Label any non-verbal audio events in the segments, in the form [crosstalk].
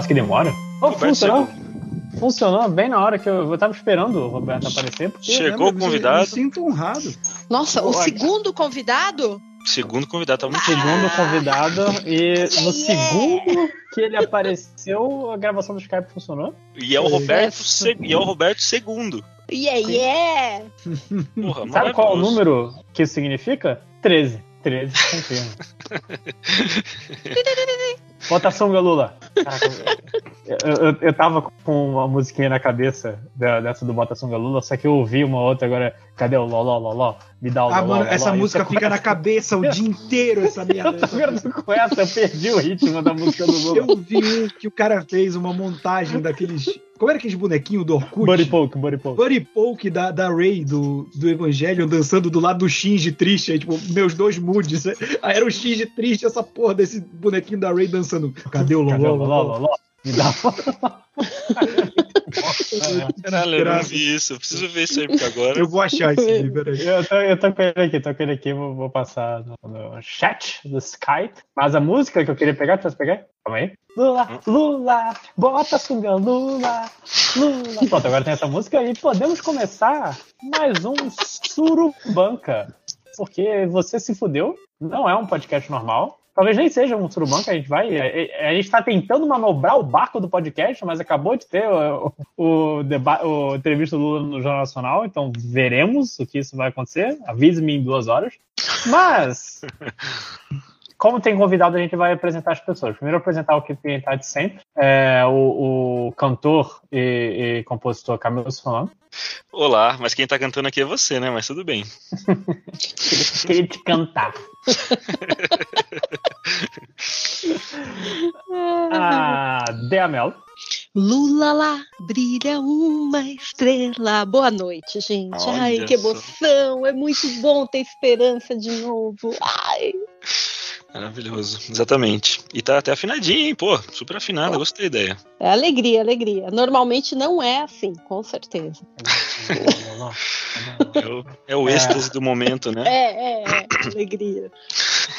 Nossa, que demora. Oh, funcionou. Funcionou bem na hora que eu, eu tava esperando o Roberto aparecer, porque Chegou o Eu convidado. me sinto honrado. Nossa, o segundo convidado? Segundo convidado, tá muito segundo convidado e no Yeah. segundo que ele apareceu, a gravação do Skype funcionou. E é o Roberto, Yes. se- e é o Roberto segundo. Yeah, yeah! Porra, Sabe qual é o número que isso significa? 13. 13 confirma. [laughs] Votação Galula. Eu, eu, eu tava com uma musiquinha na cabeça dessa do Votação Galula, só que eu ouvi uma outra agora. Cadê o Loló Loló? Me dá o Ah, mano, essa música você fica na cabeça o dia inteiro, essa [laughs] merda. Eu com essa, eu perdi o ritmo da música do Lula. Eu vi que o cara fez uma montagem daqueles. Como era aqueles bonequinhos do Orkut? Buddy Poke, Buddy Poke. Buddy Polk da, da Ray do, do Evangelho dançando do lado do Shinji triste, aí, tipo, meus dois moods. Aí era o Shinji triste, essa porra desse bonequinho da Ray dançando. Cadê o Cadê o Loló? Me dá [laughs] Caralho, eu não vi isso. Eu preciso ver isso aí, porque agora. Eu vou achar esse [laughs] aí, peraí. Eu tô, eu tô com ele aqui, tô com ele aqui, vou, vou passar no, no chat do Skype. Mas a música que eu queria pegar, deixa eu pegar. Calma aí. Lula, Lula, bota a sunga, Lula, Lula. Pronto, agora tem essa música e podemos começar mais um Surubanca. Porque você se fudeu, não é um podcast normal. Talvez nem seja um surubanca, a gente vai. A, a gente tá tentando manobrar o barco do podcast, mas acabou de ter o, o, deba- o entrevista do Lula no Jornal Nacional, então veremos o que isso vai acontecer. Avise-me em duas horas. Mas, [laughs] como tem convidado, a gente vai apresentar as pessoas. Primeiro apresentar o que tem tá de sempre. É, o, o cantor e, e compositor Camilo Solano. Olá, mas quem tá cantando aqui é você, né? Mas tudo bem. [laughs] Queria te cantar. A [laughs] Dea Mello. Lula lá, brilha uma estrela. Boa noite, gente. Olha Ai, que só. emoção. É muito bom ter esperança de novo. Ai. Maravilhoso, exatamente. E tá até afinadinho, hein? Pô, super afinada, gostei da ideia. É alegria, alegria. Normalmente não é assim, com certeza. [laughs] É o, é o êxtase do momento, né? É, é, é. alegria.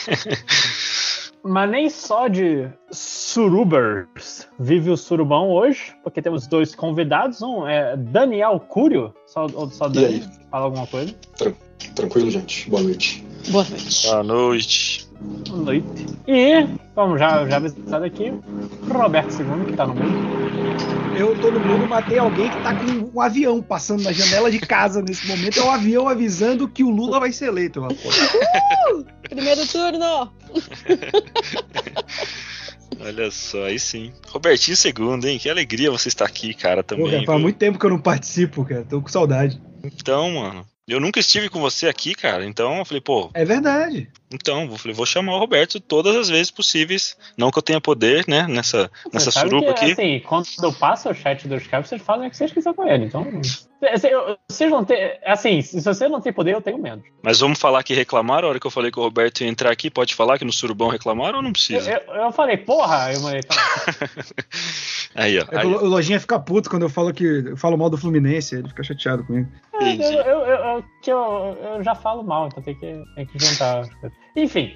[laughs] Mas nem só de surubers vive o surubão hoje, porque temos dois convidados. Um é Daniel Cúrio. Só, ou só Dani, fala alguma coisa. Tranquilo, gente? Boa noite. Boa noite. Boa noite. Boa noite. E, como já, já avisado aqui, Roberto II, que tá no mundo. Eu tô no mundo, matei alguém que tá com um avião passando na janela de casa nesse momento. É um avião avisando que o Lula vai ser eleito, rapaz. Primeiro turno. Olha só, aí sim. Robertinho segundo, hein? Que alegria você estar aqui, cara, Pô, também. cara, faz muito tempo que eu não participo, cara. Tô com saudade. Então, mano. Eu nunca estive com você aqui, cara. Então eu falei, pô, É verdade. então, vou, falei, vou chamar o Roberto todas as vezes possíveis. Não que eu tenha poder, né? Nessa, nessa Você sabe suruba que, aqui. Assim, quando eu passo o chat do Skype, vocês fazem o que vocês quiserem com ele. Então, assim, eu- vocês não têm. Assim, se você não tem poder, eu tenho menos. Mas vamos falar que reclamaram. A hora que eu falei que o Roberto ia entrar aqui, pode falar que no surubão reclamaram ou não Eu, precisa? eu, eu falei, porra, eu falei, [laughs] [laughs] Aí, ó. É Aí, o o Lojinha fica puto quando eu falo que eu falo mal do Fluminense, ele fica chateado comigo. Eu, entendi. eu, eu, eu- que eu, eu já falo mal, então tem que, tem que juntar. Enfim,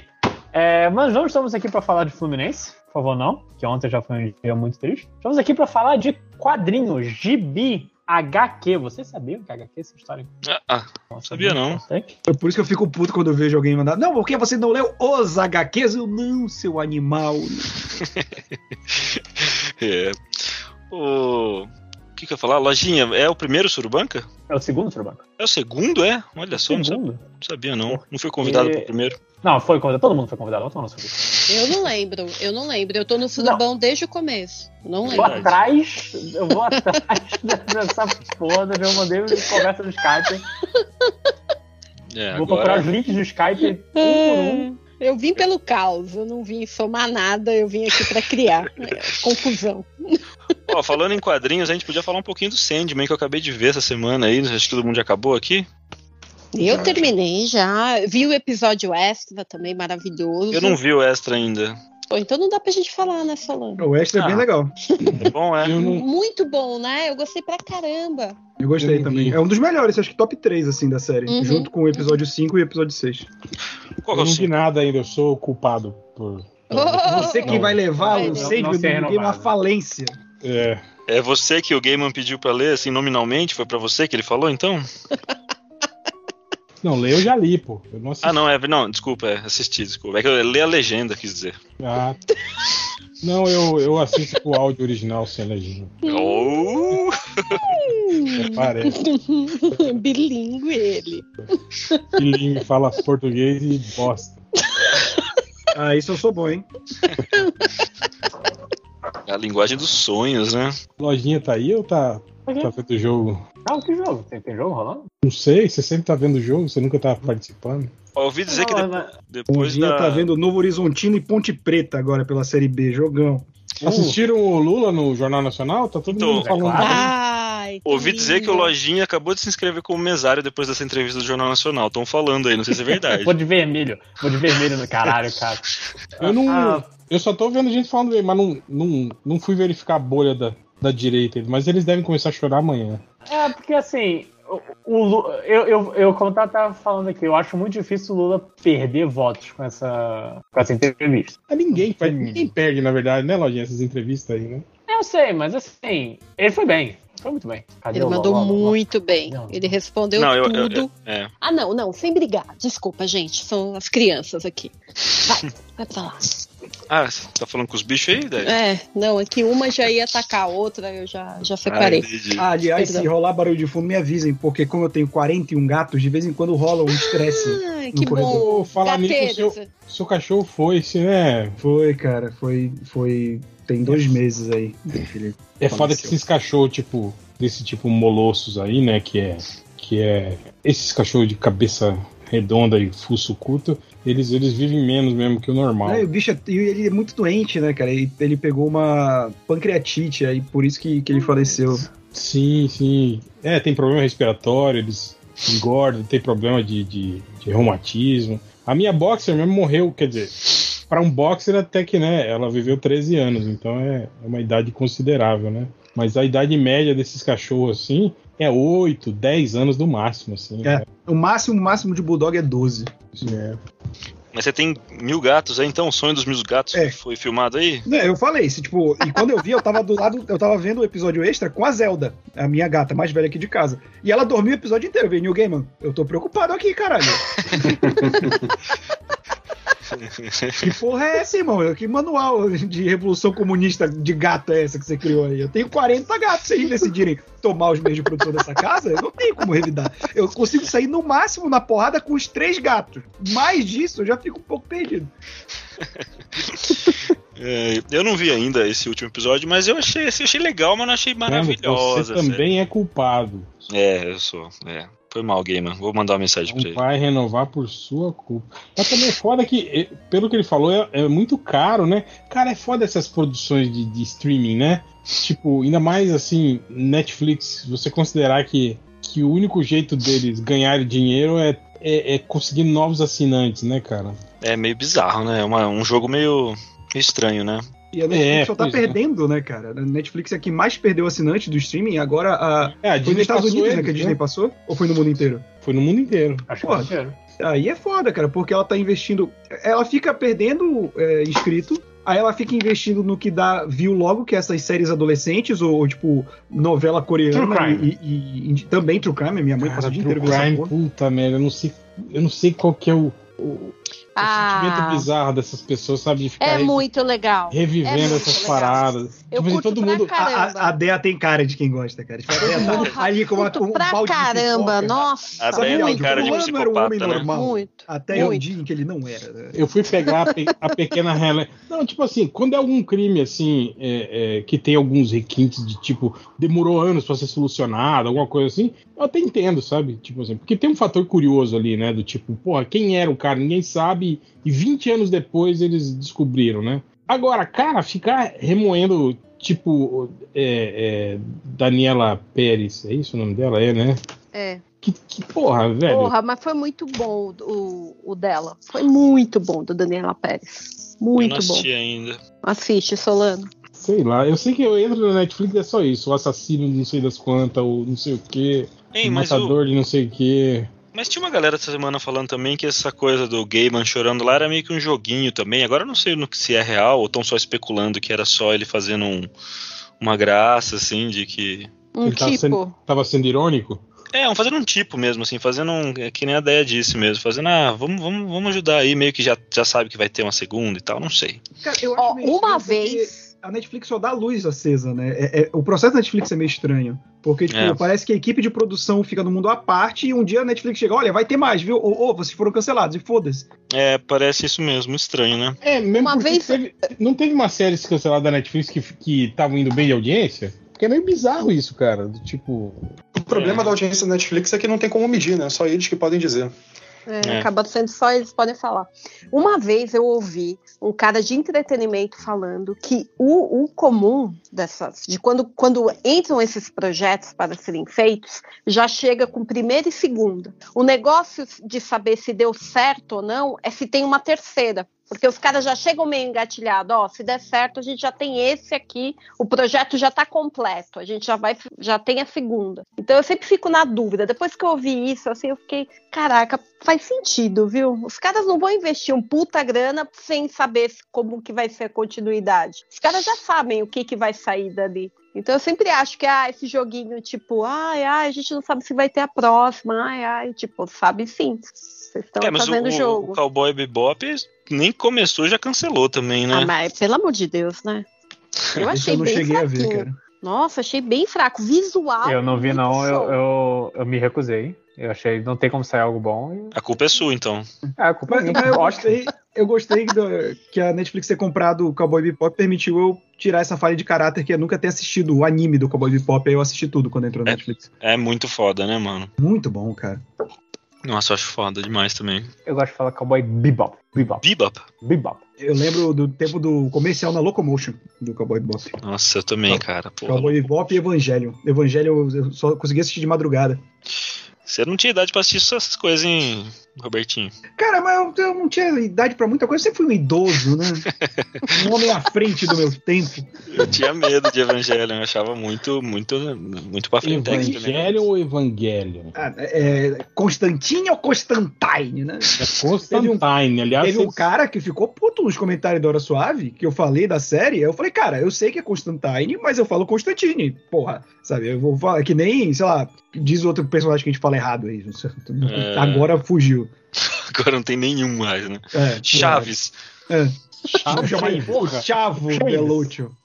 é, mas não estamos aqui para falar de Fluminense, por favor, não, que ontem já foi um dia muito triste. Estamos aqui para falar de quadrinhos, gibi, HQ. Vocês sabiam que HQ é essa história? Ah, ah, Nossa, Sabia muito não. É por isso que eu fico puto quando eu vejo alguém mandar. Não, por que você não leu os HQs? Eu não, seu animal. [laughs] é. O. O que, que eu ia falar? Lojinha, é o primeiro surubanca? É o segundo Surbanco? É o segundo, é? Olha só, não sabia, Segundo? não sabia não. Não foi convidado E- pro primeiro. Não, foi convidado. Todo mundo foi convidado. Eu não lembro, eu não lembro. Eu tô no surubão desde o começo. Não Eu vou lembro. atrás, eu vou atrás [laughs] dessa porra, eu mandei uma conversa no Skype. É, Vou procurar agora. os links do Skype um por um. Eu vim pelo caos, eu não vim somar nada, eu vim aqui pra criar [laughs] é, confusão. Ó, falando em quadrinhos, a gente podia falar um pouquinho do Sandman que eu acabei de ver essa semana aí. Acho que todo mundo já acabou aqui. Eu terminei já, vi o episódio extra também maravilhoso. Eu não vi o extra ainda. Pô, então não dá pra gente falar, né, Solano? O extra é bem Ah. legal. É bom, é? Eu não, Muito bom, né? Eu gostei pra caramba. Eu gostei Eu não também. É um dos melhores, acho que top 3 assim da série. Uhum. Junto com o episódio 5 e o episódio 6. Qual eu é não o vi nada ainda, eu sou culpado por. Oh! Você que Não. vai levar Vai, o não, não no ser Game à falência. É. É você que o Gaiman pediu pra ler, assim, nominalmente? Foi pra você que ele falou, então? [laughs] Não, ler eu já li, pô. Eu não assisti. Ah, não, é. Não, desculpa, é assisti, desculpa. É que eu li a legenda, quis dizer. Ah, não, eu, eu assisto com o áudio original sem legenda. Oh! [laughs] Parece. [laughs] Bilingue ele. Bilingue fala português e bosta. Ah, isso eu sou bom, hein? É a linguagem dos sonhos, né? Lojinha tá aí ou tá, tá vendo o jogo? Ah, que jogo? Tem, tem jogo rolando? Não sei, você sempre tá vendo o jogo, você nunca tá participando. Ouvi dizer que Não, depo- mas- Um depois dia da. tá vendo Novo Horizontino e Ponte Preta agora pela Série B, jogão. Assistiram o Lula no Jornal Nacional? Tá todo Então, mundo falando. é claro. Ai, que Ouvi dizer que o lindo. Lojinha acabou de se inscrever como mesário depois dessa entrevista do Jornal Nacional. Estão falando aí, não sei se é verdade. [laughs] Vou de vermelho. Vou de vermelho no caralho, cara. Eu não. Ah, Eu só tô vendo gente falando mas não, não, não fui verificar a bolha da, da direita. Mas eles devem começar a chorar amanhã. É, porque assim, o, o Lu- eu, eu, eu, como eu tava falando aqui, eu acho muito difícil o Lula perder votos com essa, com essa entrevista. Mas ninguém, ninguém perde, na verdade, né, Lojinha, essas entrevistas aí, né? Eu sei, mas assim, ele foi bem. Foi muito bem. Cadê Ele o mandou muito bem. Não. Ele respondeu Não, eu, eu- tudo. eu- é. Ah, não, não, sem brigar. Desculpa, gente. São as crianças aqui. Vai, vai pra lá. Ah, você tá falando com os bichos aí, Dad? É, não, é que uma já ia atacar a outra, eu já, já Ah, separei. entendi. Ah, aliás, Perdão. se rolar barulho de fundo, me avisem, porque como eu tenho 41 gatos, de vez em quando rola um estresse. Ai, no que corredor. bom. Falar nisso, seu, seu cachorro foi-se, né? Foi, cara, foi. foi tem dois meses aí. Ele É foda que esses cachorros, tipo, desse tipo molossos aí, né? Que é. Que é. Esses cachorros de cabeça redonda e fuço curto, eles, eles vivem menos mesmo que o normal. É, o bicho é, e ele é muito doente, né, cara? Ele, ele pegou uma pancreatite, aí por isso que, que ele faleceu. Sim, sim. É, tem problema respiratório, eles engordam, tem problema de, de, de reumatismo. A minha boxer mesmo morreu, quer dizer, para um boxer até que, né, ela viveu 13 anos, então é, é uma idade considerável, né? Mas a idade média desses cachorros, assim, é 8, 10 anos no máximo, assim. É. O máximo, o máximo de bulldog é 12. É. Mas você tem mil gatos aí, então? O sonho dos mil gatos É. foi filmado aí? É, eu falei, se, tipo, e quando eu vi, eu tava do lado, eu tava vendo o episódio extra com a Zelda, a minha gata mais velha aqui de casa. E ela dormiu o episódio inteiro, veio New Gaiman. Eu tô preocupado aqui, caralho. [laughs] [laughs] que porra é essa, irmão? Que manual de revolução comunista de gato é essa que você criou aí? Eu tenho 40 gatos, se eles decidirem tomar os meios de produção dessa casa, eu não tenho como revidar. Eu consigo sair no máximo na porrada com os três gatos. Mais disso, eu já fico um pouco perdido. [laughs] É, eu não vi ainda esse último episódio, mas eu achei, assim, achei legal, mas não achei maravilhosa. Você também é culpado. É, eu sou. É. Foi mal, Gamer. Vou mandar uma mensagem pra Não ele. vai renovar por sua culpa. Mas também é foda que, eh, pelo que ele falou, é, é muito caro, né? Cara, é foda essas produções de, de streaming, né? Tipo, ainda mais assim, Netflix, você considerar que, que o único jeito deles ganharem dinheiro é, é, é conseguir novos assinantes, né, cara? É meio bizarro, né? É uma- um jogo meio estranho, né? E a Netflix É, só tá é. perdendo, né, cara? A Netflix é a que mais perdeu assinante do streaming, agora a. É, a Foi Disney nos Estados passou Unidos, né, eles, que a Disney passou? Ou foi no mundo inteiro? Foi no mundo inteiro. Acho que Pô. foi dinheiro. Aí é foda, cara, porque ela tá investindo. Ela fica perdendo é, inscrito, aí ela fica investindo no que dá view logo, que é essas séries adolescentes, ou, ou, tipo, novela coreana. True crime. E, e- e também True Crime, minha mãe passa Cara, o dia True inteiro essa Crime, puta merda, eu não sei, eu não sei qual que é o, o, o sentimento Ah, bizarro dessas pessoas, sabe? De ficar é muito legal. revivendo é muito essas legal. paradas. Eu Tipo assim, curto todo pra mundo. A, a, Dea tem cara de quem gosta, cara. Tipo, a Dea tá ali com, uma, um pra balde de caramba, pipoca. nossa. A Dea tem cara de fulano era um homem psicopata, né? normal. Muito. Até o Muito. dia em que ele não era. né? Eu fui pegar a, pe- a pequena Helen. Não, tipo assim, quando é algum crime assim, é, é, que tem alguns requintes de tipo, demorou anos pra ser solucionado, alguma coisa assim, eu até entendo, sabe? Tipo assim, porque tem um fator curioso ali, né? Do tipo, porra, quem era o cara? Ninguém sabe, e 20 anos depois eles descobriram, né? Agora, cara, ficar remoendo, tipo, é, é, Daniela Pérez, é isso o nome dela? É, né? É. Que, que porra, velho. Porra, mas foi muito bom o, o dela. Foi muito bom, do Daniela Pérez. eu não Muito bom. assisti ainda. Assiste, Solano. Sei lá, eu sei que eu entro na Netflix é só isso, o assassino de não sei das quantas, o não sei o que, Ei, o mas o, matador de não sei o que. Mas tinha uma galera essa semana falando também que essa coisa do Gaiman chorando lá era meio que um joguinho também. Agora eu não sei no que se é real ou estão só especulando que era só ele fazendo um, uma graça, assim, de que. Um Ele tava tipo. sendo- Tava sendo irônico? É, um- fazendo um tipo mesmo, assim, fazendo um. é Que nem a ideia disse mesmo. Fazendo, ah, vamos, vamos, vamos ajudar aí, meio que já, já sabe que vai ter uma segunda e tal, não sei. Cara, eu Ó, meio uma vez. A Netflix só dá luz acesa, né? É- é- o processo da Netflix é meio estranho. Porque, tipo, É. parece que a equipe de produção fica no mundo à parte e um dia a Netflix chega, olha, vai ter mais, viu? Ou, ou vocês foram cancelados, e foda-se. É, parece isso mesmo, estranho, né? É, mesmo Uma vez- teve- não teve uma série cancelada da Netflix que que estavam indo bem de audiência? Porque é meio bizarro isso, cara. do Tipo, O problema É. da audiência da Netflix é que não tem como medir, né? Só eles que podem dizer. É, É. Acaba sendo só eles podem falar. Uma vez eu ouvi um cara de entretenimento falando que o, o comum dessas, de quando, quando entram esses projetos para serem feitos, já chega com primeira e segunda. O negócio de saber se deu certo ou não é se tem uma terceira. Porque os caras já chegam meio engatilhados, ó, se der certo, a gente já tem esse aqui, o projeto já está completo, a gente já vai, já tem a segunda. Então eu sempre fico na dúvida. Depois que eu ouvi isso, assim, eu fiquei, caraca, faz sentido, viu? Os caras não vão investir um puta grana sem saber como que vai ser a continuidade. Os caras já sabem o que, que vai sair dali. Então eu sempre acho que ah, esse joguinho, tipo, ai, ai, a gente não sabe se vai ter a próxima, ai, ai, tipo, sabe sim. Vocês estão é, fazendo o jogo. o Cowboy Bebop nem começou, já cancelou também, né? Ah, mas pelo amor de Deus, né? [laughs] Eu achei eu não bem cheguei a fraquinho. ver, cara. Nossa, achei bem fraco. Visual. Eu não vi, não. Eu, eu, eu me recusei. Eu achei não tem como sair algo bom. E... A culpa é sua, então. Ah, a culpa é Mas, minha. mas eu gostei, eu gostei do- que a Netflix ter comprado o Cowboy Bebop permitiu eu tirar essa falha de caráter que eu nunca ter assistido o anime do Cowboy Bebop, aí eu assisti tudo quando entrou na É. Netflix. É muito foda, né, mano? Muito bom, cara. Nossa, eu acho foda demais também. Eu gosto de falar cowboy bebop. Bebop. Bebop? Bebop. Eu lembro do tempo do comercial na Locomotion do Cowboy Bebop. Nossa, eu também, cara. Porra. Cowboy Bebop e Evangelho. Evangelho eu só consegui assistir de madrugada. Você não tinha idade pra assistir essas coisas, hein, Robertinho? Cara, mas eu, eu não tinha idade pra muita coisa, eu sempre fui um idoso, né? [laughs] um homem à frente do meu tempo. Eu tinha medo de Evangelion, eu achava muito, muito, muito pra frente. Evangelho ou Evangelho? Ah, é, Constantine ou Constantine, né? É [laughs] Constantine, aliás. Teve um cara que ficou puto nos comentários da Hora Suave, que eu falei da série. Eu falei, cara, eu sei que é Constantine, mas eu falo Constantine. Porra, sabe? Eu vou falar que nem, sei lá, diz outro personagem que a gente fala errado aí. [laughs] É. Agora fugiu. Agora não tem nenhum mais, né? É, Chaves. É. Vou chamar ele porra. o Chavo Chaves. Belúcio.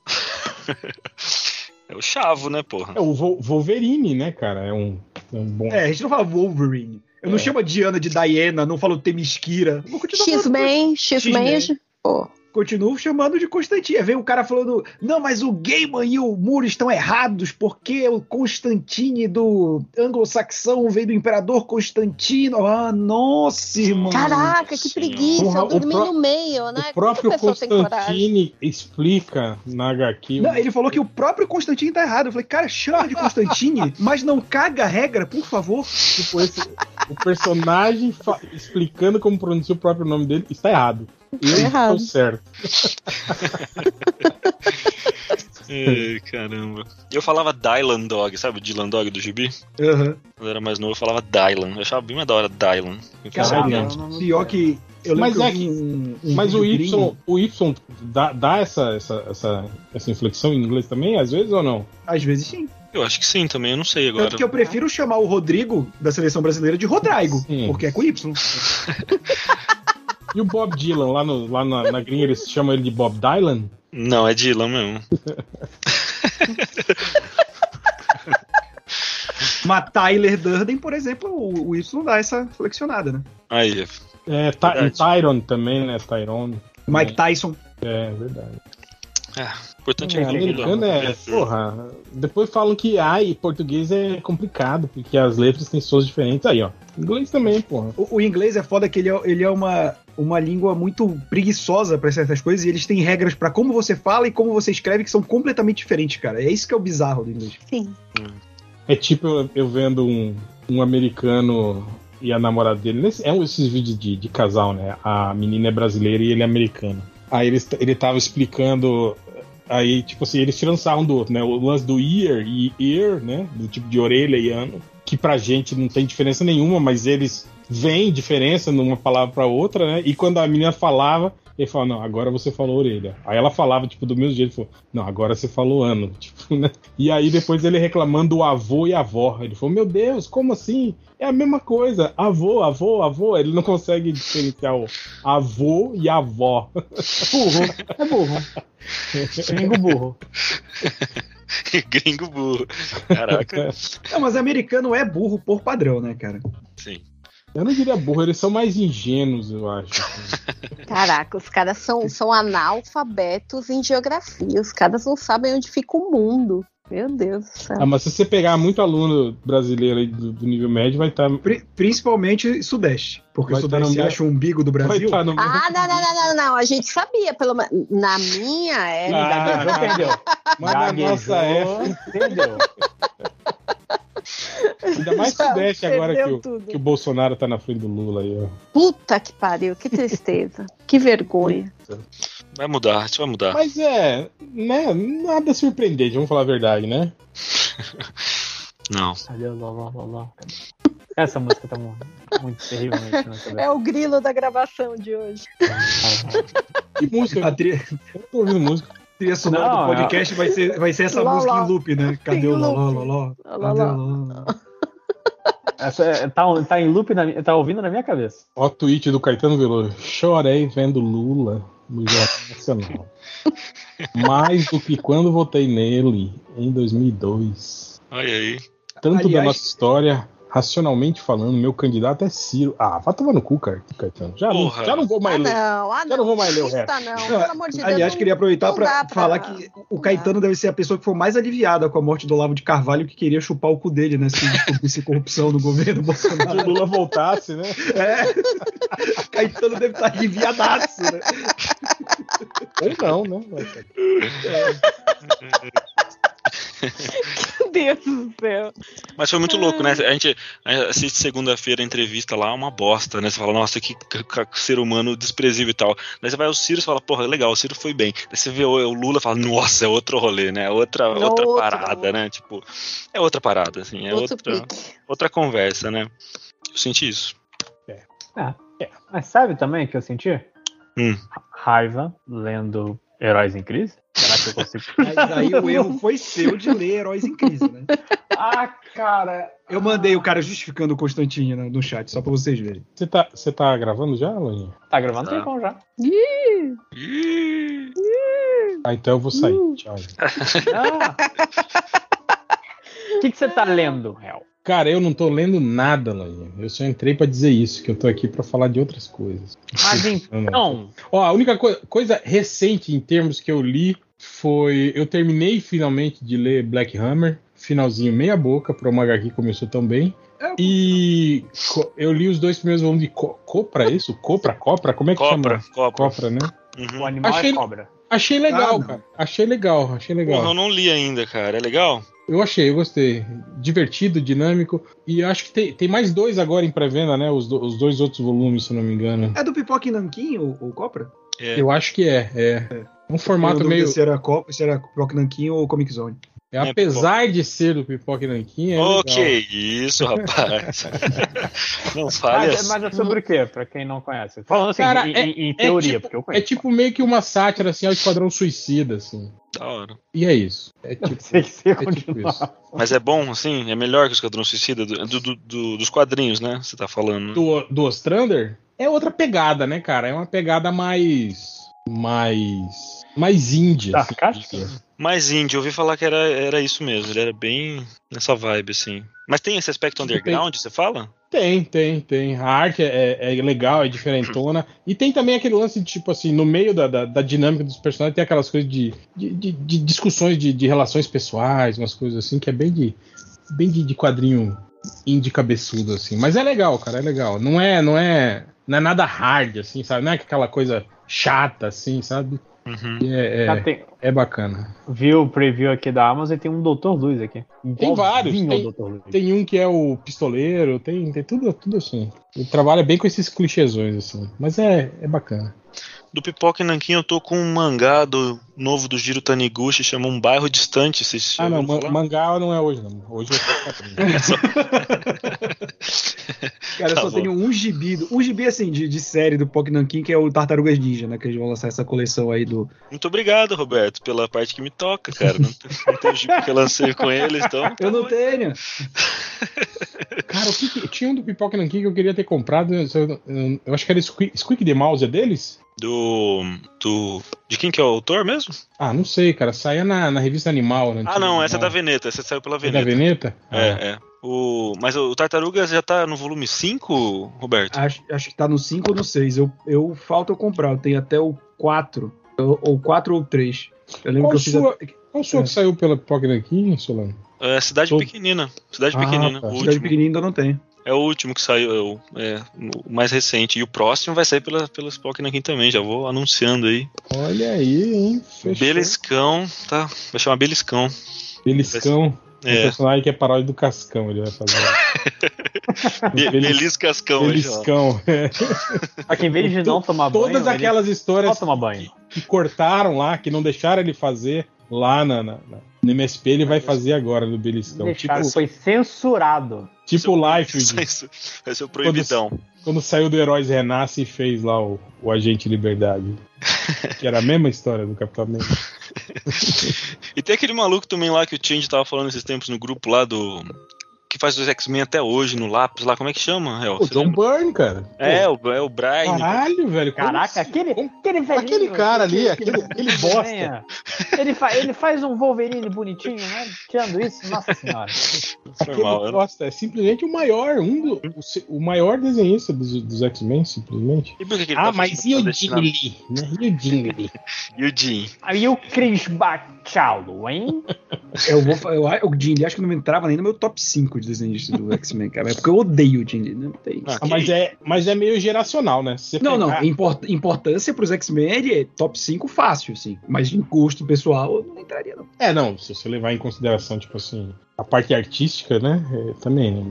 É o Chavo, né, porra? É o Wolverine, né, cara? É um, é um bom. É, a gente não fala Wolverine. Eu não É. chamo a Diana de Diana, não falo Temisquira. X-Men. X-Men. Pô, continuo chamando de Constantine. Aí vem o cara falando: não, mas o Gaiman e o Muro estão errados, porque o Constantine do anglo-saxão veio do imperador Constantino. Ah, nossa, irmão. Caraca, que preguiça. Porra, eu o dormi no meio, né? O próprio tem coragem? Constantine explica na HQ. Não, ele falou que o próprio Constantine tá errado. Eu falei, cara, chama de Constantine, [laughs] mas não caga a regra, por favor. Tipo, esse- o personagem fa- explicando como pronuncia o próprio nome dele está errado. Eu errado. estou certo. [laughs] Ai, caramba. Eu falava Dylan Dog, sabe o Dylan Dog do Gibi? Aham. Quando eu era mais novo, eu falava Dylan. Eu achava bem mais da hora Dylan. Não- Pior que. Eu lembro Mas que eu é vi um, um Mas o Y, gringo, o Y dá, dá essa, essa, essa, essa inflexão em inglês também, às vezes ou não? Às vezes sim. Eu acho que sim também, eu não sei agora. Tanto que eu prefiro chamar o Rodrigo da seleção brasileira de Rodrigo, Sim. porque é com Y. [laughs] E o Bob Dylan, lá, no, lá na, na gringa, eles chamam ele de Bob Dylan? Não, é Dylan mesmo. [laughs] Mas Tyler Durden, por exemplo, o, o Y dá essa flexionada, né? Aí, É, Ty-. Tyron também, né? Tyron. Mike Tyson. É, verdade. O importante é, É, que americano é. Porra, depois falam que ai, português é complicado, porque as letras têm sons diferentes. Aí, ó. Inglês também, porra. O, o inglês é foda que ele é, ele é uma, uma língua muito preguiçosa pra certas coisas e eles têm regras pra como você fala e como você escreve que são completamente diferentes, cara. É isso que é o bizarro do inglês. Sim. É tipo eu, eu vendo um, um americano e a namorada dele. Nesse, é um esses vídeos de, de casal, né? A menina é brasileira e ele é americano. Aí ele, ele tava explicando. Aí, tipo assim, eles tiram um do outro, né? O lance do ear e ear, né? Do tipo de orelha e ano. que pra gente não tem diferença nenhuma, mas eles veem diferença numa palavra pra outra, né? E quando a menina falava, ele falava, não, agora você falou orelha. Aí ela falava, tipo, do mesmo jeito, ele falou, não, agora você falou ano, [laughs] tipo, né? E aí depois ele reclamando do avô e avó. Ele falou, meu Deus, como assim? É a mesma coisa, avô, avô, avô. Ele não consegue diferenciar o avô e avó. Burro. É burro. Gringo burro. [laughs] Gringo burro. Caraca. Não, mas americano é burro por padrão, né, cara? Sim. Eu não diria burro, eles são mais ingênuos, eu acho. Caraca, os caras são, são analfabetos em geografia. Os caras não sabem onde fica o mundo. Meu Deus do céu. Ah, mas se você pegar muito aluno brasileiro aí do, do nível médio, vai estar. Pri- principalmente Sudeste. Porque Vai o Sudeste tá no- acha o umbigo do Brasil. tá no Ah, não, não, não, não, não. A gente sabia, pelo menos. Na minha é. Ah, Gaguejou, perdeu. Mas na nossa época. perdeu. Ainda mais Já Sudeste agora que o, tudo. que o Bolsonaro tá na frente do Lula aí, ó. Puta que pariu, que tristeza. que vergonha. Vai mudar, isso vai mudar. Mas é, né, nada surpreendente, vamos falar a verdade, né? [laughs] Não. O Ló, Ló, Ló? Essa música tá muito, muito terrivelmente na cabeça. É o grilo da gravação de hoje. Que música? A trilha, Eu tô ouvindo música. trilha sonora Não, do podcast vai, ser, vai ser essa Ló, música ló. em loop, né? Cadê o Em Ló, loop. Ló, Ló? Ló, Cadê o Ló? Essa é- tá, tá em loop, na, tá ouvindo na minha cabeça. Ó, tweet do Caetano Veloso. Chorei vendo Lula no Jornal Nacional. Mais do que quando votei nele em 2002. Olha aí. Tanto da Aliás- nossa história, racionalmente falando, meu candidato é Ciro. Ah, vai tomar no cu, cara, Caetano. Já, não, já não vou Ah, mais ler. não, ah, Já não vou mais ler o resto. não, pelo amor de Deus. Aliás, não- queria aproveitar não para falar que o não Caetano deve ser a pessoa que foi mais aliviada com a morte do Olavo de Carvalho que queria chupar o cu dele, né? Se descobrisse corrupção no governo Se o Bolsonaro. [laughs] Lula voltasse, né? É. Caetano deve estar aliviadaço, né? Ou não, né? [laughs] Meu Deus do céu. Mas foi muito louco, né? A gente, a gente assiste segunda-feira a entrevista lá, uma bosta, né? Você fala, nossa, que, ser humano desprezível e tal. Daí você vai ao Ciro e fala, porra, legal, o Ciro foi bem. Daí você vê o, o Lula e fala, nossa, é outro rolê, né? É Outra, outra Outro. parada, né? Tipo, é outra parada, assim, é Outro outra, pique. outra conversa, né? Eu senti isso. Mas sabe também que eu senti? Hum. Ra- Raiva lendo Heróis em Crise. Será que eu consigo? [laughs] Mas aí o erro foi seu de ler Heróis em Crise, né? ah, cara. Eu mandei o cara justificando o Constantino no, no chat, só pra vocês verem. Você tá, você tá gravando já, Laninha? Tá gravando Tá. tempão já. Ih, Ah, então eu vou sair. Uh. Tchau. [laughs] Ah. O que, que você tá lendo, Hel? Cara, eu não tô lendo nada, Laninha. Eu só entrei pra dizer isso, que eu tô aqui pra falar de outras coisas. Mas [laughs] não. então. Ó, a única coi- coisa recente em termos que eu li foi. Eu terminei finalmente de ler Black Hammer, finalzinho meia boca, para uma HQ começou tão bem. É, E co- eu li os dois primeiros volumes de Co- Copra, é isso? Copra, Copra? Como é que Copra, chama? Copra. Copra, né? Uhum. O animal Achei- é cobra. Achei legal, Ah, cara. Achei legal, achei legal. Porra, eu não li ainda, cara. É legal? Eu achei, eu gostei. Divertido, dinâmico. E acho que tem, tem mais dois agora em pré-venda, né? Os, do- os dois outros volumes, se eu não me engano. É do Pipoca e Nanquim, o, o Copra? É. Eu acho que é, é. Um formato meio. Se era, Copra, se era Pipoca e Nanquim ou Comic Zone. É, apesar de ser do Pipoca e Nanquim, é legal. que isso, rapaz. [laughs] não fale Mas, assim. mas é sobre o quê? Pra quem não conhece. Falando assim, Cara, em, é- em- em é teoria, tipo- porque eu É conheço. tipo meio que uma sátira assim ao Esquadrão Suicida, assim. Da hora. E é isso. É tipo, sei que você é tipo isso. Mas é bom, assim? É melhor que o Esquadrão Suicida do, do- do- do- dos quadrinhos, né? Você tá falando. Do, do Ostrander é outra pegada, né, cara? É uma pegada mais. Mais. mais índia. assim, Sarcástica? diria. Mais indie, eu ouvi falar que era, era isso mesmo. Ele era bem nessa vibe, assim. Mas tem esse aspecto underground, você fala? Tem, tem, tem. A arte é, é legal, é diferentona. E tem também aquele lance de, tipo assim, no meio da, da, da dinâmica dos personagens, tem aquelas coisas de, de, de- de discussões de, de relações pessoais, umas coisas assim, que é bem de, bem de, de quadrinho indie cabeçudo, assim. Mas é legal, cara, é legal. Não é, não é, não é nada hard, assim, sabe? Não é aquela coisa chata, assim, sabe? Uhum. É, é, tem, é bacana. viu o preview aqui da Amazon e tem um Doutor Luz aqui. Tem vários, tem-. Tem um que é o pistoleiro, tem, tem tudo, tudo assim. Ele trabalha bem com esses clichêsões, assim. Mas é, é bacana. Do Pipoca e Nanquim eu tô com um mangá do novo do Giro Taniguchi, chama Um Bairro Distante. Vocês Ah, não, falar? mangá não é hoje, não. Hoje é só quadrinho. [laughs] É só- [laughs] Cara, eu Tá só bom. tenho um gibi. Um gibi, assim, de, de série do Pokémon que é o Tartarugas Ninja, né? Que eles vão lançar essa coleção aí do. Muito obrigado, Roberto, pela parte que me toca, cara. Não, tem- não tem o gibi que eu lancei com eles, então. Eu não tenho. [laughs] Cara, o que que- tinha um do Pipoca Nankin que eu queria ter comprado. Eu, eu- eu acho que era Squeak, Squeak the Mouse, é deles? Do. do. De quem que é o autor mesmo? Ah, não sei, cara. Saía na, na revista Animal. né? Ah, não, essa é da Veneta. Veneta, essa saiu pela É da Veneta. Veneta? Ah. É, é. O, mas o Tartarugas já tá no volume 5, Roberto? Acho, acho que tá no 5 ou no 6. Eu, eu falta eu comprar. Eu tenho até o 4. Ou, ou 4 ou 3. Eu lembro Qual que eu fiz. sua- a- Qual sua É. que saiu pela Pipoca Nankin, Solano? É Cidade Tô- Pequenina. Cidade Ah, Pequenina. tá. O Cidade último. Pequenina ainda não tem. É o último que saiu, é o, é, o mais recente. E o próximo vai sair pela, pelas Pokémon aqui também. Já vou anunciando aí. Olha aí, hein? Fechou. Beliscão, tá? Vai chamar Beliscão. Beliscão. É, personagem que é paródia do Cascão, ele vai fazer. [laughs] Be Belis- Belis Cascão. Beliscão. é. Só que em vez de não tomar banho, Todas aquelas histórias banho. que cortaram lá, que não deixaram ele fazer lá na, na- na- no MSP, ele vai fazer agora no Beliscão. Deixaram, Tipo, foi censurado. tipo o Life, Isso Vai ser o proibidão. quando saiu do Heróis Renasce e fez lá o, o Agente Liberdade. [laughs] que era a mesma história do Capitão América. [laughs] E tem aquele maluco também lá que o Change tava falando esses tempos no grupo lá do. Faz os X-Men até hoje no lápis lá. Como é que chama, Hel? O John lembra? Byrne, cara. É, o, é o Brian. Caralho, velho. Caraca, assim? aquele, aquele velhinho. Aquele cara ali, que- aquele, aquele que bosta. Ele, fa ele faz um Wolverine bonitinho, né? Tirando isso, nossa senhora. Aquele né? bosta. É simplesmente o maior, um do, o, o maior desenhista dos, dos X-Men, simplesmente. E por que que ele Ah, tá mas fazendo e o? Jim Lee? Né? E o Jim Lee? [laughs] E o Jim? Aí o Chris Bachalo, hein? [laughs] Eu vou eu, o Jim Lee acho que não entrava nem no meu top 5 de desenhistas do X-Men, cara. É porque eu odeio o Jim Lee. Tem. Ah, Ah, mas, é, mas é meio geracional, né? Você Não, não. Import, importância pros X-Men ele é top 5 fácil, assim. Mas em gosto pessoal, eu não entraria, não. É, não, se você levar em consideração, tipo assim, a parte artística, né? é, também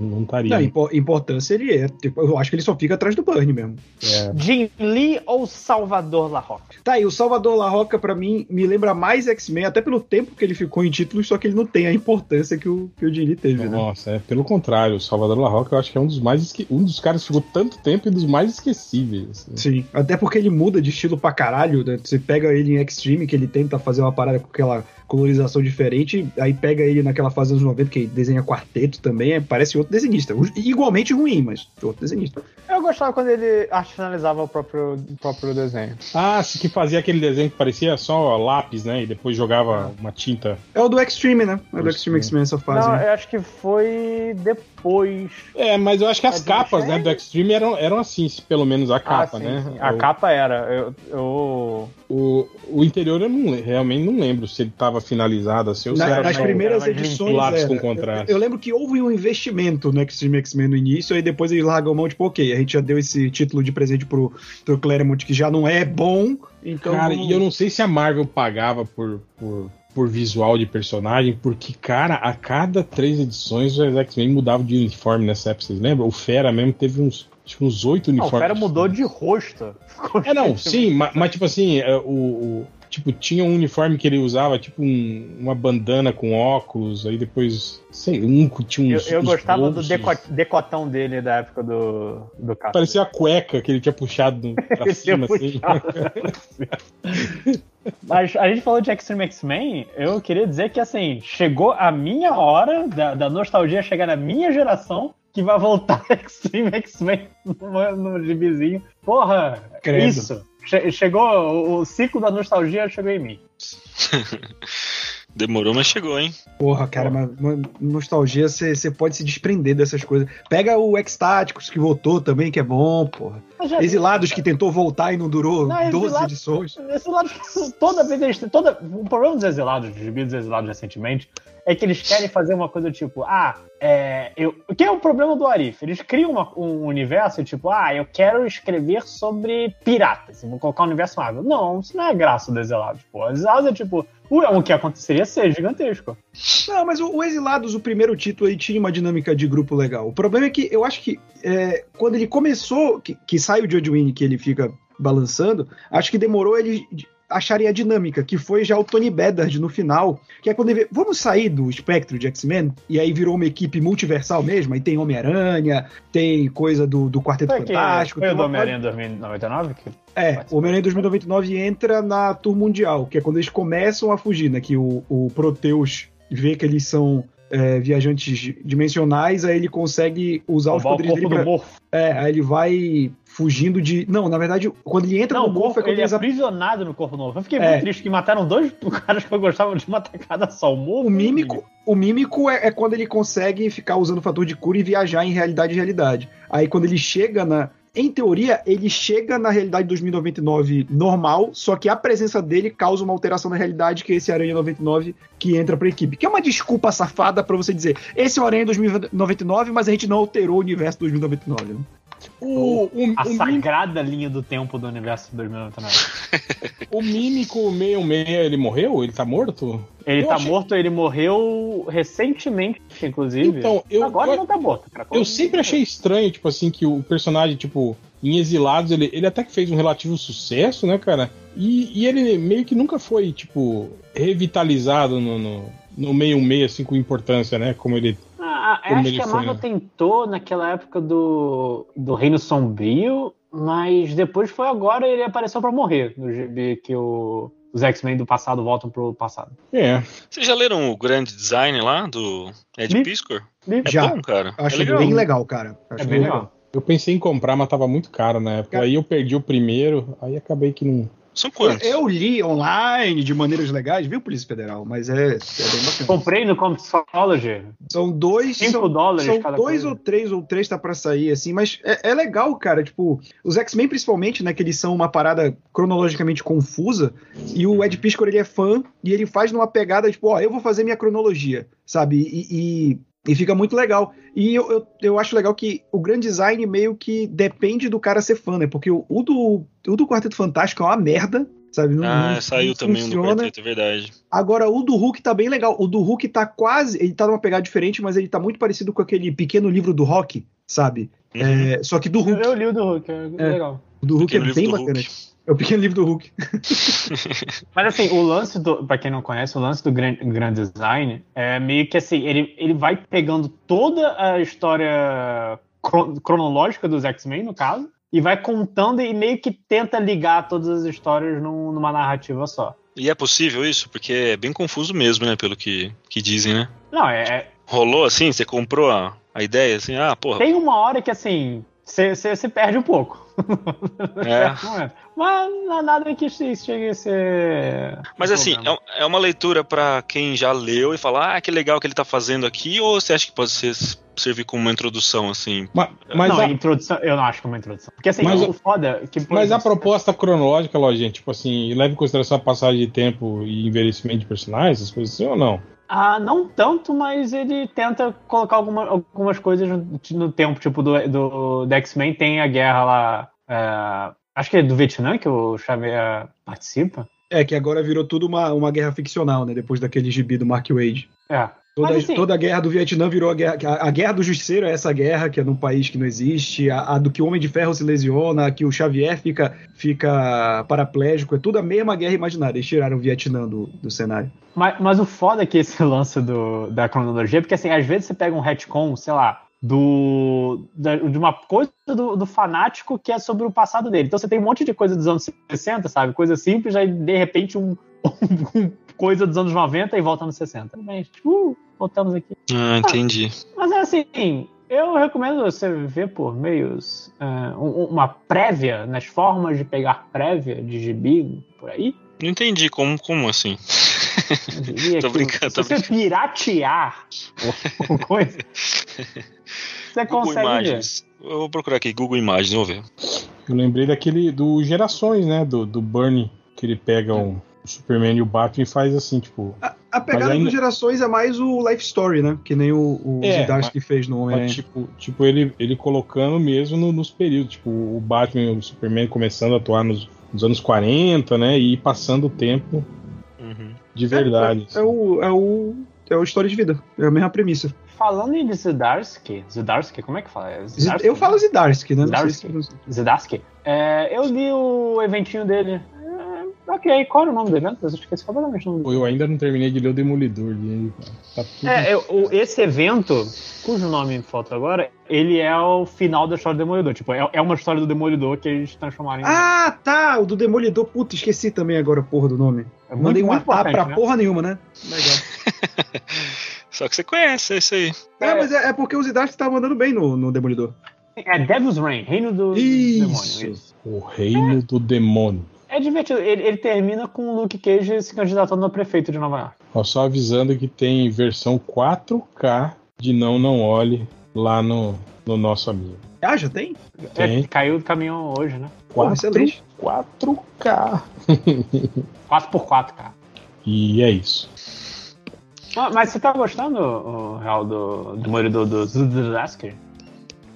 não, estaria. Não, impo- importância ele é. Tipo, eu acho que ele só fica atrás do Burn mesmo. É. Jim Lee ou Salvador Larroque? Tá, e o Salvador La Roca, pra mim, me lembra mais X-Men, até pelo tempo que ele ficou em títulos, só que ele não tem a importância que o, que o Jim Lee teve, né? Nossa, é pelo contrário, o Salvador La Roca eu acho que é um dos mais esque... um dos caras que ficou tanto tempo e dos mais esquecíveis. assim. Sim, até porque ele muda de estilo pra caralho, né? Você pega ele em Extreme, que ele tenta fazer uma parada com aquela colorização diferente, aí pega ele naquela fase dos anos 90, que desenha quarteto também, é- parece outro desenhista. Igualmente ruim, mas outro desenhista. Eu gostava quando ele artesanalizava o próprio, o próprio desenho. Ah, se que fazia aquele desenho que parecia só lápis, né? E depois jogava uma tinta. É o do Extreme, né? É do Extreme Extreme. X-Men essa fase. Não, né? eu acho que foi depois. É, mas eu acho que as É capas, né, do Extreme eram, eram assim, se pelo menos a capa, ah, sim, né? sim. A o, capa era. Eu, eu- o, o interior eu não, realmente não lembro se ele estava finalizado assim, ou se Na- nas primeiras edições. lápis era. com contraste. Eu, eu lembro que houve um investimento no Extreme X-Men no início, aí depois eles largam a mão, tipo, ok, a gente já deu esse título de presente pro, pro Claremont que já não é bom, então. Cara, e eu não sei se a Marvel pagava por, por, por visual de personagem, porque, cara, a cada três edições os X-Men mudavam de uniforme nessa época, vocês lembram? O Fera mesmo teve uns, acho uns oito Não, o uniformes. Fera mudou de rosto. É, não, [laughs] sim, ma- mas, tipo assim, é, o, o- Tipo, tinha um uniforme que ele usava, tipo um- uma bandana com óculos, aí depois, sei, um tinha Eu, uns. eu uns gostava do bolsos. deco- decotão dele da época do, do Capitão. Parecia a cueca que ele tinha puxado [laughs] pra cima, assim. Mas a gente falou de Extreme X-Men, eu queria dizer que assim, chegou a minha hora da, da nostalgia chegar na minha geração que vai voltar [laughs] Extreme X-Men no, no gibizinho. Porra, Credo. isso. Che- chegou, o, ciclo da nostalgia chegou em mim. [laughs] Demorou, mas chegou, hein? Porra, cara, mas, mas nostalgia você pode se desprender dessas coisas. Pega o X-Táticos que voltou também, que é bom, porra. Exilados que tentou voltar e não durou Não, 12 Exilados- edições. Exilados, [laughs] toda vez eles toda O problema dos exilados, dos gibis dos exilados recentemente, é que eles querem fazer uma coisa tipo, ah, é, eu, o que é o problema do Arif? Eles criam uma- um universo tipo, ah, eu quero escrever sobre piratas, vou colocar um universo Marvel. Não, isso não é graça do exilados, pô. Exilados é tipo, o que aconteceria ser gigantesco. Não, mas o, o Exilados, o primeiro título aí tinha uma dinâmica de grupo legal. O problema é que eu acho que é, quando ele começou, que, que sai o George Wynne, que ele fica balançando, acho que demorou ele acharem a dinâmica, que foi já o Tony Bedard no final, que é quando ele vê, vamos sair do espectro de X-Men, e aí virou uma equipe multiversal mesmo, aí tem Homem-Aranha, tem coisa do, do Quarteto Foi, que, Fantástico. foi tem o do Homem-Aranha 2099? Que... É, o Homem-Aranha 2099 entra na Tour Mundial, que é quando eles começam a fugir, né, que o, o Proteus vê que eles são é, viajantes dimensionais, aí ele consegue usar os Roubar o poderes corpo dele do pra... morfo. É, aí ele vai fugindo de... Não, na verdade, quando ele entra Não, no o morfo corpo, é quando ele é eles... ap- aprisionado no corpo novo. Eu fiquei É. muito triste que mataram dois [laughs] caras que eu gostava de uma tacada só. O, morfo O mímico, o mímico é, é quando ele consegue ficar usando o fator de cura e viajar em realidade e realidade. Aí quando ele chega na. Em teoria, ele chega na realidade 2099 normal, só que a presença dele causa uma alteração na realidade, que é esse Aranha 99 que entra pra equipe. Que é uma desculpa safada pra você dizer: esse é o Aranha 2099, mas a gente não alterou o universo 2099. Né? O, o, A o, mim- sagrada linha do tempo do universo 2099. [laughs] o Mímico 66, ele morreu? Ele tá morto? Ele Eu tá achei- morto, ele morreu recentemente, inclusive. Então, eu, Agora eu, não tá morto. cara. eu sempre achei estranho, tipo assim, que o personagem, tipo, em Exilados, ele, ele até que fez um relativo sucesso, né, cara? E, e ele meio que nunca foi, tipo, revitalizado no, no, no meio meio, assim, com importância, né? Como ele. Ah, Como acho ele que a Marvel né? tentou naquela época do, do Reino Sombrio, mas depois foi agora ele apareceu pra morrer no GB que o, os X-Men do passado voltam pro passado. É. Vocês já leram o grande design lá do Ed Li. Piscor? É Já. bom, cara. Eu achei é legal. bem legal, cara. Eu É achei bem legal. Eu pensei em comprar, mas tava muito caro na época. Cara- Aí eu perdi o primeiro, aí acabei que não. São Eu, quantos? eu li online de maneiras legais, viu, Polícia Federal? Mas é, é bem bacana. Comprei no Comixology. São dois. 5 são, dólares são cada dois coisa. ou três ou três tá pra sair, assim, mas é, é legal, cara. Tipo, os X-Men, principalmente, né? Que eles são uma parada cronologicamente confusa. E o Ed Piscor, ele é fã e ele faz numa pegada, tipo, ó, eu vou fazer minha cronologia, sabe? E, e, e fica muito legal. E eu, eu, eu acho legal que o grande design meio que depende do cara ser fã, né? Porque o, o do, o do Quarteto Fantástico é uma merda. Sabe? Não- Ah, não- saiu não também um do funciona. quarteto, é verdade. Agora, o do Hulk tá bem legal. O do Hulk tá quase. Ele tá numa pegada diferente, mas ele tá muito parecido com aquele pequeno livro do Rock, sabe? Uhum. É, só que do Eu, Hulk. eu li o do Hulk, é, É. legal. O do Hulk Pequeno é bem bacana. Hulk. É o pequeno livro do Hulk. [laughs] Mas assim, o lance do. Pra quem não conhece, o lance do Grand, Grand Design é meio que assim, ele, ele vai pegando toda a história cro- cronológica dos X-Men, no caso, e vai contando e meio que tenta ligar todas as histórias num- numa narrativa só. E é possível isso? Porque é bem confuso mesmo, né? Pelo que, que dizem, né? Não, é. é- Rolou assim? Você comprou a, a ideia assim? Ah, porra. tem uma hora que assim, você se perde um pouco. [laughs] É. Mas é nada que che- chegue a ser. Mas um assim, problema. é, é uma leitura pra quem já leu e fala, ah, que legal que ele tá fazendo aqui, ou você acha que pode ser, servir como uma introdução, assim? Ma- Mas, não, a, introdução, eu não acho que é uma introdução. Porque assim, Mas o foda é que. mas a proposta cronológica, lógico, tipo assim, leva em consideração a passagem de tempo e envelhecimento de personagens, essas coisas assim, ou não? Ah, não tanto, mas ele tenta colocar alguma- algumas coisas no, no tempo, tipo do, do, do X-Men tem a guerra lá. é, acho que é do Vietnã que o Xavier participa. É, que agora virou tudo uma, uma guerra ficcional, né? Depois daquele gibi do Mark Wade. É. Toda, Mas, assim- toda a guerra do Vietnã virou a guerra. A, a guerra do Justiceiro é essa guerra, que é num país que não existe. A, a do que o Homem de Ferro se lesiona, a que o Xavier fica, fica paraplégico. É tudo a mesma guerra imaginária. Eles tiraram o Vietnã do, do cenário. Mas, mas o foda é que esse [laughs] lance do, da cronologia, porque assim, às vezes você pega um retcon, sei lá, do, da- de uma coisa do, do fanático que é sobre o passado dele. Então você tem um monte de coisa dos anos 60, sabe? Coisa simples, aí de repente um, [laughs] um coisa dos anos 90 e volta nos 60. Mas, uh, voltamos aqui. Ah, entendi. Mas é assim, eu recomendo você ver por meios é, um- uma prévia, nas formas de pegar prévia de gibi por aí. Não entendi como, como assim. Eu diria [laughs] Tô que brincando, se tô você piratear [laughs] o, o coisa, você Google consegue ver. Imagens. Eu vou procurar aqui, Google Imagens, vamos ver. Eu lembrei daquele do Gerações, né? Do, do Bernie, que ele pega o, o Superman e o Batman faz assim, tipo. A, a pegada ainda- dos gerações é mais o Life Story, né? Que nem o, o É, Zdarsky fez no mas, Homem. tipo, tipo ele, ele colocando mesmo no- nos períodos. Tipo, o Batman e o Superman começando a atuar nos, nos anos 40, né? E passando o tempo Uhum. de verdade. É, é o, é o é o história de vida. É a mesma premissa. Falando em Zdarsky, Zdarsky, como é que fala? É Zdarsky, eu falo Zidarsky, né? Não sei Zdarsky. se- Zdarsky. É, eu li o eventinho dele. É, ok, qual era o nome do evento? Eu esqueci completamente o nome Pô, dele. Eu ainda não terminei de ler o Demolidor dele. Tá tudo... É, eu- o- esse evento, cujo nome me falta agora, ele é o final da história do Demolidor. Tipo, é, é uma história do Demolidor que eles transformaram em. Ah, tá! O do Demolidor. Puta, esqueci também agora a porra do nome. é Mandei um importante, pra né? porra nenhuma, né? Legal. [laughs] Só que você conhece, é isso aí. É, mas é, é porque o Zidarsky tá mandando bem no, no Demolidor. É Devil's Reign, Reino do Isso. Demônio. Isso. O reino do demônio. É divertido. Ele, ele termina com o Luke Cage se candidatando a prefeito de Nova York. Ó, só avisando que tem versão 4K de Não Não Olhe lá no, no nosso amigo. Ah, já tem? Tem. É, caiu do caminhão hoje, né? Porra, 4, excelente. 4K. 4x4, [laughs] cara. E é isso. Ah, Mas você tá gostando, o Real, do Demolidor do Zdarsky?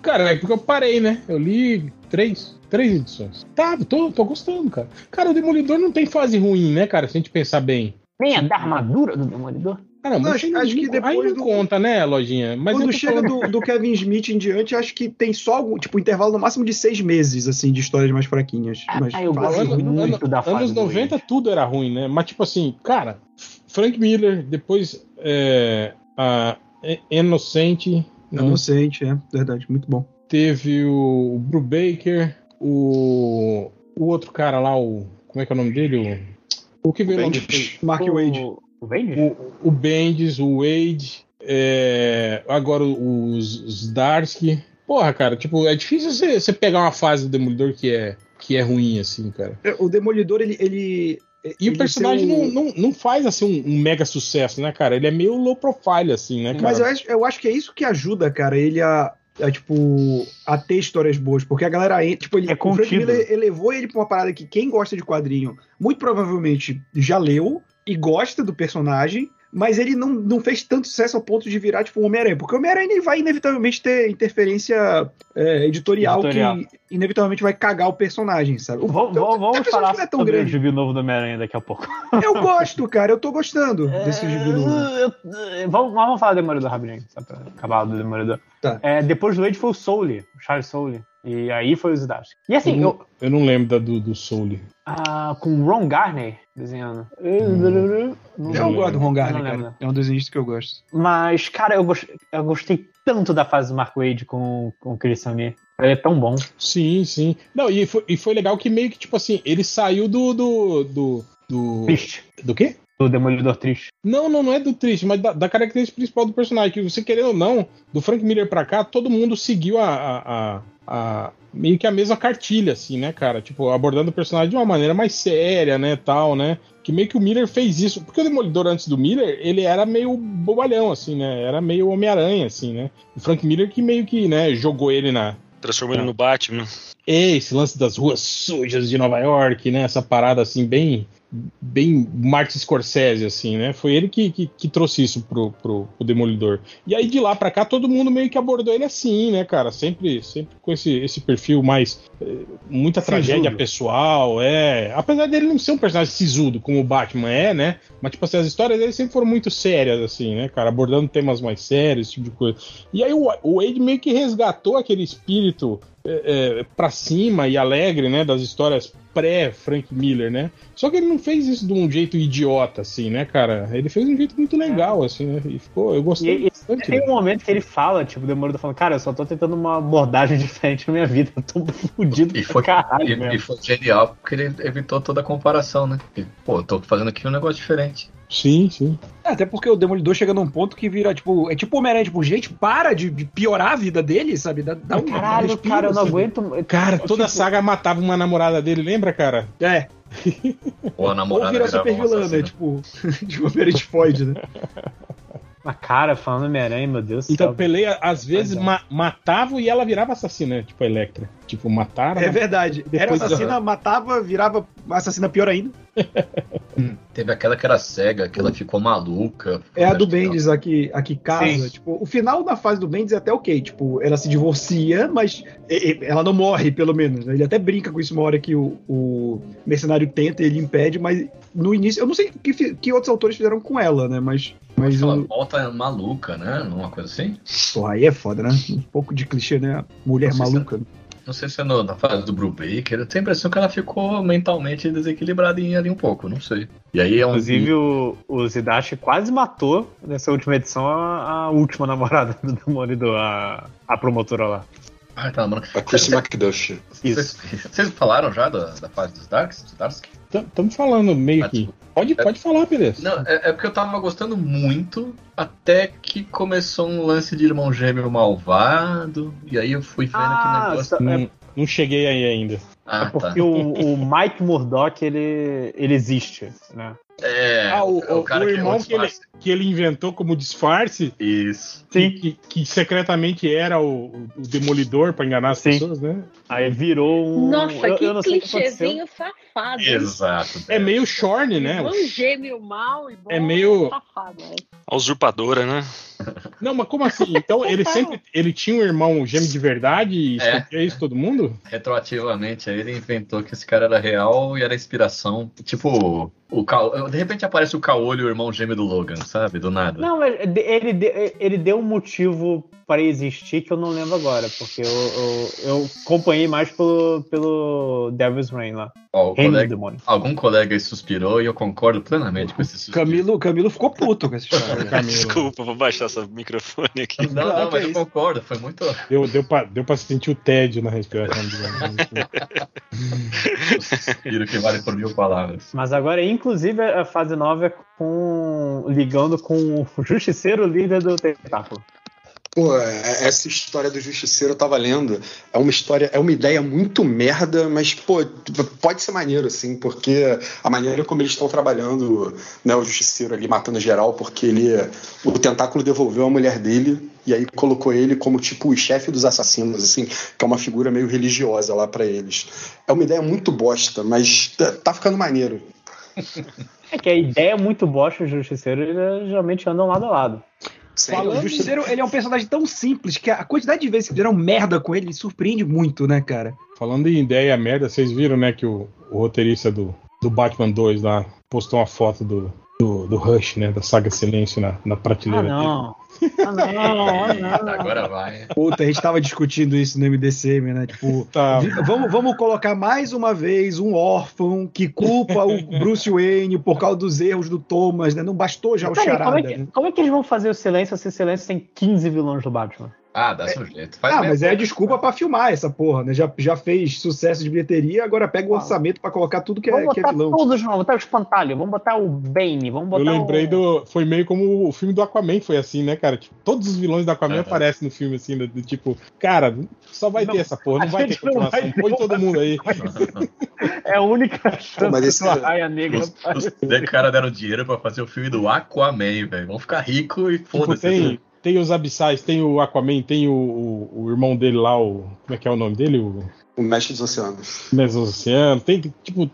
Cara, é porque eu parei, né? Eu li três, três edições. Tá, tô, tô gostando, cara. Cara, o Demolidor não tem fase ruim, né, cara? Se a gente pensar bem. Nem a da armadura do Demolidor? Cara, acho- aí acho que aí depois não do- conta, né, lojinha? Mas Quando chega falando- do, do Kevin Smith em diante, acho que tem só algum, tipo, intervalo no máximo de seis meses, assim, de histórias mais fraquinhas. Mas, Ah, eu gosto Ano- muito ano- da fase Anos do 90 Wade. tudo era ruim, né? Mas tipo assim, cara, Frank Miller, depois é, a E- Inocente, né? Inocente, é, verdade, muito bom. teve o Brubaker, o o outro cara lá, o como é que é o nome dele? O, o que veio Bendis. depois? Mark O- Wade. O Wade? O, o Bendis, o Wade, é, agora os, os Darsky. Porra, cara, tipo, é difícil você, pegar uma fase do Demolidor que é, que é ruim, assim, cara. É, O Demolidor, ele. ele E ele o personagem o- não, não, não faz assim um, um mega sucesso, né, cara? Ele é meio low profile, assim, né, cara? Mas eu acho, eu acho que é isso que ajuda, cara, ele a. a, tipo, a ter histórias boas, porque a galera entra, tipo, ele, É o Frank. Miller elevou ele pra uma parada que quem gosta de quadrinho, muito provavelmente já leu e gosta do personagem, mas ele não, não fez tanto sucesso ao ponto de virar, tipo, um Homem-Aranha, porque o Homem-Aranha vai inevitavelmente ter interferência é, editorial, Editorial. que inevitavelmente vai cagar o personagem, sabe? O- Vamos, então, vamos, vamos falar não é tão sobre o grande. gibi novo do Homem-Aranha daqui a pouco. [laughs] Eu gosto, cara, eu tô gostando desse gibi novo. É, eu- eu- vamos, vamos falar do Demolidor rapidinho, só pra acabar do Demolidor. Tá. É, depois do Wade foi o Soule, o Charles Soule. E aí foi o Zdarsky. E assim, Uhum. eu, Eu não lembro da, do, do Soul. ah, com o Ron Garner desenhando. Não Eu lembro. gosto do Ron Eu Garner, não lembro. cara. É um desenhista que eu gosto. Mas, cara, eu, gos- eu gostei tanto da fase do Mark Wade com, com o Chris Samir. Ele é tão bom. Sim, sim. Não, e foi, e foi legal que meio que, tipo assim, ele saiu do. do. do. do, Triste. do quê? Do Demolidor triste. Não, não, não é do triste, mas da, da característica principal do personagem. Que você querendo ou não, do Frank Miller pra cá, todo mundo seguiu a. a- a- a- meio que a mesma cartilha, assim, né, cara? Tipo, abordando o personagem de uma maneira mais séria, né, tal, né? Que meio que o Miller fez isso. Porque o Demolidor antes do Miller, ele era meio bobalhão, assim, né? Era meio Homem-Aranha, assim, né? O Frank Miller que meio que, né, jogou ele na, Transformou ele no Batman. é, esse lance das ruas sujas de Nova York, né? Essa parada assim, bem. Bem Martin Scorsese, assim, né? Foi ele que, que, que trouxe isso pro, pro, pro Demolidor. E aí de lá pra cá, todo mundo meio que abordou ele assim, né, cara? Sempre, sempre com esse, esse perfil mais. eh, muita Sisudo. tragédia pessoal, é. Apesar dele não ser um personagem sisudo, como o Batman é, né? Mas, tipo assim, as histórias dele sempre foram muito sérias, assim, né, cara? Abordando temas mais sérios, esse tipo de coisa. E aí o, o Wade meio que resgatou aquele espírito é, é, pra cima e alegre, né, das histórias pré-Frank Miller, né? Só que ele não fez isso de um jeito idiota, assim, né, cara? Ele fez de um jeito muito legal, assim, né? E ficou, eu gostei E- e bastante. Tem né? um momento que ele fala, tipo, o Demolidor falando, cara, eu só tô tentando uma abordagem [laughs] diferente na minha vida. Eu tô fudido E foi, caralho e, mesmo. e foi genial porque ele evitou toda a comparação, né? E, pô, eu tô fazendo aqui um negócio diferente. Sim, sim. É, até porque o Demolidor chega num ponto que vira, tipo, é tipo o Homem-Aranha, tipo, gente, para de, de piorar a vida dele, sabe? Dá, dá um Caralho, respiro, cara, eu não sabe? aguento. Cara, toda a Tipo, saga matava uma namorada dele, lembra, cara? É, Ou a ou namorada vira virava super vilã, né? Tipo, tipo [laughs] Homem-Aranha de Floyd, né? Mas, cara, falando Homem-Aranha, meu Deus do Então, céu. Peleia, às vezes, ma matava e ela virava assassina, né? Tipo a Electra. Tipo, mataram. É verdade. Era assassina, matava, virava assassina pior ainda. Teve aquela que era cega, que ela ficou maluca. É a do Bendis, a que, a que casa. Tipo, o final da fase do Bendis é até ok. Tipo, ela se divorcia, mas ela não morre, pelo menos. né? Ele até brinca com isso uma hora que o, o mercenário tenta e ele impede, mas no início. Eu não sei que, que outros autores fizeram com ela, né? Mas. Mas Ela o, volta maluca, né? Uma coisa assim. porra, aí é foda, né? Um pouco de clichê, né? Mulher Não sei se- maluca. Não sei se é no- na fase do Brubaker. Eu tenho a impressão que ela ficou mentalmente desequilibrada em ali um pouco, não sei. E aí é um. Inclusive, o, o Zidashi quase matou nessa última edição a, a última namorada do Demolidor, a, a promotora lá. Ah, tá, mano. A Chrissy McDush. Vocês, vocês falaram já da, da fase dos Darks? Dos Darks? Estamos falando meio Ah, que. desculpa. Pode, pode falar, beleza. Não, é, é porque eu tava gostando muito até que começou um lance de irmão gêmeo malvado. E aí eu fui vendo que o Ah, negócio. só- é, Não, não cheguei aí ainda. Ah, tá. porque o, o Mike Murdock, ele, ele existe, né? É, ah, o, é o- o irmão que ele, disfarce. que ele inventou como disfarce, Isso. que, que, que secretamente era o, o demolidor pra enganar as Sim. pessoas, né? Aí virou um... Nossa, eu, que eu que clichêzinho safado. Exato. É meio Shorn, né? Um gêmeo mal e bom É meio- safado. é. A usurpadora, né? Não, mas como assim? Então ele sempre ele tinha um irmão gêmeo de verdade e É. escondia isso todo mundo? Retroativamente, aí ele inventou que esse cara era real e era inspiração. Tipo, o Ca... de repente aparece o Caolho, o irmão gêmeo do Logan, sabe? Do nada. Não, mas ele, ele deu um motivo para existir que eu não lembro agora, porque eu, eu, eu acompanhei mais pelo, pelo Devil's Reign lá. Ó, o Reino do colega- Demônio. Algum colega suspirou e eu concordo plenamente com esse suspiro. Camilo, Camilo ficou puto com história. [laughs] Camilo. Desculpa, vou baixar esse microfone aqui. Não, Não, não, que mas é eu concordo, foi muito. Deu, deu, pra, deu pra sentir o tédio na respiração dele. o suspiro que vale por mil palavras. Mas agora, inclusive, a fase 9 é com, ligando com o [laughs] Justiceiro líder do Tentáculo. Pô, é- essa história do Justiceiro eu tava lendo. É uma história, é uma ideia muito merda, mas, pô, pode ser maneiro, assim, porque a maneira como eles estão trabalhando, né, o Justiceiro ali matando geral, porque ele. O tentáculo devolveu a mulher dele e aí colocou ele como, tipo, o chefe dos assassinos, assim, que é uma figura meio religiosa lá pra eles. É uma ideia muito bosta, mas tá, tá ficando maneiro. [laughs] É que a ideia é muito bosta, o Justiceiro, eles geralmente andam lado a lado. Sem Fala, o dúvida. Justiceiro, ele é um personagem tão simples que a quantidade de vezes que fizeram merda com ele, ele surpreende muito, né, cara? Falando em ideia merda, vocês viram, né, que o, o roteirista do, do Batman 2 lá postou uma foto do, do, do Rush, né, da saga Silêncio na, na Ah, prateleira dele. Não. Ah, não, ah, não. Agora vai. Puta, a gente tava discutindo isso no MDCM, né? Tipo, Tá. vamos, vamos colocar mais uma vez um órfão que culpa o Bruce Wayne por causa dos erros do Thomas, né? Não bastou já o Peraí, como, é charada, que, né? como é que eles vão fazer o silêncio se o silêncio tem 15 vilões do Batman? Ah, dá seu jeito. Faz Ah, mesmo. mas é a desculpa pra filmar essa porra, né? Já, já fez sucesso de bilheteria, agora pega o orçamento pra colocar tudo que é, vamos que é botar vilão. todos, vamos botar o Espantalho, vamos botar o Bane, vamos botar Eu lembrei o... do. Foi meio como o filme do Aquaman, foi assim, né, cara? Tipo, todos os vilões do Aquaman Aham. aparecem no filme, assim, do, do tipo, cara, só vai Não, ter essa porra, não vai ter não vai continuação. ter Põe todo mundo aí. É a única chance mas esse- da Raia Negra. Os, os de cara deram dinheiro pra fazer o filme do Aquaman, velho. Vão ficar ricos e Tipo, foda-se. tem, tem os abissais, tem o Aquaman, tem o, o, o irmão dele lá, o. Como é que é o nome dele? O O Mestre dos Oceanos. Mesoceano. Tem, tipo,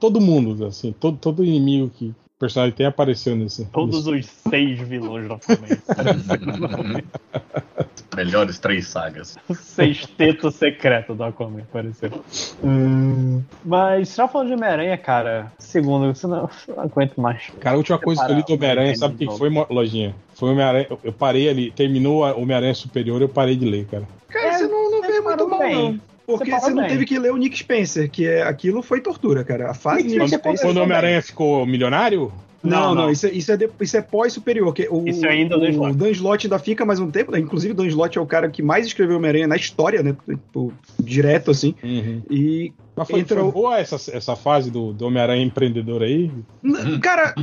todo mundo, assim, todo, todo inimigo que personagem tem apareceu nesse. Todos os seis vilões do Aquaman. [laughs] Melhores três sagas. Sexteto secreto do Aquaman, apareceu. Hum, mas só falando de Homem-Aranha, cara, segundo, você não, eu não aguento mais. Cara, a última coisa que eu li do Homem-Aranha, sabe o o que Homem-Aranha foi, Lojinha? Foi Homem-Aranha. eu- Eu parei ali, terminou a Homem-Aranha Superior, eu parei de ler, cara. Cara, É, você não, não você vê muito mal, não. Porque Você você, não bem. teve que ler o Nick Spencer, que é, aquilo foi tortura, cara. A fase Nick Nick Spencer Spencer. Quando o. Homem-Aranha ficou milionário? Não, Não, não, isso, é- isso é, de- isso é pós-superior. que O, Isso é ainda o Dan o. Dan Slott ainda fica mais um tempo, né? Inclusive, o Dan Slott é o cara que mais escreveu Homem-Aranha na história, né? Tipo, direto, assim. E, Mas foi, Entra foi boa essa, essa fase do, do Homem-Aranha empreendedor aí? n- cara,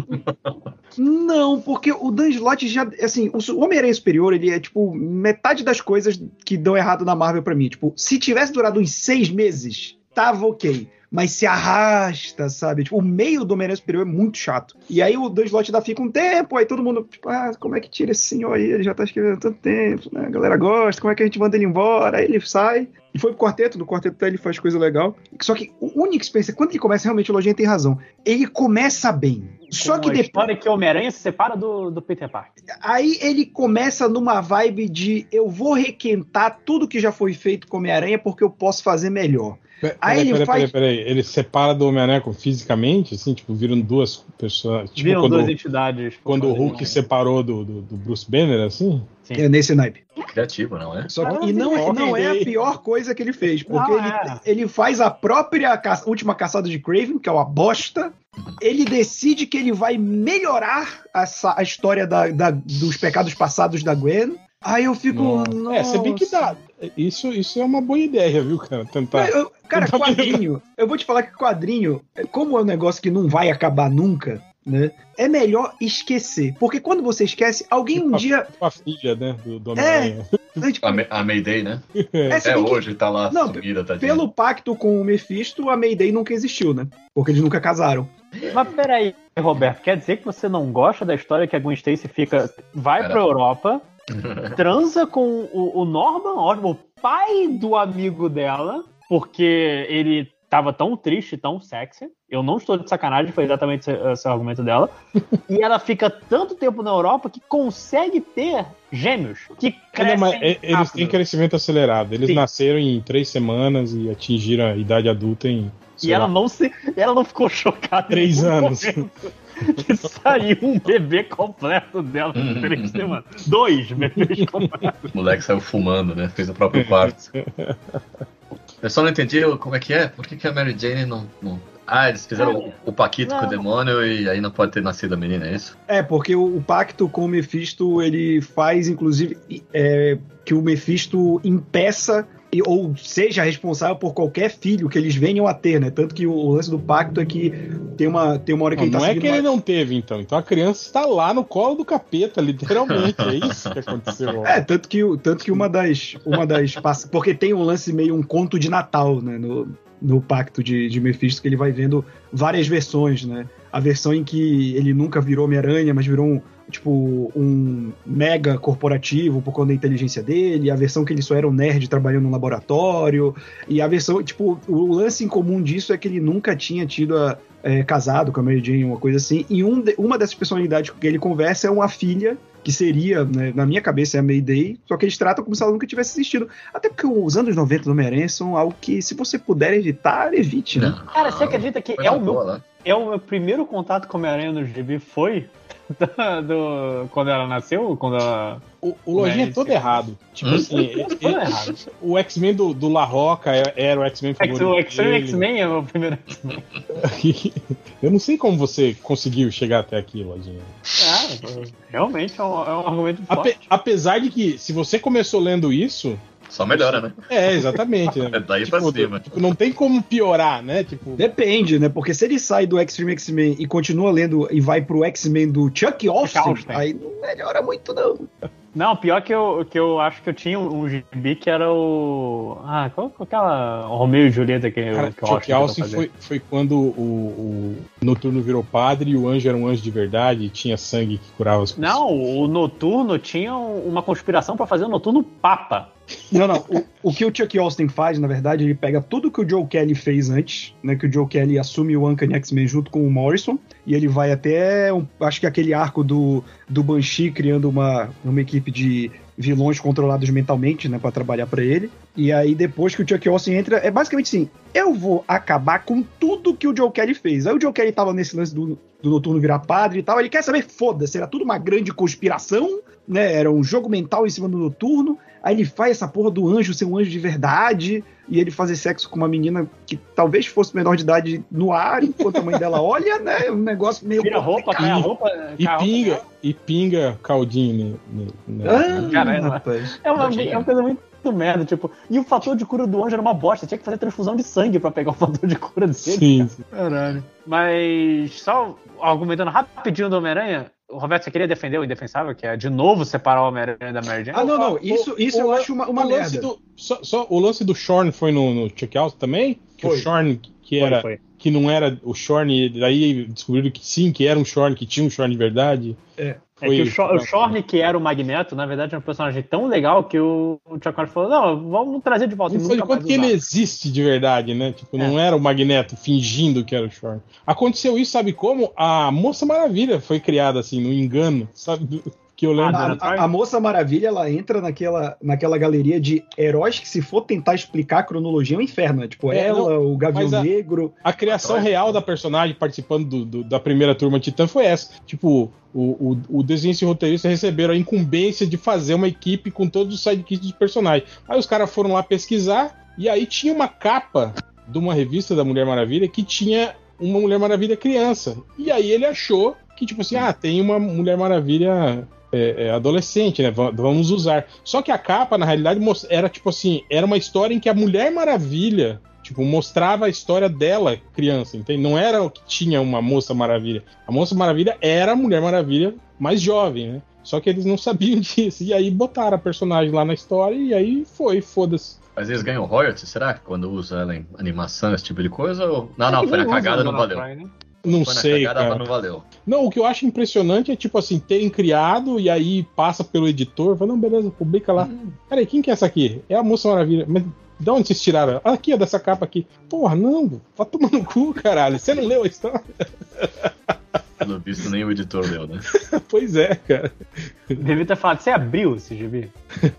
não, porque o Dan Slott já, assim, o Homem-Aranha Superior, ele é, tipo, metade das coisas que dão errado na Marvel pra mim. Tipo, se tivesse durado uns seis meses, tava ok. Mas se arrasta, sabe? Tipo, o meio do Homem-Aranha Superior é muito chato. E aí o Dan Slott ainda fica um tempo, aí todo mundo, tipo, ah, como é que tira esse senhor aí? Ele já tá escrevendo há tanto tempo, né? A galera gosta, como é que a gente manda ele embora? Aí ele sai. E foi pro quarteto, no quarteto até ele faz coisa legal. Só que o Unix Spencer, quando ele começa, realmente o Lojinha tem razão. Ele começa bem. Só que depois. história que o Homem-Aranha se separa do, do Peter Parker. Aí ele começa numa vibe de eu vou requentar tudo que já foi feito com Homem-Aranha porque eu posso fazer melhor. Aí Peraí, ele peraí, faz- peraí, peraí. Ele separa do Homem-Aranha fisicamente, assim, tipo, viram duas pessoas. Tipo, Viram quando, duas entidades. quando o Hulk separou do, do, do Bruce Banner, assim? Sim. É nesse naipe. Criativo, não é? Só que- Ah, e não, é- não é a pior coisa que ele fez, porque Não ele, é. ele faz a própria ca- última caçada de Craven, que é uma bosta. Ele decide que ele vai melhorar essa, a história da- da- dos pecados passados da Gwen. Aí eu fico. Nossa. É, se bem que dá. Isso, isso é uma boa ideia, viu, cara? Tentar. Eu- cara, Tá quadrinho. Eu vou te falar que quadrinho, como é um negócio que não vai acabar nunca, né? É melhor esquecer. Porque quando você esquece, alguém um dia. Com a filha, né? Do, do Homem-Aranha. né, tipo, A, a Mayday, né? [laughs] é, se É que hoje, tá lá Não, sumida, tadinha. pelo pacto com o Mephisto, a Mayday nunca existiu, né? Porque eles nunca casaram. Mas peraí, Roberto, quer dizer que você não gosta da história que a Gwen Stacy fica. vai Pera. pra Europa, [laughs] transa com o, o Norman Osborn, o pai do amigo dela, porque ele tava tão triste, tão sexy. Eu não estou de sacanagem, foi exatamente esse, esse argumento dela. [laughs] e ela fica tanto tempo na Europa que consegue ter gêmeos que crescem não, é- eles têm crescimento acelerado. Eles Sim. nasceram em três semanas e atingiram a idade adulta em. E ela lá, não se, ela não ficou [laughs] chocada. Três anos. [laughs] Que saiu um bebê completo dela em três semanas. Dois bebês [laughs] completos. O moleque saiu fumando, né? Fez o próprio quarto. Eu só não entendi como é que é. Por que, que a Mary Jane não. não- Ah, eles fizeram o, o Paquito com o demônio e aí não pode ter nascido a menina, é isso? É, porque o, o pacto com o Mephisto, ele faz, inclusive, é, que o Mephisto impeça e- ou seja responsável por qualquer filho que eles venham a ter, né? Tanto que o, lance do pacto é que tem uma, tem uma hora que Não, ele tá não é que ele uma- não teve, então. Então a criança está lá no colo do capeta, literalmente. É isso que aconteceu. É, tanto que, tanto que uma das. Uma das porque tem um lance meio um conto de Natal, né? No, no pacto de, de Mephisto, que ele vai vendo várias versões, né? A versão em que ele nunca virou Homem-Aranha, mas virou um, tipo, um mega corporativo por conta da inteligência dele, a versão que ele só era um nerd trabalhando no laboratório, e a versão, tipo, o lance em comum disso é que ele nunca tinha tido a, é, casado com a Mary Jane, uma coisa assim, e um de- uma dessas personalidades com quem ele conversa é uma filha que seria, né, na minha cabeça, é a Mayday, só que eles tratam como se ela nunca tivesse existido. Até porque os anos 90 do Homem-Aranha são algo que, se você puder evitar, evite, né? Cara, você acredita que é o, meu, boa, né? É o meu primeiro contato com a Homem-Aranha no GB foi [laughs] do, quando ela nasceu? Quando ela. O, o Lojinha é Mas- todo errado. Tipo Hum? assim, ele- errado. o X-Men do, do La Roca é- era o X-Men favorito. O X-Men é o meu primeiro X-Men. [laughs] Eu não sei como você conseguiu chegar até aqui, Lojinha. É, realmente é um, é um argumento Ape- forte. apesar de que, se você começou lendo isso, Só melhora, né? é, exatamente. Né? É [laughs] daí pra cima. tipo, não tem como piorar, né? Tipo, Depende, né? Porque se ele sai do Extreme X-Men e continua lendo e vai pro X-Men do Chuck Austin, Austin. aí não melhora muito, não. Não, pior que eu, que eu acho que eu tinha um gibi que era o. Ah, qual, qual aquela. Romeu e Julieta que, cara, que o Chuck Austin Austin tentou foi, foi quando o, o Noturno virou padre e o anjo era um anjo de verdade e tinha sangue que curava as pessoas. Não, o Noturno tinha um- uma conspiração pra fazer o Noturno Papa. Não, não. O, o que o Chuck Austin faz, na verdade, ele pega tudo que o Joe Kelly fez antes, né? Que o Joe Kelly assume o Uncanny X-Men junto com o Morrison, e ele vai até, um- acho que aquele arco do, do Banshee criando uma, uma equipe de vilões controlados mentalmente, né? Pra trabalhar pra ele. E aí, depois que o Chuck Austin entra, é basicamente assim, eu vou acabar com tudo que o Joe Kelly fez. Aí o Joe Kelly tava nesse lance do, do Noturno virar padre e tal, ele quer saber, foda-se, era tudo uma grande conspiração, né? Era um jogo mental em cima do Noturno, Aí ele faz essa porra do anjo ser um anjo de verdade. E ele fazer sexo com uma menina que talvez fosse menor de idade no ar, enquanto a mãe dela olha, né? Um negócio meio. Tira a roupa, cai a roupa. E a roupa. pinga, e pinga caldinho. Né, né, Ah, Caramba. rapaz. É uma, é uma coisa muito merda, tipo. E o fator de cura do anjo era uma bosta. Tinha que fazer transfusão de sangue pra pegar o [laughs] fator de cura dele. Sim, sim. Caralho. Mas só argumentando rapidinho do Homem-Aranha, Roberto, você queria defender o Indefensável, que é de novo separar o Homem-Aranha da Mary Jane? Ah, não, não. Isso, isso eu o- acho uma, uma o lance merda. do, só, só- o lance do Shorn foi no, no Chuck Out também? Que Foi. o Shorn que Foi, era foi. que não era o Shorn, daí descobriram que sim, que era um Shorn, que tinha um Shorn de verdade. É. É que o, Shor- o Shorn, que era o Magneto, na verdade, é um personagem tão legal que o, o Chuck falou: não, vamos trazer de volta. Não foi de quanto que ele existe de verdade, né? Tipo, não era o Magneto fingindo que era o Shorn. Aconteceu isso, sabe como? A Moça Maravilha foi criada assim, no engano, sabe? Que eu lembro. Ah, A, a- a Moça Maravilha, ela entra naquela, naquela galeria de heróis que, se for tentar explicar a cronologia, é um inferno. né? Tipo, É, ela, o Gavião a- Negro. A criação real da personagem participando do- do- da primeira turma Titã foi essa. Tipo, o, o, o desenho e o roteirista receberam a incumbência de fazer uma equipe com todos os sidekicks dos personagens. Aí os caras foram lá pesquisar e aí tinha uma capa de uma revista da Mulher Maravilha que tinha uma Mulher Maravilha criança. E aí ele achou que, tipo assim, ah, tem uma Mulher Maravilha é, é, adolescente, né? Va- Vamos usar. Só que a capa, na realidade, era tipo assim, era uma história em que a Mulher Maravilha, tipo, mostrava a história dela, criança, entende? Não era o que tinha uma Moça Maravilha. A Moça Maravilha era a Mulher Maravilha mais jovem, né? Só que eles não sabiam [laughs] disso. E aí botaram a personagem lá na história e aí foi, foda-se. Mas eles ganham royalties, será? Quando usa ela em animação, esse tipo de coisa? Ou... Não, não, foi na cagada, não valeu. Né? Não Foi sei, cagada, cara. mas não valeu. Não, o que eu acho impressionante é, tipo assim, terem criado e aí passa pelo editor, fala, não, beleza, publica lá. Peraí, quem que é essa aqui? É a Moça Maravilha. Mas de onde vocês tiraram? Ah, aqui, ó, dessa capa aqui. Porra, não, vai tomar no cu, caralho. Você não leu a história? Pelo visto, nem o editor leu, né? [laughs] pois é, cara. Devia ter falado: você abriu esse gibi?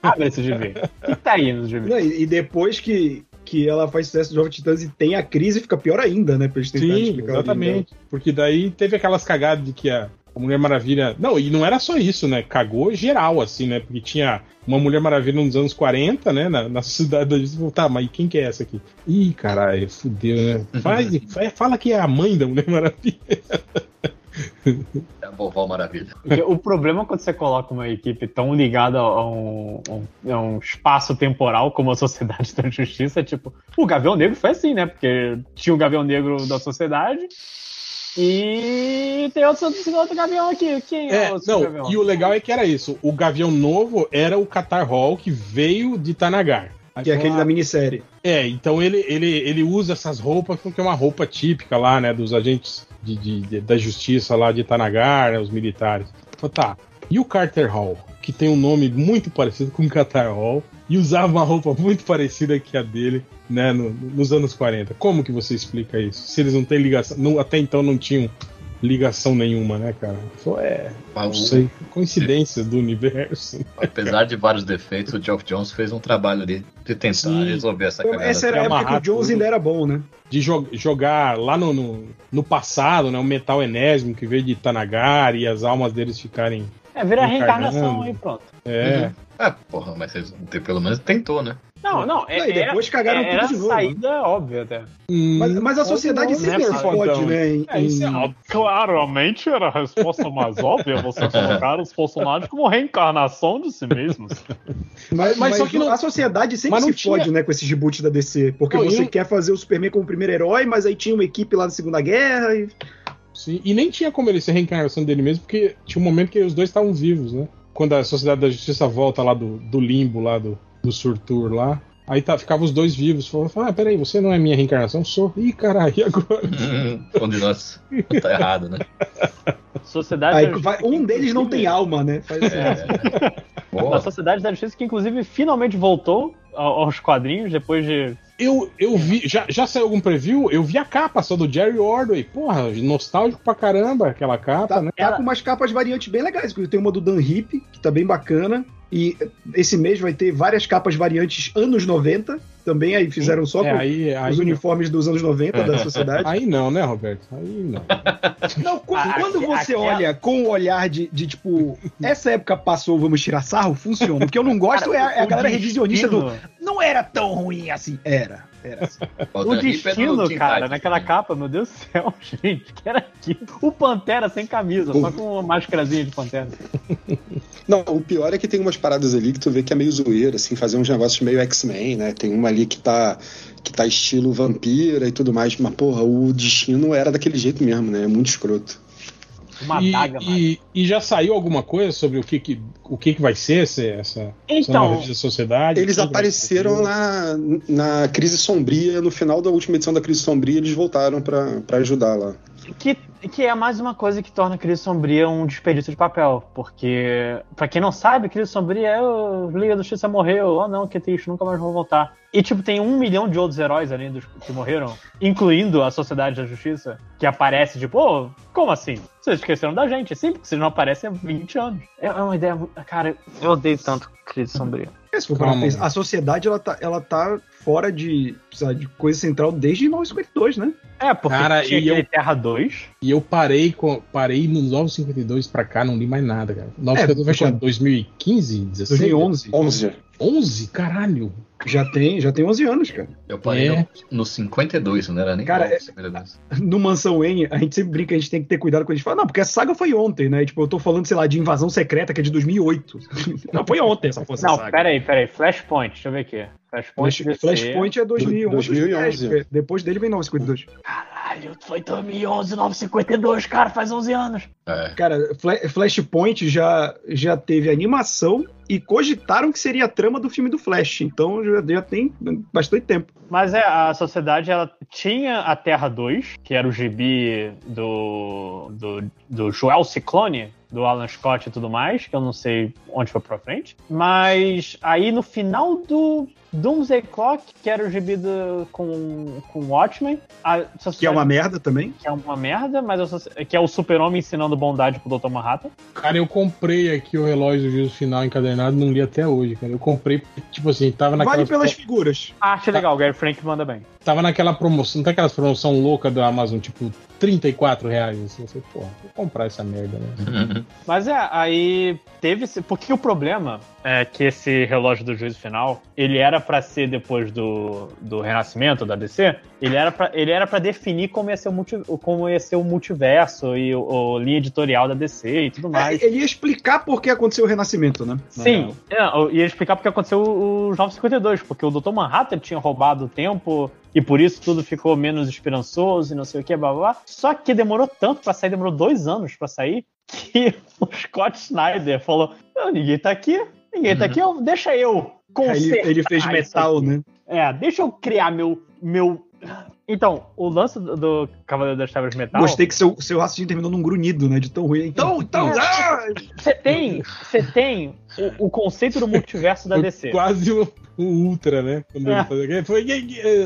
Abre esse gibi. O que tá aí no gibi? Não, e depois que, que ela faz sucesso no Jovem Titãs e tem a crise, fica pior ainda, né? Pra eles tentarem Sim, explicar a origem exatamente. Porque daí teve aquelas cagadas de que a, Mulher Maravilha. Não, e não era só isso, né? Cagou geral, assim, né? Porque tinha uma Mulher Maravilha nos anos 40, né? Na, na sociedade da justiça. Tá, mas quem que é essa aqui? Ih, caralho, fudeu, né? [laughs] Faz- fala que é a mãe da Mulher Maravilha. [laughs] [laughs] É a vovó maravilha. Porque o problema quando você coloca uma equipe tão ligada a um, um- a um espaço temporal como a Sociedade da Justiça é tipo. O Gavião Negro foi assim, né? Porque tinha o Gavião Negro da Sociedade e tem outro, esse outro Gavião aqui. Quem é, É, o outro não, Gavião? e o legal é que era isso. O Gavião Novo era o Qatar Hall que veio de Tanagar. Aí Que é aquele falou, da minissérie. É, então ele, ele, ele usa essas roupas porque é uma roupa típica lá, né, dos agentes de, de- de- da justiça lá de Tanagar, né, os militares. Falei, tá, e o Carter Hall, que tem um nome muito parecido com o Qatar Hall, e usava uma roupa muito parecida que a dele, né, no- nos anos 40. Como que você explica isso? Se eles não têm ligação, não- até então não tinham ligação nenhuma, né, cara? Só é, não o- sei, coincidências do universo. Apesar de vários defeitos, o Geoff Jones fez um trabalho ali de tentar Sim. resolver essa cagada. Essa era a época que o Jones tudo. ainda era bom, né? de jo- jogar lá no, no, no passado, né? O metal enésimo que veio de Tanagar e as almas deles ficarem. É, vira reencarnação aí, pronto. É. É, porra, mas vocês- pelo menos tentou, né? Não, não, é, Não, e depois cagaram era, tudo de novo, Era a saída óbvia até. Mas, mas a sociedade não, sempre né, se fode, né? Em, É, isso é em-. Claramente era a resposta mais óbvia você colocar os personagens como reencarnação de si mesmos. Mas, [laughs] Mas mas só que não- a sociedade sempre se fode, tinha- né, com esses reboots da DC. Porque Não, você quer fazer o Superman como primeiro herói, mas aí tinha uma equipe lá na Segunda Guerra e. Sim, E nem tinha como ele ser reencarnação dele mesmo, porque tinha um momento que os dois estavam vivos, né? Quando a Sociedade da Justiça volta lá do, do limbo, lá do, do Surtur lá. Aí tá, ficavam os dois vivos. Falando, ah, peraí, você não é minha reencarnação? Sou. Ih, caralho, e agora? um de nós [laughs] tá errado, né? Sociedade Aí vai- Justiça, um deles não tem alma, né? Faz assim. É. A. Sociedade da Justiça, que inclusive finalmente voltou ao- aos quadrinhos depois de. Eu, eu vi, já, já saiu algum preview? Eu vi a capa só do Jerry Ordway. Porra, nostálgico pra caramba aquela capa, Tá, né? tá com umas capas variantes bem legais. Tem uma do Dan Hip, que tá bem bacana. E esse mês vai ter várias capas variantes anos 90. Também aí fizeram só É, com aí, aí, os uniformes dos anos 90 da sociedade. aí não, né, Roberto? Aí não. [laughs] Não, qu- Ah, quando você aquela- olha com o olhar de, de, tipo, essa época passou, vamos tirar sarro, funciona. O que eu não gosto é, a- é a galera revisionista do. Não era tão ruim assim. Era. Era. assim. O Hipper destino, cara, naquela também. capa, meu Deus do céu, [laughs] gente, que era aquilo. O Pantera sem camisa, só com uma máscarazinha de Pantera. Não, o pior é que tem umas paradas ali que tu vê que é meio zoeira, assim, fazer uns negócios meio X-Men, né? Tem uma ali que tá, que tá estilo vampira e tudo mais, mas porra, o destino era daquele jeito mesmo, né? É muito escroto. Uma e, adaga e, e já saiu alguma coisa sobre o que, que, o que, que vai ser essa, essa, Então, nova revista da sociedade? Eles apareceram na, na Crise Sombria, no final da última edição da Crise Sombria, eles voltaram pra pra ajudar lá. Que, que é mais uma coisa que torna a Crise Sombria um desperdício de papel. Porque, pra quem não sabe, Crise Sombria é o Liga da Justiça morreu. Oh não, que triste, nunca mais vou voltar. E, tipo, tem um milhão de outros heróis ali dos, que morreram, incluindo a Sociedade da Justiça, que aparece, tipo, ô, como assim? Vocês esqueceram da gente? Sim, porque vocês não aparecem há 20 anos. É é uma ideia. Cara, eu odeio tanto Crise Sombria. É, se for parar pra Calma. pensar, a sociedade ela tá, ela tá fora de, de coisa central desde 1952, né? É, porque Cara, tinha e eu- Terra 2. E eu parei, com, parei nos 952 pra cá, não li mais nada, cara. 952 vai foi chamar 2015, 16? 2011. 11. 11? Caralho. Já tem, já tem 11 anos, cara. Eu parei É. no, no 52, não era nem Cara, no é- 52. No Mansão Wayne, a gente sempre brinca, a gente tem que ter cuidado quando a gente fala, não, porque a saga foi ontem, né? Tipo, eu tô falando, sei lá, de Invasão Secreta, que é de 2008. [laughs] Não, foi ontem essa essa Não, saga. peraí, peraí. Flashpoint, deixa eu ver aqui. Flashpoint. Flash. Flashpoint é 2011. 2011. 2010, Depois dele vem 952. Caralho, foi 2011, 952, cara, faz 11 anos. É. Cara, Fla- Flashpoint já, já teve animação e cogitaram que seria a trama do filme do Flash. Então já, já tem bastante tempo. Mas é, a sociedade, ela tinha a Terra 2, que era o gibi do, do, do Joel Ciclone, do Alan Scott e tudo mais, que eu não sei onde foi pra frente. Mas aí no final do Doomsday Clock, que era o gibi do, com, com Watchmen, a sociedade, Que é uma merda também. que é uma merda, mas que é o super-homem ensinando bondade pro Dr. Manhattan. Cara, eu comprei aqui o relógio do juízo final encadernado, não li até hoje, cara. Eu comprei, tipo assim, tava naquela. Vale pelas figuras. A arte é legal, o Gary Frank manda bem. Tava naquela promoção, não tem aquelas promoção louca da Amazon, tipo, 34 reais, assim. Eu falei, porra, vou comprar essa merda, né? Mas é, aí teve. Porque o problema é que esse relógio do juízo final, ele era pra ser depois do, do renascimento da DC, ele era pra, ele era para definir como ia ser o, multi, como ia ser o multiverso e o, o linha editorial da DC e tudo mais. É, ele ia explicar por que aconteceu o renascimento, né? Sim, é, ia explicar porque aconteceu os 952, porque o Dr. Manhattan tinha roubado o tempo e por isso tudo ficou menos esperançoso e não sei o que, blá blá blá. Só que demorou tanto pra sair, demorou dois anos pra sair, [laughs] que o Scott Snyder falou: "Não, ninguém tá aqui, ninguém tá aqui, eu- deixa eu ele, consertar ele fez metal, aqui." né? É, deixa eu criar meu. meu... Então, o lance do, do Cavaleiro das Trevas Metal. Gostei que seu, seu raciocínio terminou num grunhido, né? De tão ruim. Então, então. ah! Você tem, você tem o, o conceito do multiverso da DC. Quase o, o Ultra, né? Quando É. ele foi.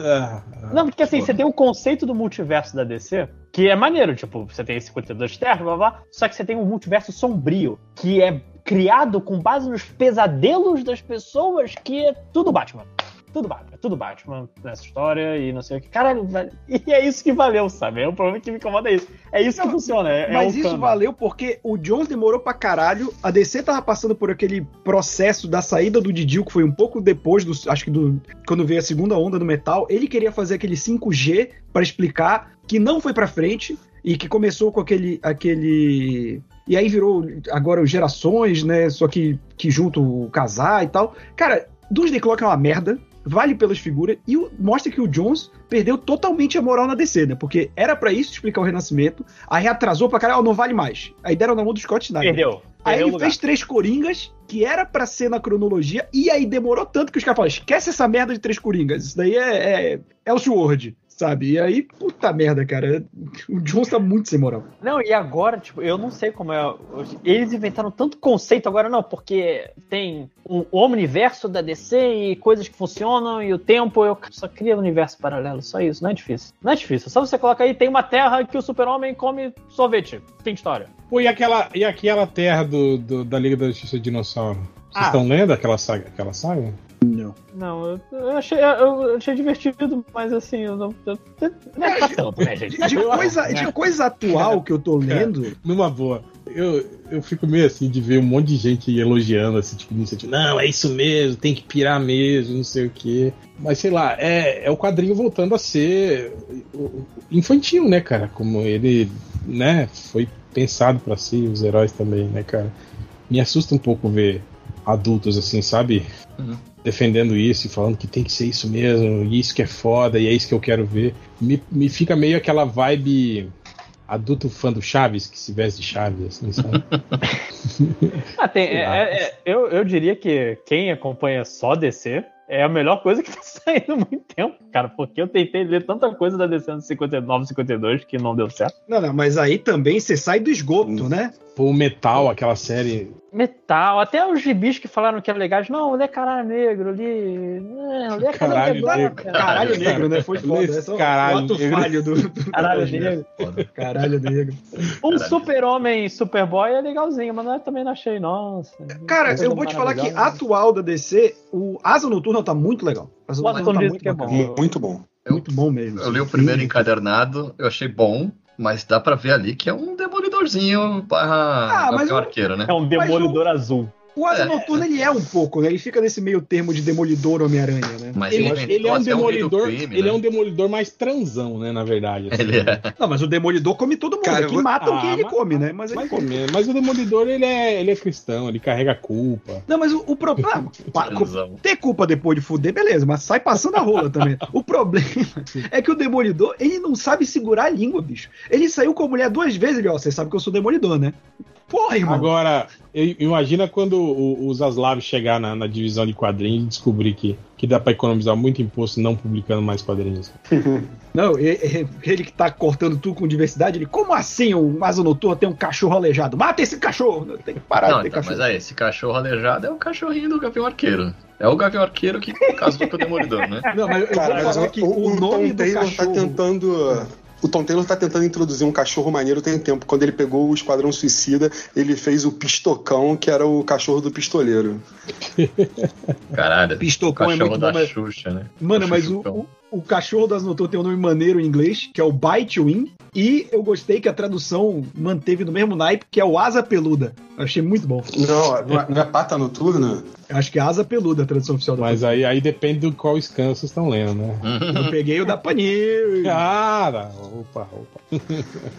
ah, ah. Não, porque assim, você tem o conceito do multiverso da DC, que é maneiro, tipo, você tem 52 terras, blá blá, blá, só que você tem um multiverso sombrio, que é criado com base nos pesadelos das pessoas, que é tudo Batman. Tudo Batman, tudo Batman nessa história e não sei o que. Caralho. [laughs] E é isso que valeu, sabe? É o problema que me incomoda é isso. É isso que Não, funciona. É, Mas é isso canon. valeu porque o Jones demorou pra caralho. A DC tava passando por aquele processo da saída do Didil, que foi um pouco depois do. Acho que do. Quando veio a segunda onda do metal. Ele queria fazer aquele 5G pra explicar que não foi pra frente e que começou com aquele. aquele e aí virou agora os gerações, né? Só que, que junto o casar e tal. Cara, Doomsday Clock é uma merda. Vale pelas figuras e mostra que o Jones perdeu totalmente a moral na DC, né? Porque era pra isso explicar o renascimento, aí atrasou pra caralho, ó, não vale mais. Aí deram na mão do Scott Snyder. Perdeu. Aí Perdeu ele lugar. fez três coringas, que era pra ser na cronologia, e aí demorou tanto que os caras falaram: esquece essa merda de três coringas. Isso daí é, é Elseworld, sabe? E aí, puta merda, cara. O Jones tá muito sem moral. Não, e agora, tipo, eu não sei como é. Eles inventaram tanto conceito agora, não, porque tem um omniverso da DC e coisas que funcionam e o tempo. Eu só cria um universo paralelo, só isso, não é difícil. Não é difícil, só você coloca aí, tem uma terra que o super-homem come sorvete. Fim de história. Pô, e aquela, e aquela terra do, do- da Liga da Justiça Dinossauro? Vocês Ah. estão lendo aquela saga? Aquela saga? Não, eu, eu achei, eu achei divertido, mas assim, eu não. eu- não é pra tanto, né, gente? De, coisa, de coisa atual que eu tô lendo. Numa boa. Eu, eu fico meio assim de ver um monte de gente elogiando esse tipo de iniciativa. Não, é isso mesmo, tem que pirar mesmo, não sei o quê. Mas sei lá, é, é o quadrinho voltando a ser infantil, né, cara? Como ele, né, foi pensado pra si, os heróis também, né, cara? Me assusta um pouco ver adultos assim, sabe? Uhum. Defendendo isso e falando que tem que ser isso mesmo, e isso que é foda, e é isso que eu quero ver. Me, me fica meio aquela vibe adulto fã do Chaves, que se veste de Chaves, assim, sabe? [laughs] Ah, tem, é- é- é- eu, eu diria que quem acompanha só DC é a melhor coisa que [laughs] tá saindo há muito tempo, cara. Porque eu tentei ler tanta coisa da DC no 59, 52 que não deu certo. Não, não, mas aí também você sai do esgoto, né? Pô, o Metal, aquela série. Metal, até os gibis que falaram que eram legais. Não, lê Caralho Negro, li. Não, lê Caralho Negro, Negro. cara. Caralho negro, né? Foi foda. Esse é caralho negro. falho do, do Caralho do- Negro. Caralho negro. Um Caralho. super-homem Superboy é legalzinho, mas eu também não achei, nossa. Cara, eu vou te falar que atual da DC, o Asa Noturna tá muito legal. Asa O Noturna tá muito que é bom. Muito bom. Muito bom mesmo. Eu li o primeiro encadernado, eu achei bom, mas dá pra ver ali que é um demolidorzinho barra Ah, mas Gavião o- arqueiro, né? É um demolidor azul. O Asa É. Noturna, ele é um pouco, né? Ele fica nesse meio termo de Demolidor Homem-Aranha, né? Mas Ele, ele é um até o rei do demolidor. crime, ele né? é um demolidor mais transão, né? Na verdade. assim. Ele é. Não, mas o Demolidor come todo mundo. Cara, Aqui eu vou- matam Ah, quem ele mas- come, né? Mas ele ou come. Mas o demolidor, ele é, ele é cristão, ele carrega a culpa. Não, mas o, o problema. [laughs] ter culpa depois de fuder, beleza, mas sai passando a rola também. O problema [laughs] é que o Demolidor, ele não sabe segurar a língua, bicho. Ele saiu com a mulher duas vezes, ele, ó, você sabe que eu sou Demolidor, né? Porra, irmão. Agora, imagina quando o, o Zaslav chegar na, na divisão de quadrinhos e descobrir que, que dá pra economizar muito imposto não publicando mais quadrinhos. [laughs] Não, ele que tá cortando tudo com diversidade, ele, como assim o Asa Noturna tem um cachorro aleijado? Mata esse cachorro! Tem que parar Não, de ter então, cachorro. mas aí, esse cachorro aleijado é o cachorrinho do Gavião Arqueiro. É o Gavião Arqueiro que casou com o Demolidor, né? Não, mas eu Cara, mas que o- o, o nome Tom do Taylor cachorro... tá tentando. O Tom Taylor tá tentando introduzir um cachorro maneiro tem tempo. Quando ele pegou o Esquadrão Suicida, ele fez o Pistocão, que era o cachorro do pistoleiro. Caralho. O Pistocão é cachorro muito da bom, mas... Xuxa, né? Mano, mas o, Chuchucão. o, o cachorro das Noturnas tem um nome maneiro em inglês, que é o Bite Wing, e eu gostei que a tradução manteve no mesmo naipe, que é o Asa Peluda. Eu achei muito bom. Não, não é, é pata noturna? Eu acho que é Asa Peluda a tradução oficial da Mas aí, aí depende do qual scan vocês estão lendo, né? Eu peguei o da Panini. [laughs] Cara, opa, opa.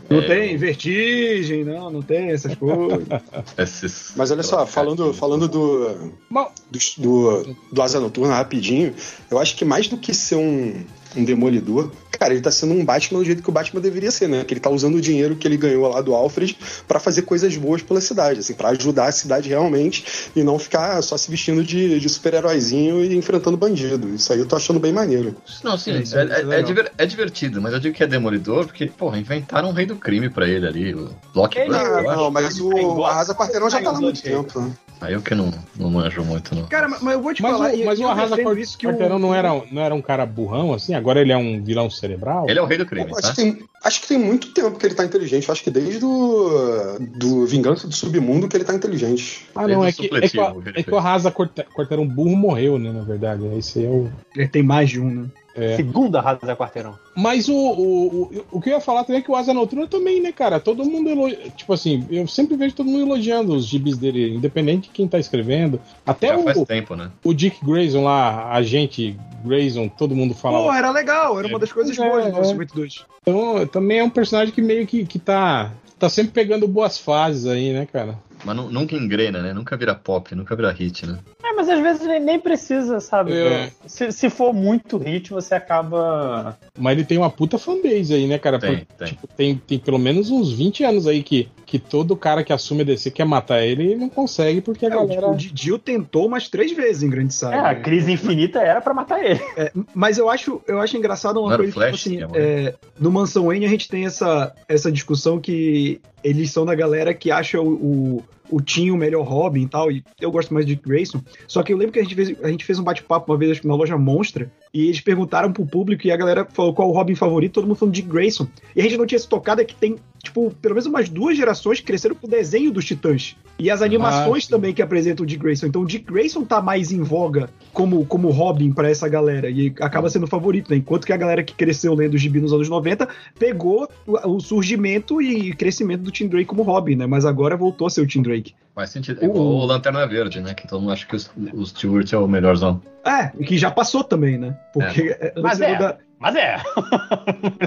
Não É. tem vertigem, não, não tem essas coisas. [laughs] Esses- Mas olha só, falando, falando do, do, do, do Asa Noturna rapidinho, eu acho que mais do que ser um, um demolidor, cara, ele tá sendo um Batman do jeito que o Batman deveria ser, né? Que ele tá usando o dinheiro que ele ganhou lá do Alfred pra fazer coisas boas pela cidade, assim, pra ajudar a cidade realmente e não ficar só se vestindo de, de super-heróizinho e enfrentando bandido. Isso aí eu tô achando bem maneiro. Não, sim, É, é, é é- diver- é divertido, mas eu digo que é demolidor porque, porra, inventaram um rei do crime pra ele ali, o Ele- Blockbuster, Ah, não, mas o Arrasa Quarteirão já tá lá há muito tempo. Aí eu que não, não manjo muito, não. Cara, mas mas eu vou te mas, falar. o, e- mas o Arrasa defendo Quart- isso que o- Quarteirão não era, um- não era um cara burrão, assim? Agora ele é um vilão cerebral? Ele é o rei do crime, Eu tá? Acho, que tem, acho que tem muito tempo que ele tá inteligente. Acho que desde do, do Vingança do Submundo que ele tá inteligente. Ah, não, é que, é que, é que o Arrasa Quarteirão burro morreu, né, na verdade. Esse é o... Ele tem mais de um, né? É. Segunda Rasa Quarteirão. Mas o, o, o, o que eu ia falar também é que o Asa Noturna também, né, cara? Todo mundo elogia. Tipo assim, eu sempre vejo todo mundo elogiando os gibis dele, independente de quem tá escrevendo. Até Já faz o, tempo, né? o Dick Grayson lá, a gente Grayson, todo mundo fala. Pô, era legal, era uma das coisas É, boas do é. 52. Então, também é um personagem que meio que, que tá, tá sempre pegando boas fases aí, né, cara? Mas nu- nunca engrena, né? Nunca vira pop, nunca vira hit, né? É, mas às vezes nem, nem precisa, sabe? É. Se, se for muito hit, você acaba. Mas ele tem uma puta fanbase aí, né, cara? Tem, Porque, tem. tipo, tem, tem pelo menos uns 20 anos aí que, que todo cara que assume a DC quer matar ele e não consegue porque a É, o, galera. o Dio tentou umas três vezes em Grande É, Saga. a crise infinita era pra matar ele. É, mas eu acho, eu acho engraçado uma Não coisa o Flash que, tipo assim, é, no Mansão Wayne a gente tem essa, essa discussão que eles são da galera que acha o, o, o Tim o melhor Robin e tal, e eu gosto mais de Grayson. Só que eu lembro que a gente fez, a gente fez um bate-papo uma vez, acho que na loja Monstra, e eles perguntaram pro público e a galera falou qual o Robin favorito, todo mundo falando de Grayson. E a gente não tinha se tocado é que tem, tipo, pelo menos umas duas gerações que cresceram com o desenho dos Titãs. E as animações sim. também que apresentam o Dick Grayson. Então o Dick Grayson tá mais em voga como, como Robin pra essa galera. E acaba sendo o favorito, né? Enquanto que a galera que cresceu lendo o gibi nos anos 90 pegou o, o surgimento e crescimento do Tim Drake como Robin, né? Mas agora voltou a ser o Tim Drake. Faz sentido. É igual o Lanterna Verde, né? Que todo mundo acha que os- o Stewart é o melhorzão. É, e que já passou também, né? Porque é. Mas é. da- Mas é.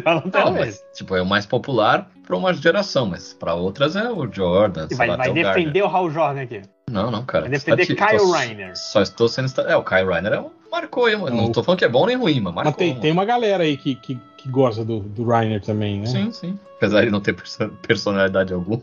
Não tem Não, mas, tipo, é o mais popular pra uma geração, mas pra outras é o Jordan. E vai, lá, vai defender o Hal Jordan aqui. Não, não, cara. Vai defender Estati- Kyle Reiner. Só estou sendo. É, o Kyle Reiner é um Marcou, hein, mano. Não tô falando que é bom nem ruim, mas marcou. Mas tem, mano. tem uma galera aí que, que, que gosta do, do Reiner também, né? Sim, sim. Apesar de não ter perso- personalidade alguma.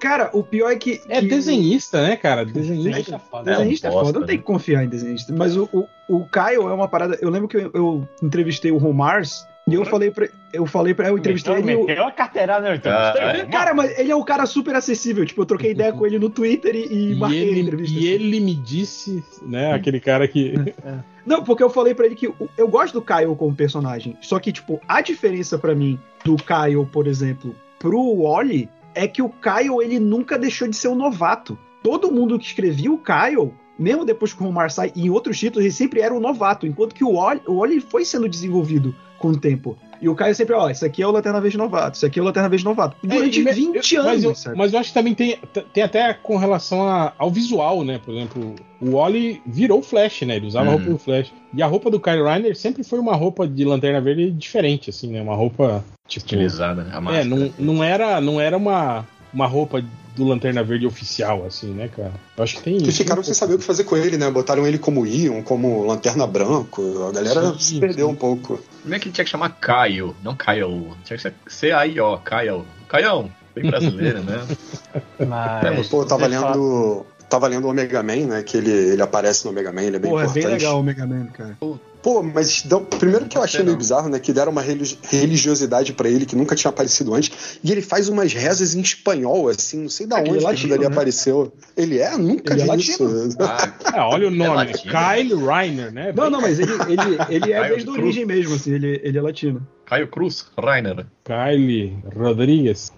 Cara, o pior é que. É que- desenhista, né, cara? Desenhista. é foda. Desenhista é, É um bosta, foda, não tem né? que confiar em desenhista. Mas o, o, o Kyle é uma parada. Eu lembro que eu, eu entrevistei o Romars e eu falei pra. Eu falei pra. Eu entrevistei Meteu, ele. o- meteu a carteirada, né? Então, Ah, gostei. é. Cara, mas ele é um cara super acessível. Tipo, eu troquei ideia com ele no Twitter e, e marquei a ele, entrevista. e assim. ele me disse, né, aquele cara que. [laughs] Não, porque eu falei pra ele que eu gosto do Kyle como personagem. Só que, tipo, a diferença pra mim do Kyle, por exemplo, pro Wally é que o Kyle, ele nunca deixou de ser um novato. Todo mundo que escrevia o Kyle, mesmo depois que o Romar sai em outros títulos, ele sempre era um novato. Enquanto que o Wally, o Wally foi sendo desenvolvido com o tempo. E o Caio sempre, ó, isso aqui é o Lanterna Verde novato, isso aqui é o Lanterna Verde novato. Durante É, 20 eu- anos, mas eu, mas eu acho que também tem, tem até com relação a- ao visual, né? Por exemplo, o Wally virou o Flash, né? Ele usava a Uhum. roupa do Flash. E a roupa do Kyle Reiner sempre foi uma roupa de Lanterna Verde diferente, assim, né? Uma roupa tipo. Utilizada, a É, máscara. não, não era, não era uma, uma roupa do Lanterna Verde oficial, assim, né, cara? Eu acho que tem Que isso. ficaram sem saber o que fazer com ele, né? Botaram ele como Ion, como Lanterna Branco. A galera Sim, se perdeu sim. um pouco. Como é que tinha que chamar Caio? Não Caio. Tinha que ser C-A-I-O, Caio. Caião. Bem brasileiro, né? [laughs] Mas, Pô, eu tava lendo. Tava lendo o Omega Man, né? Que ele, ele aparece no Omega Man, ele é bem Pô, é importante. bem legal o Mega Man, cara. Pô, mas dão- primeiro que eu achei meio bizarro, né? Que deram uma religi- religiosidade pra ele que nunca tinha aparecido antes. E ele faz umas rezas em espanhol, assim, não sei da onde que latino, aquilo ali né? apareceu. Ele é? Nunca Ele é vi latino. isso. Ah, É, olha o nome, né? latino. Kyle Reiner, né? Não, não, mas ele, ele, ele é desde a origem mesmo, assim, ele, ele é latino. Caio Cruz, Rainer. Kyle Rodrigues.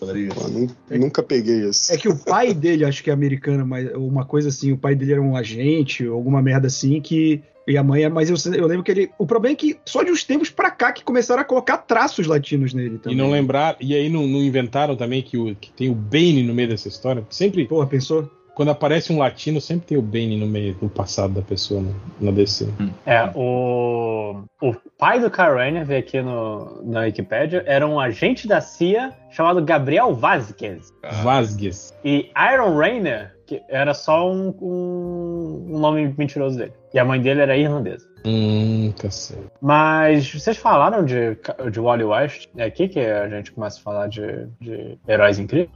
Rodrigues. Pô, nunca peguei isso. É que o pai dele, acho que é americano, mas uma coisa assim, o pai dele era um agente, ou alguma merda assim, que. E a mãe, é- mas eu, eu lembro que ele. O problema é que só de uns tempos pra cá que começaram a colocar traços latinos nele E também. não lembrar, e aí não, não inventaram também que, o, que tem o Bane no meio dessa história? Sempre, Porra, pensou? quando aparece um latino, sempre tem o Bane no meio do passado da pessoa no, na DC. É, o, o pai do Kyle Rayner, veio aqui no, na Wikipedia, era um agente da CIA chamado Gabriel Vasquez. Vasquez. E Iron Rainer, que era só um, um, um nome mentiroso dele. E a mãe dele era irlandesa. Hum, cacete. Mas vocês falaram de, de Wally West? É aqui que a gente começa a falar de, de heróis em crise?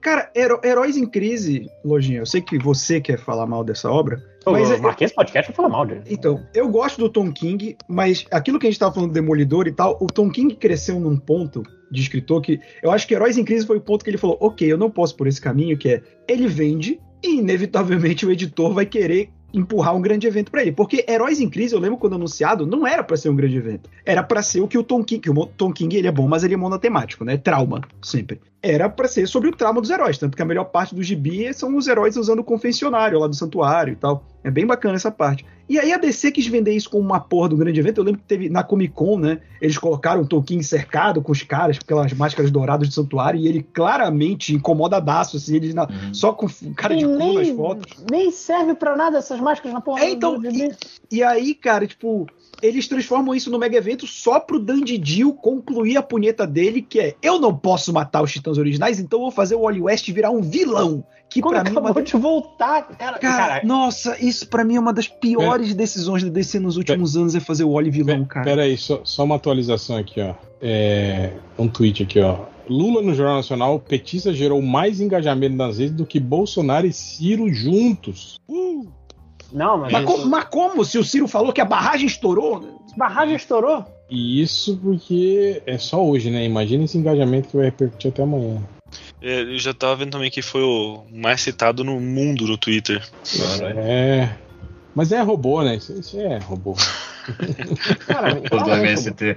Cara, Heró- Heróis em Crise, Lojinha, eu sei que você quer falar mal dessa obra, mas eu é- marquei esse podcast pra falar mal dele. Então, eu gosto do Tom King, mas aquilo que a gente tava falando do Demolidor e tal, o Tom King cresceu num ponto de escritor que eu acho que Heróis em Crise foi o ponto que ele falou: ok, eu não posso por esse caminho, que é ele vende e inevitavelmente o editor vai querer empurrar um grande evento pra ele. Porque Heróis em Crise, eu lembro quando anunciado, não era pra ser um grande evento. Era pra ser o que o Tom King, que o Tom King ele é bom, mas ele é monotemático, né? Trauma, sempre. Era pra ser sobre o trauma dos heróis, tanto que a melhor parte do gibi são os heróis usando o confessionário lá do santuário e tal. É bem bacana essa parte. E aí a DC quis vender isso como uma porra do grande evento. Eu lembro que teve na Comic Con, né? Eles colocaram o Tolkien cercado com os caras, com aquelas máscaras douradas do santuário, e ele claramente incomodadaço, assim, ele na- Uhum. só com cara de cu nas fotos. nem serve pra nada essas máscaras na porra. É, então, E aí, cara, tipo, eles transformam isso no mega evento só pro Dandidil concluir a punheta dele, que é eu não posso matar os titãs originais, então eu vou fazer o Wally West virar um vilão. Que Quando pra mim é acabou uma... de voltar, cara. Cara, nossa, isso pra mim é uma das piores decisões da DC nos últimos anos é fazer o Wally vilão, cara. Pera aí, só, só uma atualização aqui, ó. É, um tweet aqui, ó. Lula no Jornal Nacional, petista gerou mais engajamento nas redes do que Bolsonaro e Ciro juntos. Não, mas, Mas, co- mas como? Se o Ciro falou que a barragem estourou? barragem estourou. E isso porque é só hoje, né? Imagina esse engajamento que vai repercutir até amanhã. É, eu já tava vendo também que foi o mais citado no mundo no Twitter. É. Mas é robô, né? Isso, isso é robô. [laughs] Cara, Os do MST.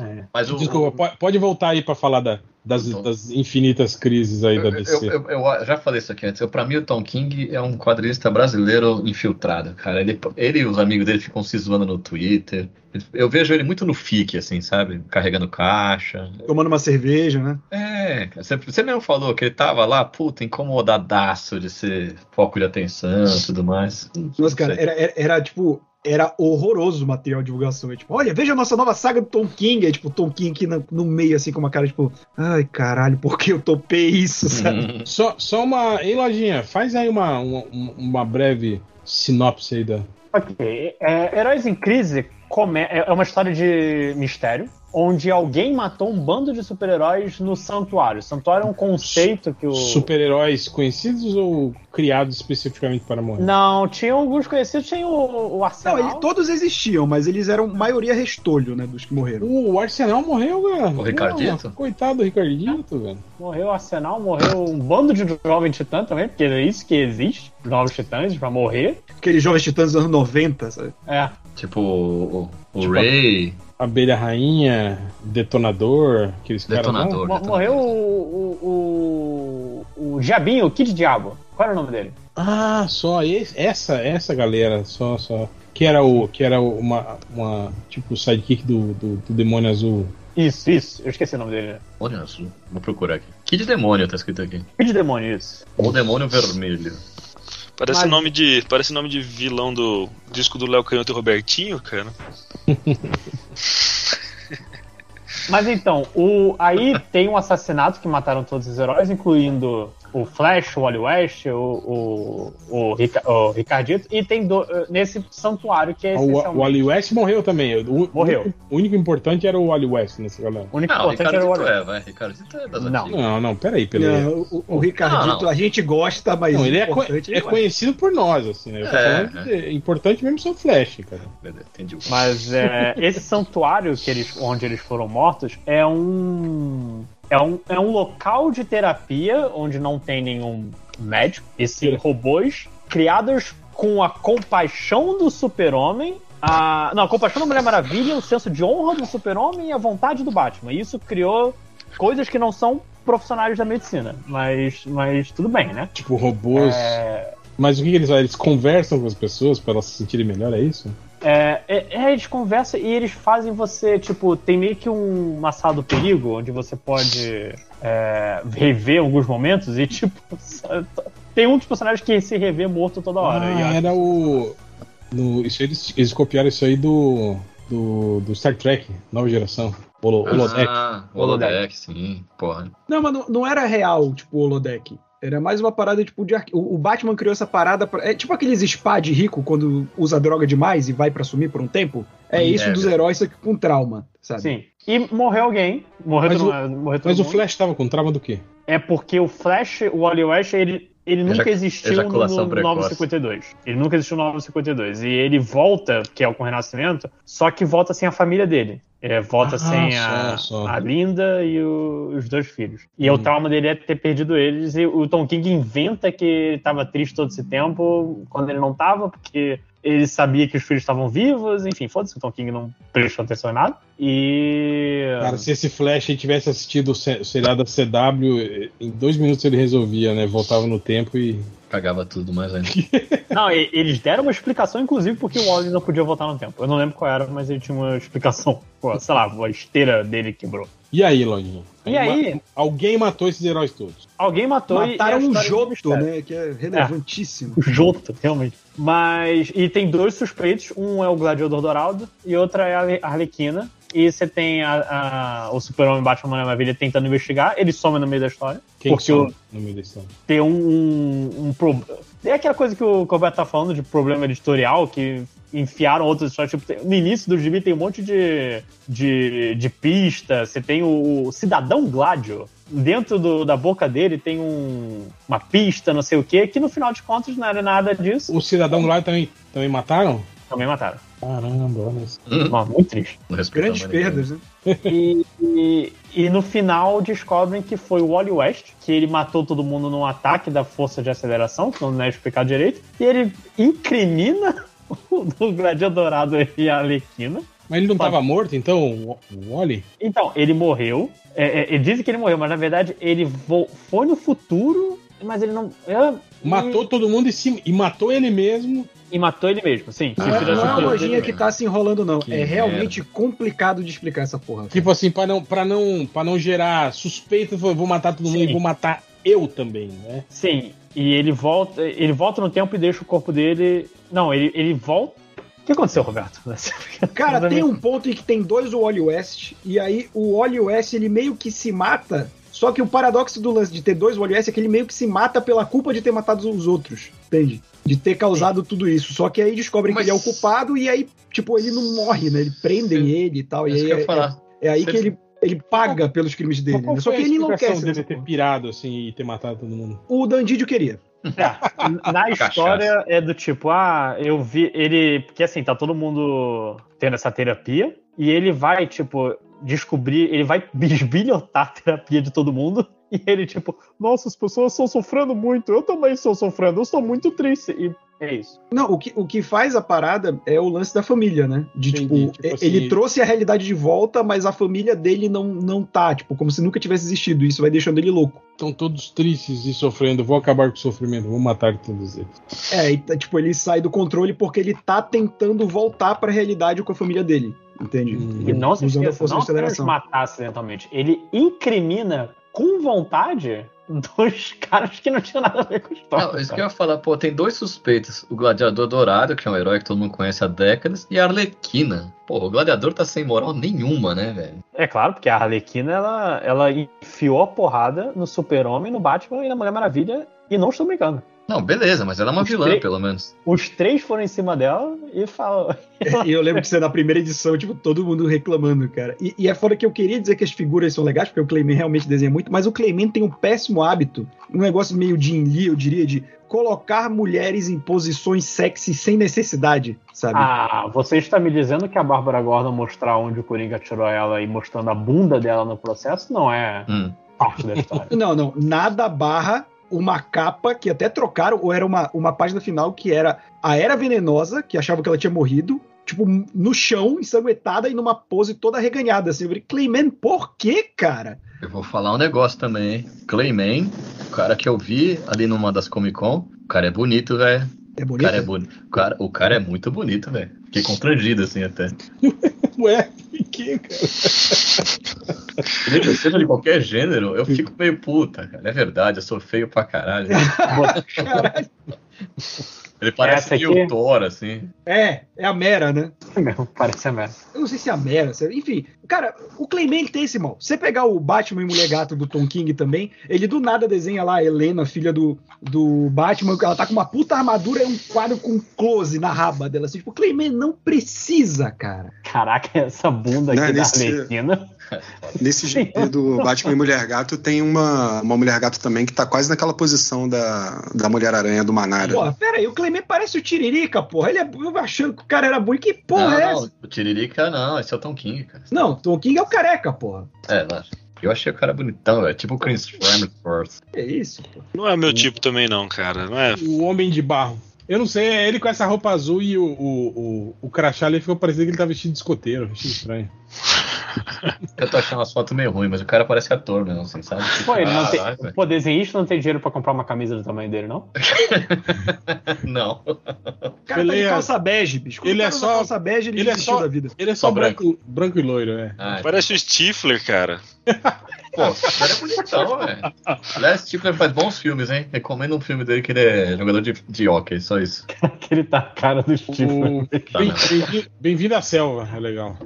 é. Mas o, Desculpa, po- pode voltar aí pra falar da- das, Então. das infinitas crises aí da Eu, DC. eu- eu- eu já falei isso aqui antes. Pra mim, o Tom King é um quadrinista brasileiro infiltrado, cara. Ele, ele e os amigos dele ficam se zoando no Twitter. Eu vejo ele muito no FIC, assim, sabe? Carregando caixa. Tomando uma cerveja, né? É, cara, você, você mesmo falou que ele tava lá, puta, incomodadaço de ser foco de atenção e tudo mais. Nossa, cara, era, era, era, tipo. Era horroroso o material de divulgação. É, tipo, olha, veja a nossa nova saga do Tom King. É tipo, Tom King aqui no, no meio, assim, com uma cara, tipo, ai caralho, por que eu topei isso, sabe? [laughs] Só, só uma. Ei, Lojinha, faz aí uma, uma, uma breve sinopse aí da, Ok. É, Heróis em Crise come- é é uma história de mistério, onde alguém matou um bando de super-heróis no santuário. Santuário é um conceito que o. Super-heróis conhecidos ou criados especificamente para morrer? Não, tinha alguns conhecidos, tinha o, o Não, Arsenal. eles, todos existiam, mas eles eram maioria restolho, né, dos que morreram. O Arsenal morreu, cara. O Ricardito? Pô, Coitado do Ricardito, velho. Morreu o Arsenal, morreu um bando de jovens titãs também, porque é isso que existe, novos titãs, pra morrer. Aqueles jovens titãs dos anos 90, sabe? É. Tipo o, o Tipo, Ray. Abelha Rainha, Detonador, aqueles caras. lá. Detonador. Mo- Morreu o, o, o, o Diabinho, o Kid Diabo. Qual era o nome dele? Ah, só esse- essa essa galera, só só que era o que era uma, uma tipo o sidekick do, do, do demônio azul. Isso, isso. Eu esqueci o nome dele. Olha azul. Vou procurar aqui. Que de demônio tá escrito aqui? Kid Demônio, isso. O demônio vermelho. Parece Mas- nome de. Parece nome de vilão do disco do Léo Canhoto e Robertinho, cara. [laughs] Mas então, o, aí tem um assassinato que mataram todos os heróis, incluindo o Flash, o Wally West, o, o, o, Rica- o Ricardito, e tem do- nesse santuário que é Ah, O, o essencialmente... Ali West morreu também. O, Morreu. O único, o único importante era o Ali West nessa galera. O único Não, o importante era o Wally é, vai. Ricardito é das Não. antigas. Não, não, peraí, peraí. Não, o, o Ricardito, Não, não. a gente gosta, mas Não, ele é, é não conhecido por nós, assim, né? É, falando de- importante mesmo são Flash, cara. Beleza, Entendi. Mas é, esse santuário que eles, onde eles foram mortos é um, é um é um local de terapia onde não tem nenhum médico, e sim robôs criados com a compaixão do super-homem. A, não, a compaixão da Mulher Maravilha, o senso de honra do super-homem e a vontade do Batman. Isso criou coisas que não são profissionais da medicina, mas, mas tudo bem, né? Tipo, robôs. É, Mas o que, eles fazem? Eles conversam com as pessoas pra elas se sentirem melhor, é isso? É, é, é, eles conversam e eles fazem você, tipo, tem meio que um, uma sala do perigo, onde você pode é, rever alguns momentos e, tipo, [laughs] tem um dos personagens que se revê morto toda hora. Ah, E era o. No, isso, eles, eles copiaram isso aí do, do, do Star Trek, nova geração. Holo, holodeck. Ah, holodeck, sim. Porra. Não, mas não, não era real, tipo, o holodeck. Era mais uma parada, tipo, de arqui... o, o Batman criou essa parada. Pra... É tipo aqueles spa de rico quando usa droga demais e vai pra sumir por um tempo. É isso é, dos é. heróis, só que com trauma, sabe? Sim. E morreu alguém. Morreu, Mas todo, o- morreu todo Mas o mundo. Flash tava com trauma do quê? É porque o Flash, o Wally West, ele, ele nunca Ejac- existiu no, ejaculação no precoce. 952. Ele nunca existiu no 952. E ele volta, que é o com o Renascimento, só que volta sem a família dele. É, volta Ah, sem só, a, só. a Linda e o- os dois filhos. E Hum. o trauma dele é ter perdido eles. E o Tom King inventa que ele estava triste todo esse tempo, quando ele não estava, porque ele sabia que os filhos estavam vivos. Enfim, foda-se, o Tom King não prestou atenção em nada. E. Cara, se esse Flash tivesse assistido o se- o seriado da CW, em dois minutos ele resolvia, né? Voltava no tempo e. Cagava tudo mais ainda. [laughs] Não, e- eles deram uma explicação, inclusive, porque o Wally não podia voltar no tempo. Eu não lembro qual era, mas ele tinha uma explicação. Pô, sei lá, a esteira dele quebrou. E aí, Lojinha? E aí? Ma- Alguém matou esses heróis todos. Alguém matou e- Mataram e a um história do Joto, né? Que é relevantíssimo. O Joto, realmente. Mas. E tem dois suspeitos: um é o Gladiador Dourado e outra é a Arle- Arlequina. E você tem a- a- o Super-Homem Batman Maravilha tentando investigar, ele some no meio da história. Quem porque o, no meio da história? tem um, um, um problema. É aquela coisa que o Roberto tá falando de problema editorial, que enfiaram outras histórias. Tipo, no início do gibi tem um monte de, de, de pista. Você tem o, o Cidadão Gládio. Dentro do- da boca dele tem um- uma pista, não sei o que, que no final de contas não era nada disso. O cidadão lá também, também mataram? Também mataram. Caramba, olha isso. Bom, muito triste. Grandes perdas, né? E, e, e no final descobrem que foi o Wally West, que ele matou todo mundo num ataque da força de aceleração, que não é explicado direito, e ele incrimina [laughs] do Gladiador Dourado e a Alequina. Mas ele não Pode. tava morto, então, o Wally? Então, ele morreu. É, é, ele dizem que ele morreu, mas na verdade ele foi no futuro, mas ele não. é, Matou todo mundo e, se, e matou ele mesmo. E, matou ele mesmo, sim. Não é, fizesse não é o uma lojinha que tá se enrolando, não. Que é realmente complicado de explicar essa porra. Tipo assim, pra não, pra não, pra não gerar suspeita, eu vou matar todo mundo Sim. e vou matar eu também, né? Sim, e ele volta, ele volta no tempo e deixa o corpo dele. Não, ele, ele volta. O que aconteceu, Roberto? [laughs] Cara, tem um ponto em que tem dois Wally West, e aí o Wally West ele meio que se mata Só que o paradoxo do lance de ter dois Wally é que ele meio que se mata pela culpa de ter matado os outros, entende? De ter causado tudo isso. Só que aí descobrem Mas- que ele é o culpado e aí, tipo, ele não morre, né? Ele prendem Sim. ele e tal. E Isso aí que eu ia é, falar. é aí Você- que ele, ele paga pelos crimes dele. Né? Só que a ele enlouquece. dele ter pirado assim e ter matado todo mundo. O Dandidio queria. É, na história é do tipo, ah, eu vi ele. Porque assim, tá todo mundo tendo essa terapia, e ele vai, tipo, descobrir, ele vai [laughs] bisbilhotar a terapia de todo mundo, e ele, tipo, nossa, as pessoas estão sofrendo muito, eu também estou sofrendo, eu estou muito triste. E é isso. Não, o que, o que faz a parada é o lance da família, né? De, Entendi, tipo, tipo assim- ele trouxe a realidade de volta, mas a família dele não, não tá, tipo, como se nunca tivesse existido. Isso vai deixando ele louco. Estão todos tristes e sofrendo. Vou acabar com o sofrimento, vou matar todos eles. É, e, tá, tipo, ele sai do controle porque ele tá tentando voltar pra realidade com a família dele. Entende? Hum. E não se a esqueça, não apenas matar acidentalmente, ele incrimina com vontade [laughs] dois caras que não tinham nada a ver com a história. Não, isso que eu ia falar, pô, tem dois suspeitos. O Gladiador Dourado, que é um herói que todo mundo conhece há décadas, e a Arlequina. Pô, o Gladiador tá sem moral nenhuma, né, velho? É claro, porque a Arlequina ela, ela enfiou a porrada no Super-Homem, no Batman e na Mulher Maravilha, e não estou brincando. Não, beleza, mas ela é uma Os vilã, três- pelo menos. Os três foram em cima dela e falam. [laughs] E eu lembro de ser na primeira edição, tipo, todo mundo reclamando, cara. E, e é fora que eu queria dizer que as figuras são legais, porque o Clayman realmente desenha muito, mas o Clayman tem um péssimo hábito, um negócio meio Jim Lee, eu diria, de colocar mulheres em posições sexy sem necessidade, sabe? Ah, você está me dizendo que a Bárbara Gordon mostrar onde o Coringa tirou ela e mostrando a bunda dela no processo não é Hum. parte da história. Não, não, nada barra uma capa que até trocaram, ou era uma, uma página final que era a Era Venenosa, que achava que ela tinha morrido, tipo, no chão, ensanguentada e numa pose toda reganhada, assim. Eu falei, Clayman, por quê, cara? Eu vou falar um negócio também, hein? Clayman, o cara que eu vi ali numa das Comic Con, o cara é bonito, velho. É O bonito? cara é bonito. O cara, o cara é muito bonito, velho. Fiquei constrangido, assim, até. [laughs] Ué, que, cara? Seja, seja de qualquer gênero, eu fico meio puta, cara. É verdade, eu sou feio pra caralho. [laughs] Caralho. Ele parece meio Thor, assim. É, é a Mera, né? [laughs] Mesmo, Parece a merda. Eu não sei se é a Mera, se é- enfim. Cara, o Clayman tem esse mal. Você pegar o Batman e Mulher Gato do Tom King também, ele do nada desenha lá a Helena, filha do, do Batman, ela tá com uma puta armadura e um quadro com close na raba dela. Assim, tipo, o Clayman não precisa, cara. Caraca, essa bunda aqui Não, da nesse- Arlequina. [laughs] Nesse GP do Batman e Mulher Gato tem uma, uma Mulher Gato também que tá quase naquela posição da, da Mulher Aranha do Manara. Porra, pera aí, o Clayman parece o Tiririca, porra. Ele é eu achando que o cara era bom. Que porra não, é não, essa? o Tiririca não, esse é o Tom King, cara. Não, Tom King é o careca, porra. É, lógico. Eu achei o cara bonitão, velho. Tipo o Chris Hemsworth. É isso, pô. Não é meu tipo também, não, cara. Não é. O Homem de Barro. Eu não sei, é ele com essa roupa azul e o, o, o, o crachá ali ficou parecendo que ele tá vestido de escoteiro. Achei estranho. [laughs] Eu tô achando as fotos meio ruins, mas o cara parece ator mesmo, assim, sabe? Pô, ele não tem, pô, desenhista não tem dinheiro pra comprar uma camisa do tamanho dele, não? [laughs] Não. O cara Ele tá de é- calça bege, bicho. Ele é só- calça bege, ele, ele é só- da vida. Ele é só, Só branco, branco e loiro, é. Ah, Parece o Stifler, cara. [laughs] Pô, o cara é bonitão, velho. Aliás, tipo, ele faz bons filmes, hein? Recomendo um filme dele que ele é jogador de, de hockey, só isso. [laughs] Que ele tá a cara do Steve. O- Tá. Bem-vindo bem à selva, é legal.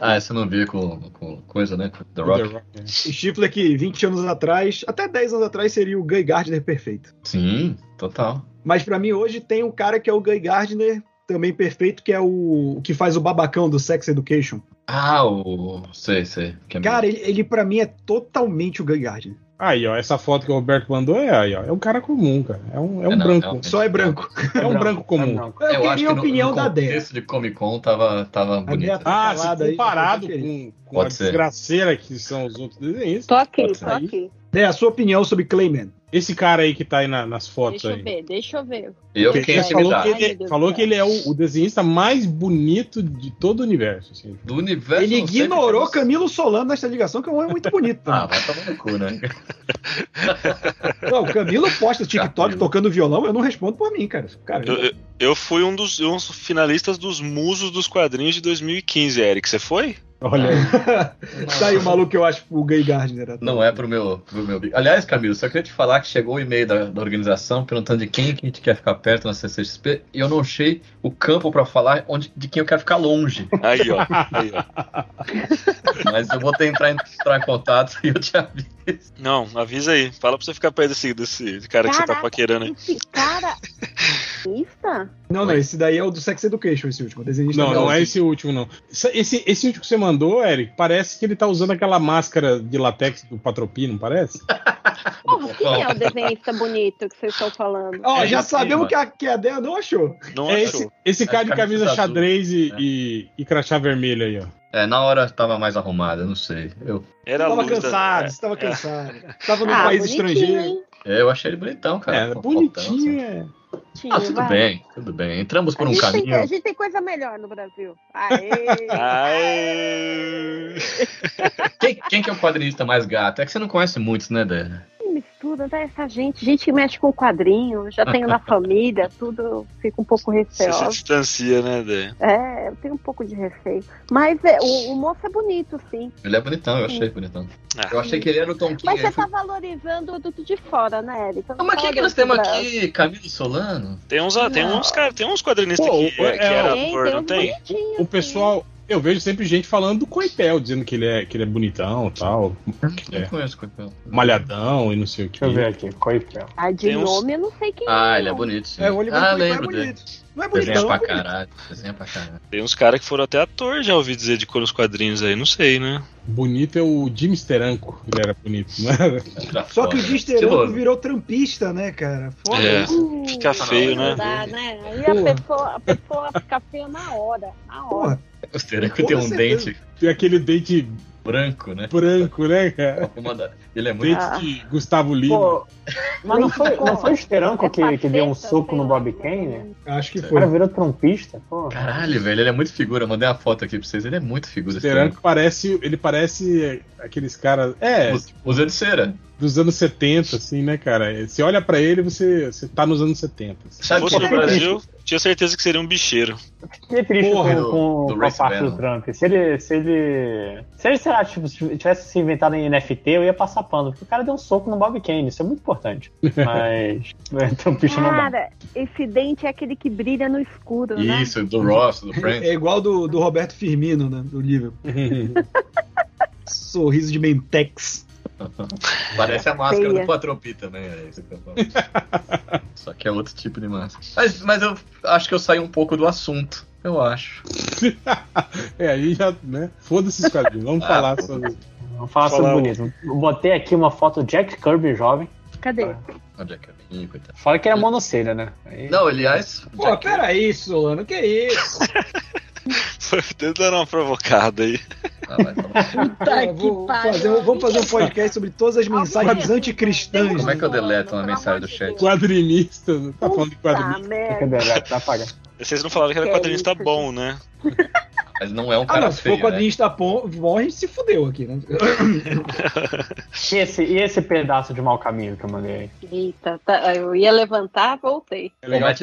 Ah, eu não vi com, com coisa, né? The Rock. The Rock, é. Stifler que 20 anos atrás, até 10 anos atrás, seria o Guy Gardner perfeito. Sim, total. Mas pra mim hoje tem um cara que é o Guy Gardner também perfeito, que é o, o que faz o babacão do Sex Education. Ah, o. Sei, sei. É Cara, ele, ele para mim é totalmente o Guy Gardner. Aí, ó, essa foto que o Roberto mandou é aí, ó. É um cara comum, cara. É um, é um É, não, branco. realmente. Só é branco. É um branco É comum. branco. Eu, Eu, acho queria que a no, opinião no da Dé. contexto de Comic Con tava, tava bonito. Tá Ah, se aí, comparado pode com, com a desgraceira que são os outros desenhistas. Tô aqui, tô aqui. Dé, a sua opinião sobre Clayman. Esse cara aí que tá aí na- nas fotos Deixa eu aí. ver, deixa eu ver. Eu fiquei ele falou que ele, falou que ele é o, o desenhista mais bonito de todo o universo. assim. Do universo. Ele ignorou Camilo Solano nesta ligação, que é um homem muito bonito. Ah, vai tomar no cu, né? [laughs] Não, o Camilo posta TikTok Camilo. tocando violão, eu não respondo por mim, cara. Cara, Eu, eu- eu fui um dos, um dos finalistas dos musos dos quadrinhos de 2015, Eric. Você foi? Olha aí. [laughs] tá aí o maluco que eu acho o Gay Gardner. Não é pro meu, pro meu. Aliás, Camilo, só queria te falar que chegou o e-mail da, da organização perguntando de quem que a gente quer ficar perto na CCXP e eu não achei o campo pra falar onde, de quem eu quero ficar longe. Aí, ó. Aí, ó. [laughs] Mas eu vou tentar entrar em contato [laughs] e eu te aviso. Não, avisa aí. Fala pra você ficar perto desse, desse cara que você tá Caraca, paquerando aí. Esse cara. Isso? Não, não, esse daí é o do Sex Education, esse último. Desenhista Não, não é esse último, não. Esse, esse último que você mandou, Eric, parece que ele tá usando aquela máscara de latex do Patropi, não parece? [laughs] Porra, quem é o desenhista bonito que vocês estão falando? Ó, É já sabemos que a, que a Dea não achou. Não É achou. esse, esse cara de camisa camisa azul, xadrez e, né? e, e crachá vermelho aí, ó. É, na hora tava mais arrumada, não sei. Eu, Era Tava luz cansado, é. você tava cansado. Tava num Ah, país estrangeiro. hein? é, eu achei ele bonitão, cara. É, bonitinho, é. Ah, tudo vai. bem, tudo bem. Entramos por A um gente, tem, caminho. a gente tem coisa melhor no Brasil. Aê! Aê! Quem, quem que é o quadrinista mais gato? É que você não conhece muitos, né, Dé? Mistura, né? Essa gente, gente que mexe com quadrinho, já tenho na [laughs] família, tudo, eu fico um pouco Você se distancia, né, Dé? É, eu tenho um pouco de receio. Mas é, o, o moço é bonito, sim. Ele é bonitão, eu achei bonitão. Ah. Eu achei que ele era o Tom King. Mas você fui- tá valorizando do de fora, né, Eric? Ah, mas quem que nós temos aqui? Camilo Solano? Tem uns, tem uns, cara, tem uns quadrinistas Pô, que, é- que era Tem, ator, tem não tem? O pessoal, eu vejo sempre gente falando do Coipel, dizendo que ele é, que ele é bonitão e tal, que Eu é conheço o Coipel. malhadão e não sei o que. Deixa eu ver aqui. Coipel. Ah, de Tem uns- nome eu não sei quem Ah, é. ele é bonito, sim. É, o Oliver ah, é lembro dele. bonito. Não é Desenha bonitão. pra caralho. Desenha pra caralho. Tem uns caras que foram até ator, já ouvi dizer, de cor nos quadrinhos aí, não sei, né? Bonito é o Jimmy Steranko, ele era bonito, não era? Tá Só que o. Disteranco Estiloso. virou trampista, né, cara? Foda É. Fica feio, Não né? dá, né? Aí a pessoa, a pessoa fica feia na hora. Na hora. Porra, O Steranko Com tem um certeza. dente Tem aquele dente branco, né? branco, né, cara? Ele é muito. Dente de Gustavo Lima. Pô, mas não foi, não foi o Steranco É que, que deu um soco no. Bob Kane? acho que O foi. cara virou trompista, pô. Caralho, velho, ele é muito figura. Mandei uma foto aqui pra vocês. Ele é muito figura. Steranko parece, ele parece aqueles caras, é, Museu Museu de cera. dos anos 70, assim, né, cara? Você olha pra ele, você, você tá nos anos 70. assim. Sabe que no Brasil, tinha certeza que seria um bicheiro. Fiquei triste Porra, com, do- com, do com a parte Venom. do Trump. Se ele, se ele. Se ele, sei lá, tipo, se tivesse se inventado em NFT, eu ia passar pano. Porque o cara deu um soco no Bob Kane, isso é muito importante. [laughs] Mas. é, trompista não dá. Cara, esse dente é aquele que brilha no escuro, né? Isso, do Ross, do Friends. É igual do, do Roberto Firmino, né? Do Liverpool. [laughs] Sorriso de Mentex. [laughs] Parece a máscara Feia. do Patropi também, é isso que eu falo. [laughs] Só que é outro tipo de máscara. Mas, mas eu acho que eu saí um pouco do assunto. Eu acho. [laughs] é, aí já, né? Foda-se os quadrinhos, vamos Ah, falar pô. sobre. Vamos falar sobre bonito. Eu Botei aqui uma foto do Jack Kirby jovem. Cadê? É que é? Ih, coitado. Fala que era monocelha, né? Aí- Não, aliás. Pô, Jack- peraí, Solano, que isso? [laughs] Foi tentando uma provocada aí. Ah, vai Eu vou fazer, vamos fazer um podcast sobre todas as mensagens anticristãs. Como é que eu né? deleto uma mensagem do chat? Quadrinista, tá falando de quadrinista. Tá apagando. Vocês não falaram que era quadrinista isso, bom, né? [laughs] Mas não é um Ah, cara não, se feio. for quadrinista bom, bom, a gente se fudeu aqui, né? [laughs] E esse, e esse pedaço de mau caminho que eu mandei aí? Eita, tá, eu ia levantar, voltei. É né? legal,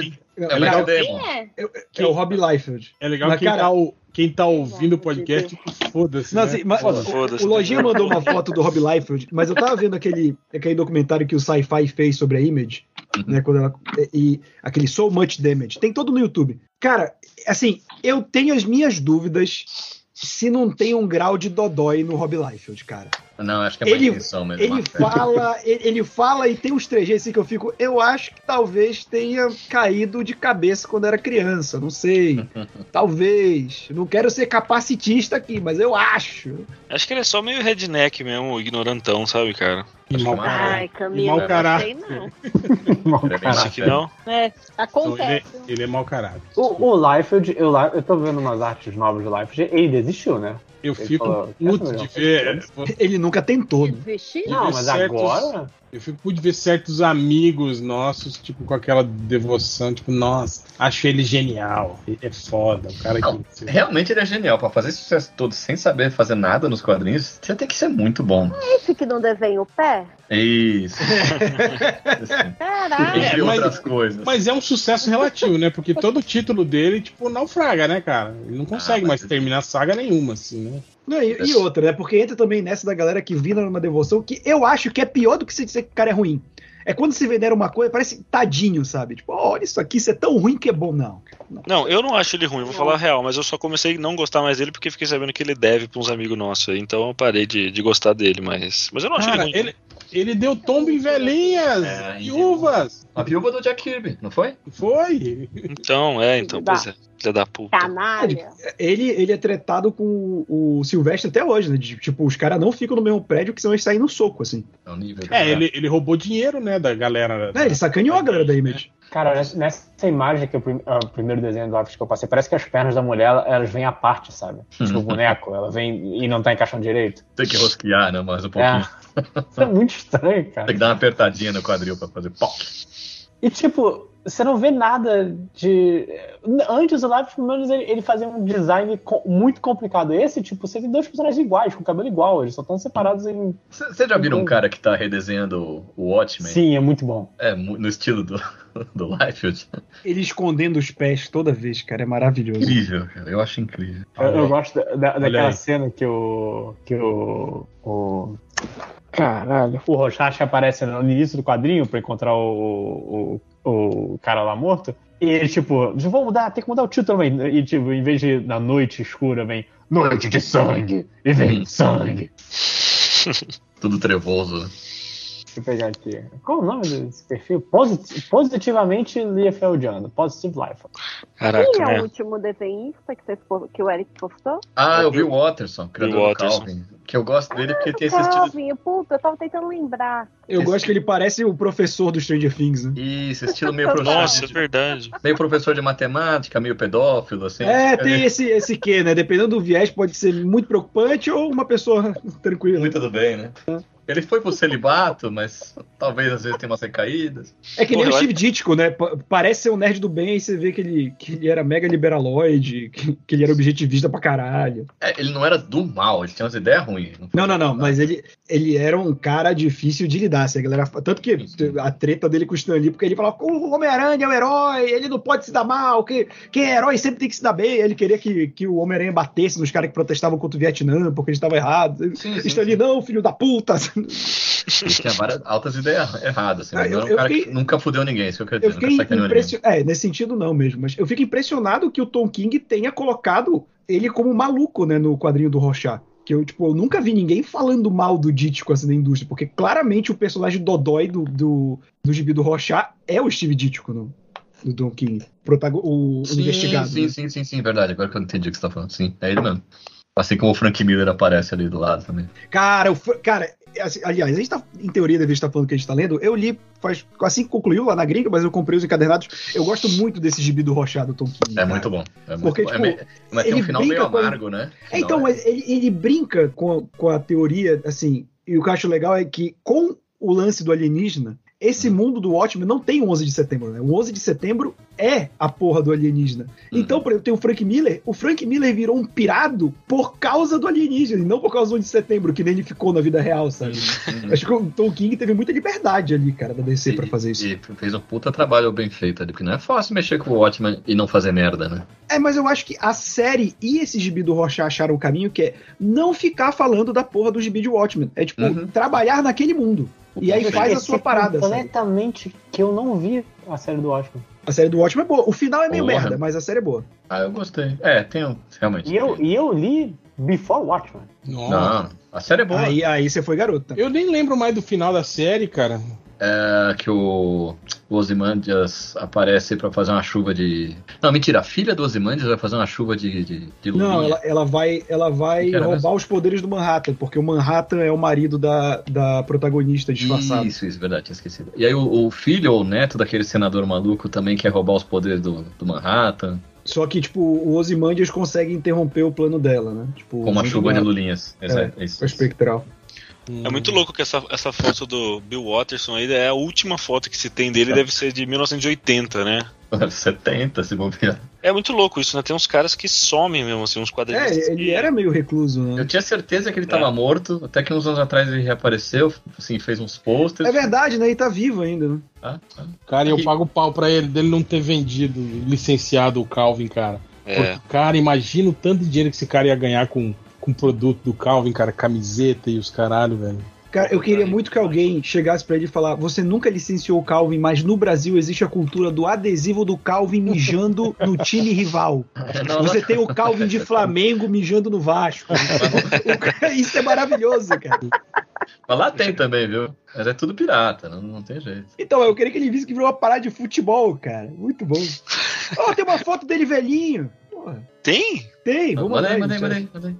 É É, o legal. Quem é? é o Rob Liefeld. é legal Mas, quem, cara- tá, o- quem tá ouvindo o podcast, foda-se. Não, né? assim, mas, Foda-se. Foda-se. o Lojinha mandou uma foto do Rob Liefeld, mas eu tava vendo aquele, aquele documentário que o Sci-Fi fez sobre a Image, né? Quando ela, e aquele So Much Damage. Tem todo no YouTube. Cara, assim, eu tenho as minhas dúvidas se não tem um grau de dodói no Rob Liefeld, cara. Não, acho que é uma Ele- intenção mesmo. Ele fala, ele, ele fala e tem uns trejeitos assim que eu fico. Eu acho que talvez tenha caído de cabeça quando era criança, não sei. [laughs] talvez. Não quero ser capacitista aqui, mas eu acho. Acho que ele é só meio redneck mesmo, ignorantão, sabe, cara? E mau Ai, caráter. Ai, Camila, não caráter. sei [laughs] não. É bem caráter. Não. É, Então, ele, acontece. ele é mau caráter. O, o Liefeld, eu, eu tô vendo umas artes novas do Liefeld, ele desistiu, né? Eu Ele fico falou, puto "Essa de ver. [laughs] Ele nunca tentou. né? Não, mas certos- agora. Eu fico puto de ver certos amigos nossos, tipo, com aquela devoção, tipo, nossa, acho ele genial. ele É foda, o cara Não, que. Realmente ele é genial. Pra fazer esse sucesso todo sem saber fazer nada nos quadrinhos, você tem que ser muito bom. Esse que não desenha o pé? Isso. [laughs] Assim, Caralho. É, mas- outras coisas. Mas é um sucesso relativo, né? Porque todo o título dele, tipo, naufraga, né, cara? Ele não consegue Ah, mais terminar saga nenhuma, assim, né? Não, e, e outra, né? Porque entra também nessa da galera que vira numa devoção que eu acho que é pior do que você dizer que o cara é ruim. É quando se venera uma coisa, parece tadinho, sabe? Tipo, olha isso aqui, isso é tão ruim que é bom. Não. Não, eu não acho ele ruim, vou falar a real, mas eu só comecei a não gostar mais dele porque fiquei sabendo que ele deve pra uns amigos nossos então eu parei de, de gostar dele, mas. Mas eu não acho Cara, ele ruim. ele, ele deu tombo em velhinhas, É, viúvas. A viúva do Jack Kirby, não foi? Foi. Então, é, então, Dá. pois é. Filha da puta. Canalha. Ele, ele é tretado com o, Silvestre até hoje, né? De, tipo, os caras não ficam no mesmo prédio, que senão eles saem no soco, assim. É nível É, ele, ele roubou dinheiro, né, da galera. É, ele sacaneou a galera da Image. Cara, nessa, imagem que é o, prim- é o primeiro desenho do Office que eu passei, parece que as pernas da mulher elas vêm à parte, sabe? Tipo o [laughs] boneco, ela vem e não tá encaixando direito. Tem que rosquear, né? Mais um pouquinho. É. Isso [laughs] é muito estranho, cara. Tem que dar uma apertadinha no quadril pra fazer pop. E tipo, você não vê nada de. Antes o pelo menos, ele, ele fazia um design co- muito complicado. Esse, tipo, você tem dois personagens iguais, com cabelo igual, eles só estão separados em. Vocês já viram um cara que tá redesenhando o Watchmen? Sim, é muito bom. É, no estilo do, [laughs] do Liefeld. Ele escondendo os pés toda vez, cara, é maravilhoso. Incrível, cara. Eu acho incrível. Eu, eu gosto da, da- daquela aí. cena que o. que o. o caralho. O Rochacha aparece no início do quadrinho pra encontrar o, o, o cara lá morto. E ele, tipo, vou mudar, tem que mudar o título também. E, tipo, em vez de na noite escura, vem Noite de Sangue. E vem sangue. [laughs] Tudo trevoso. né? Deixa eu pegar aqui. Qual o nome desse perfil? Posit positivamente Liefeldiano. Positive Life. Caraca, Quem é né? o último desenhista que, vocês que o Eric postou? Ah, eu vi o Watterson, criador do. Calvin. Que eu gosto dele porque ele tem esse estilo. Puta, eu tava tentando lembrar. Eu gosto que ele parece o professor do Stranger Things, né? Isso, estilo meio Nossa, é professor, verdade. meio professor de matemática, meio pedófilo, assim. É, tem esse, esse quê, né? Dependendo do viés, pode ser muito preocupante ou uma pessoa [laughs] tranquila. Muito tudo bem, né? Ele foi pro celibato, mas talvez às vezes tenha umas recaídas. É que nem Porra, o Steve Ditko, né? Pa- Parece ser um nerd do bem, e você vê que ele, que ele era mega liberaloide, que, que ele era objetivista pra caralho. É, ele não era do mal, ele tinha umas ideias ruins. Não, não, não, mas ele, ele era um cara difícil de lidar, assim, a galera, tanto que a treta dele com o Stan Lee, porque ele falava, o Homem-Aranha é o herói, ele não pode se dar mal, que, quem é herói sempre tem que se dar bem, ele queria que, que o Homem-Aranha batesse nos caras que protestavam contra o Vietnã, porque eles estavam errados. Sim, sim, Stan Lee, sim. não, filho da puta. Ele tinha várias altas ideias erradas. Assim, Ah, eu- não era um eu cara fiquei- que nunca fudeu ninguém, isso que eu quero Eu dizer. fiquei ninguém. impressionado. É, nesse sentido não mesmo, mas eu fico impressionado que o Tom King tenha colocado ele como maluco, né, no quadrinho do Rorschach. Que eu, tipo, eu nunca vi ninguém falando mal do Ditko assim da indústria, porque claramente o personagem Dodói do, do, do gibi do Rorschach é o Steve Ditko, no, do Tom King. O Sim, investigado. sim, né? sim, sim, sim, verdade. Agora que eu entendi o que você tá falando. Sim, é ele mesmo. Assim como o Frank Miller aparece ali do lado também. Cara, o cara, assim, aliás, a gente tá, em teoria, deve estar falando que a gente tá lendo. Eu li faz assim que concluiu lá na gringa, mas eu comprei os encadernados. Eu gosto muito desse gibi do Rorschach do Tom King. É cara. muito bom. É muito Porque, bom. É tipo, meio- mas tem um final meio brinca com- amargo, né? É, então, mas ele, ele brinca com, com a teoria, assim, e o que eu acho legal é que com o lance do alienígena, esse mundo do Watchmen não tem o 11 de setembro, né? O 11 de setembro é a porra do alienígena. Uhum. Então, por exemplo, tem o Frank Miller, o Frank Miller virou um pirado por causa do alienígena, e não por causa do 11 de setembro, que nem ele ficou na vida real, sabe? Uhum. [laughs] Acho que o Tom King teve muita liberdade ali, cara, da DC E- pra fazer isso. E fez um puta trabalho bem feito ali, porque não é fácil mexer com o Watchmen e não fazer merda, né? É, mas eu acho que a série e esse gibi do Rocha acharam o caminho que é não ficar falando da porra do gibi de Watchmen. É tipo, Uhum. trabalhar naquele mundo. E aí Eu faz a sua parada, sabe? completamente que eu não vi a série do Watchmen. A série do Watchmen é boa. O final é meio Porra. merda, mas a série é boa. Ah, eu gostei. É, tem um. Realmente. E eu, e eu li Before Watchmen. Nossa. Não, a série é boa. Aí, aí você foi garota. Eu nem lembro mais do final da série, cara. É que o, o Ozymandias aparece pra fazer uma chuva de. Não, mentira, a filha do Ozymandias vai fazer uma chuva de, de, de Não, ela, ela vai, ela vai roubar mesmo? os poderes do Manhattan, porque o Manhattan é o marido da, da protagonista disfarçado. Isso, isso, verdade, tinha esquecido. E aí o, o filho ou o neto daquele senador maluco também quer roubar os poderes do, do Manhattan Só que, tipo, o Ozymandias consegue interromper o plano dela, né? Tipo, com uma junto chuva de a- lulinhas. Exato, é isso. com a espectral. É muito louco que essa, essa foto do Bill Watterson aí é a última foto que se tem dele, deve ser de 1980, né? 70, se bobear. É muito louco isso, né? Tem uns caras que somem mesmo, assim, uns quadrinhos. É, ele era meio recluso, né? Eu tinha certeza que ele É. tava morto, até que uns anos atrás ele reapareceu, assim, fez uns posters. É verdade, né? E tá vivo ainda, né? Ah, ah. Cara, eu E- pago pau pra ele dele não ter vendido, licenciado o Calvin, cara. É. Porque, cara, imagina o tanto de dinheiro que esse cara ia ganhar com, com produto do Calvin, cara, camiseta e os caralho, velho. Cara, eu queria muito que alguém chegasse pra ele e falar: você nunca licenciou o Calvin, mas no Brasil existe a cultura do adesivo do Calvin mijando no time rival. [laughs] Não, Você tem o Calvin de Flamengo mijando no Vasco. Isso é maravilhoso, cara. Mas lá tem também, viu? Mas é tudo pirata, não, não tem jeito. Então, eu queria que ele visse que virou uma parada de futebol, cara. Muito bom. Ó, tem uma foto dele velhinho. Porra, Tem? tem, vamos manda aí, manda aí.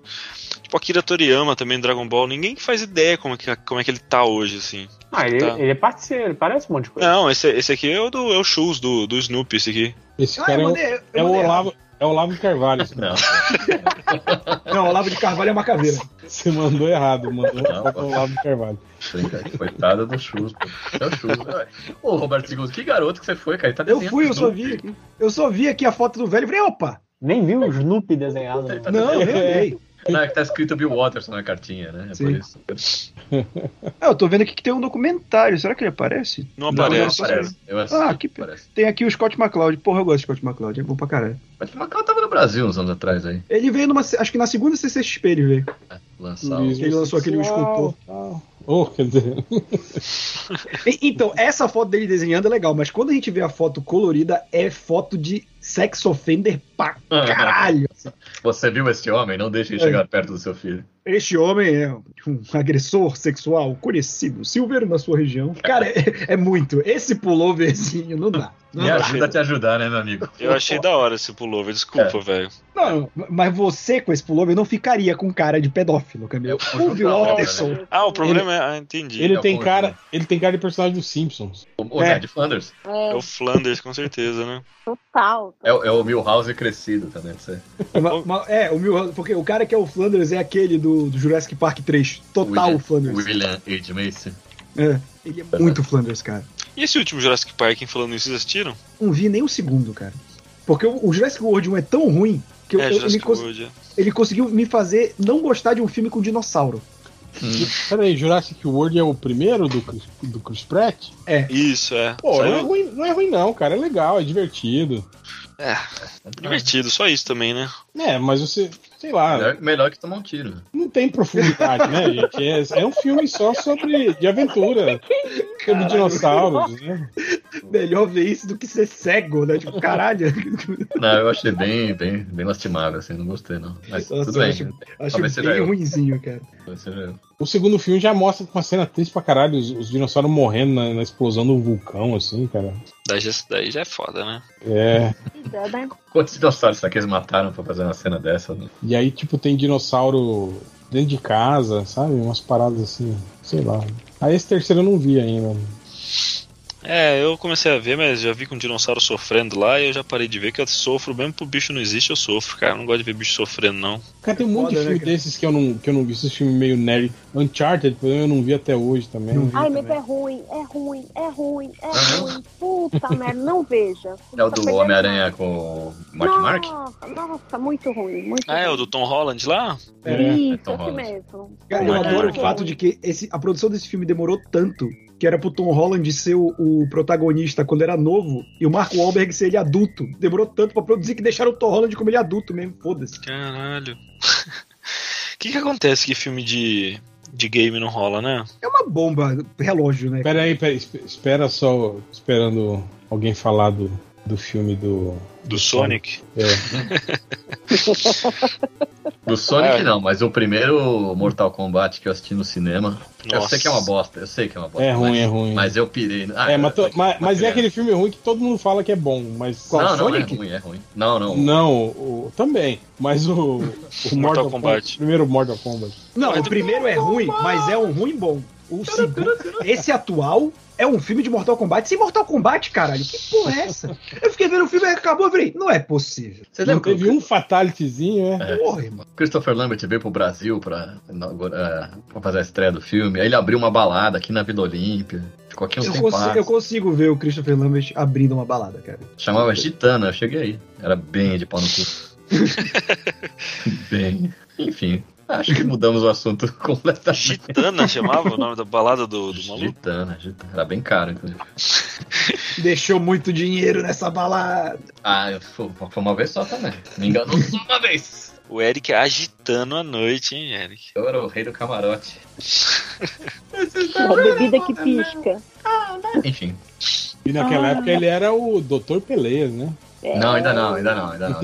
Tipo, Akira Toriyama também, Dragon Ball. Ninguém faz ideia como é que, como é que ele tá hoje, assim. Ah, ele, Tá. ele é parceiro, ele parece um monte de coisa. Não, esse, esse aqui é o do é o Shoes do, do Snoopy, esse aqui. Esse Ah, cara eu é, o- mandei, é o mandei Olavo, é o Olavo de Carvalho. Não, Não, Olavo de Carvalho é uma caveira. Você mandou errado, mandou Não, o Olavo de Carvalho. coitada do Chus, pô. É o Chus. Ô, Roberto Segundo, que garoto que você foi, cara? Tá Eu fui, eu só vi aqui. Eu só vi aqui a foto do velho e falei, opa! Nem viu o Snoopy desenhado. né? Não, eu olhei. Não, é que tá escrito Bill Watterson na cartinha, né? É Sim. por isso. Ah, eu tô vendo aqui que tem um documentário. Será que ele aparece? Não Não, aparece. não aparece. Eu assisti, Ah, que pe- parece. Tem aqui o Scott McCloud. Porra, eu gosto de Scott McCloud. É bom pra caralho. Mas o Macau tava no Brasil uns anos atrás aí. Ele veio numa. Acho que na segunda CCXP ele veio. Lançar o... Turismo Ele lançou aquele escultor. tal. Oh, quer dizer, [laughs] Então, essa foto dele desenhando é legal, mas quando a gente vê a foto colorida, é foto de sex offender pra caralho. Você viu esse homem? Não deixe ele É. chegar perto do seu filho. Este homem é um agressor sexual conhecido, Silver na sua região. Cara, é, é muito. Esse pulloverzinho não dá. Não Me dá. ajuda a te ajudar, né, meu amigo? Eu achei da hora esse pullover, desculpa, velho. Não, mas você com esse pullover não ficaria com cara de pedófilo, Camilo. O uma, Watterson. né? Ah, o problema é. Ah, entendi. ele é tem cara, ele tem cara de personagem dos Simpsons. O, o É. Ned Flanders. É É, o Flanders, com certeza, né? Total. É, o- é o Milhouse crescido também, você. Ma- É, o meu, porque o cara que é o Flanders é aquele do, do Jurassic Park 3. Total William- Flanders. William H. Macy. É, ele é muito Flanders, cara. E esse último Jurassic Park, falando isso, vocês assistiram? Não vi nem um segundo, cara. Porque o, o Jurassic World 1 é tão ruim que eu, é, eu- ele, cons- World. é. ele conseguiu me fazer não gostar de um filme com dinossauro. Peraí, Jurassic World é o primeiro do, Chris- do Chris Pratt? Isso, é. Pô, não é, ruim, não é ruim não, cara. É legal, é divertido. É, divertido, só isso também, né? É, mas você, sei lá, Melhor, melhor que tomar um tiro. não tem profundidade, né, gente? É, é um filme só sobre de aventura, [laughs] sobre dinossauros, né? Melhor ver isso do que ser cego, né? Tipo, caralho. Não, eu achei bem, bem, bem lastimável, assim, não gostei, não. Mas Nossa, tudo bem. acho- seja bem eu. ruinzinho, cara. Talvez seja eu. O segundo filme já mostra uma cena triste pra caralho, os, os dinossauros morrendo na, na explosão do vulcão, assim, cara. Daí já, daí já é foda, né? É. né? Quantos dinossauros será que eles mataram pra fazer uma cena dessa? né? E aí, tipo, tem dinossauro dentro de casa, sabe? Umas paradas assim, sei lá. Aí esse terceiro eu não vi ainda. É, eu comecei a ver, mas já vi com um dinossauro sofrendo lá e eu já parei de ver que eu sofro, mesmo pro bicho não existe, eu sofro, cara. Eu não gosto de ver bicho sofrendo, não. Cara, tem um monte de Foda, né, filme cara? desses que eu, não, que eu não vi, esses filmes meio nerd. Uncharted, por exemplo, eu não vi até hoje também. Vi. Ai, também. mas é ruim, é ruim, é ruim, é ruim. Puta [laughs] merda, não veja. É o do perdendo Homem-Aranha com o Mark Mark? Nossa, nossa, muito ruim, muito Ah, é o ruim. do Tom Holland lá? É. Isso, É Tom esse Holland. mesmo. Cara, eu Mark adoro o fato de que esse, a produção desse filme demorou tanto que era pro Tom Holland ser o, o protagonista quando era novo e o Mark Wahlberg ser ele adulto. Demorou tanto pra produzir que deixaram o Tom Holland como ele adulto mesmo. Foda-se. Caralho. O [laughs] que que acontece que filme de, de game não rola, né? É uma bomba, relógio, né? Pera aí, pera, esp- espera só, esperando alguém falar do, do filme do. Do Sonic? É. [laughs] Do Sonic É. não, mas o primeiro Mortal Kombat que eu assisti no cinema. Eu Nossa. sei que é uma bosta, eu sei que é uma bosta. É ruim, mas, é ruim. Mas eu pirei. Ah, é, mas, to- mas, mas é aquele filme ruim que todo mundo fala que é bom, mas. Qual, Não, não, é Sonic? ruim, é ruim. Não, não. Não, o, também. Mas o, o [laughs] Mortal, Mortal Kombat. Kombat. Primeiro Mortal Kombat. Não, o primeiro é ruim, mas é um ruim bom. O segundo, esse atual é um filme de Mortal Kombat sem Mortal Kombat, caralho. Que porra é essa? Eu fiquei vendo o filme e acabou, eu falei, não é possível. Você lembra que teve o um fatalityzinho, né? É. Porra, irmão. Christopher Lambert veio pro Brasil pra, inaugurar- pra fazer a estreia do filme? Aí ele abriu uma balada aqui na Vila Olímpia. Ficou aqui uns Eu, tempos. consigo, eu consigo ver o Christopher Lambert abrindo uma balada, cara. Chamava Gitana, eu cheguei aí. Era bem de pau no cu. [laughs] bem. Enfim, acho que mudamos o assunto [laughs] completamente. Gitana chamava o nome da balada do, do maluco? Gitana, Gitana. Era bem caro, inclusive. [laughs] Deixou muito dinheiro nessa balada. Ah, eu- foi, foi uma vez só também. Me enganou só uma vez. O Eric agitando a noite, hein, Eric? Eu era o rei do camarote. [laughs] Uma bebida que pisca. Enfim. E naquela época ele era o Dr. Peleias, né? É. Não, ainda não, ainda não, ainda não.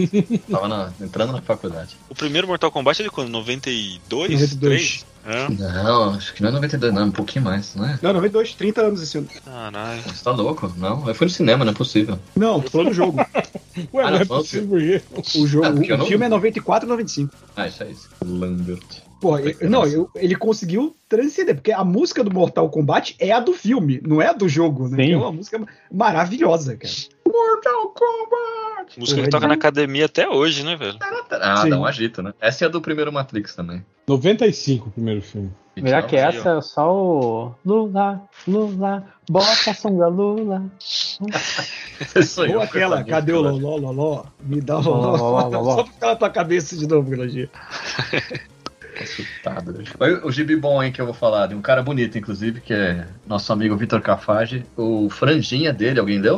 Tava na- entrando na faculdade. O primeiro Mortal Kombat é de quando? 92? 92. 3? É. Não, acho que não é 92, não, um pouquinho mais, não é? Não, 92, 30 anos esse ano. Caralho. Você tá louco? Não, eu fui no cinema, não é possível. Não, tô falando do jogo. [laughs] Ué, Ah, não é não, possível porque... O, jogo, Ah, o não- filme é 94 e 95. Ah, isso é isso. Lambert. Pô, eu- não, eu- ele conseguiu transcender, porque a música do Mortal Kombat é a do filme, não é a do jogo, né? Sim. É uma música maravilhosa, cara. Mortal Kombat! Música que Porra, toca na academia até hoje, né, velho? Ah, Sim. dá um agito, né? Essa é a do primeiro Matrix também. 95 o primeiro filme. Melhor que essa é só o Lula, Lula, bota a sunga Lula. [laughs] Sou eu Ou aquela, cadê o loló, loló? Me dá o Loló, loló. [laughs] Só pra ficar na tua cabeça de novo, Biologia. [laughs] Assustado. né? O gibi bom aí que eu vou falar, de um cara bonito, inclusive, que é nosso amigo Vitor Cafage. O franjinha dele, alguém deu?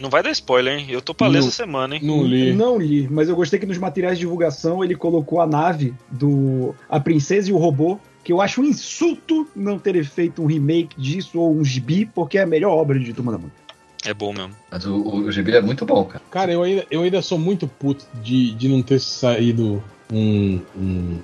Não vai dar spoiler, hein? Eu tô pra ler essa semana, hein? Não li. Não li, mas eu gostei que nos materiais de divulgação ele colocou a nave do A Princesa e o Robô, que eu acho um insulto não ter feito um remake disso ou um gibi, porque é a melhor obra de Turma da Mônica. É bom mesmo. Mas o, o, o gibi é muito bom, cara. Cara, eu ainda, eu ainda sou muito puto de, de não ter saído um, um,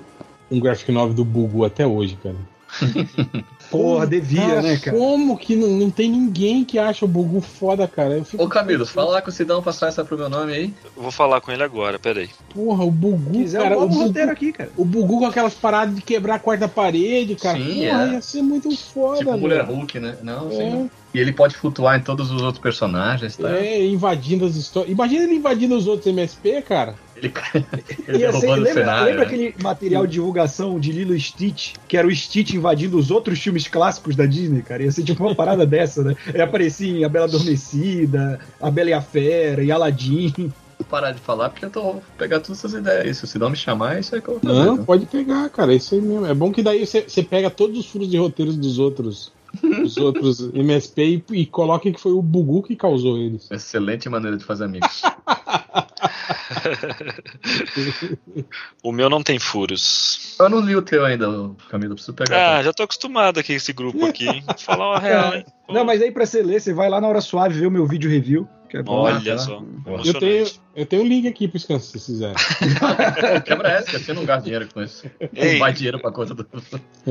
um graphic novel do Bugu até hoje, cara. [laughs] Porra, devia, né, cara? Como que não, não tem ninguém que acha o Bugu foda, cara? Eu fico Ô Camilo, fala lá com o Sidão passar essa pro meu nome aí. Eu vou falar com ele agora, peraí. Porra, o Bugu, Se quiser, cara. O o Bugu, roteiro aqui, cara. o Bugu com aquelas paradas de quebrar a quarta parede, cara. Sim, Porra, é. ia ser muito foda, tipo velho. Mulher Hulk, né? Não, É. sim. E ele pode flutuar em todos os outros personagens, tá? É, invadindo as histórias. Imagina ele invadindo os outros MSP, cara. Ele, [laughs] ele Ia ser- roubando o lembra cenário. lembra né? aquele material de divulgação de Lilo e Stitch, que era o Stitch invadindo os outros filmes clássicos da Disney, cara? Ia ser tipo uma parada [laughs] dessa, né? Ele aparecia em A Bela Adormecida, A Bela e a Fera, e Aladdin. Vou parar de falar porque eu tô vou pegar todas essas ideias. Se o Sidão me chamar, é isso aí que eu vou fazer. Não, então. pode pegar, cara. Isso aí mesmo. É bom que daí você você pega todos os furos de roteiros dos outros. Dos outros [laughs] MSP e, e coloca que foi o Bugu que causou eles. Excelente maneira de fazer amigos. [laughs] O meu não tem furos. eu não li o teu ainda, Camilo. Preciso pegar. Ah, já tô acostumado aqui com esse grupo aqui. hein? Vou falar uma real, hein? [laughs] Não, mas aí pra você ler, você vai lá na hora suave ver o meu vídeo review, é bom. Olha só. Eu tenho, eu tenho um link aqui pro Scanso, se quiser. [laughs] Quebra essa, que eu não gasto dinheiro com isso. Ei. Não vai dinheiro pra conta do.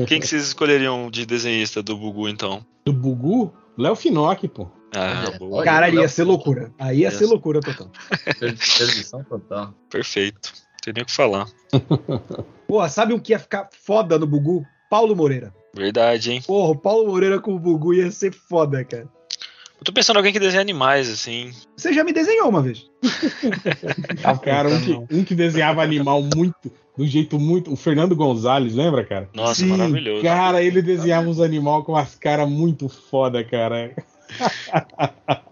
Quem que vocês escolheriam de desenhista do Bugu, então? Do Bugu, Léo Finocchi, pô. Ah, Olha, boa. Cara, ia ser loucura. Aí ia ser loucura total. [laughs] Perdição total. Perfeito. Não tem nem o que falar. [laughs] Porra, sabe um que ia ficar foda no Bugu? Paulo Moreira. Verdade, hein? Porra, o Paulo Moreira com o Bugu ia ser foda, cara. Eu tô pensando em alguém que desenha animais, assim. Você já me desenhou uma vez. [laughs] Cara, um que, um que desenhava animal muito, do jeito muito. O Fernando Gonzalez, lembra, cara? Nossa, Sim, maravilhoso. Cara, ele desenhava uns animais com umas caras muito foda, cara.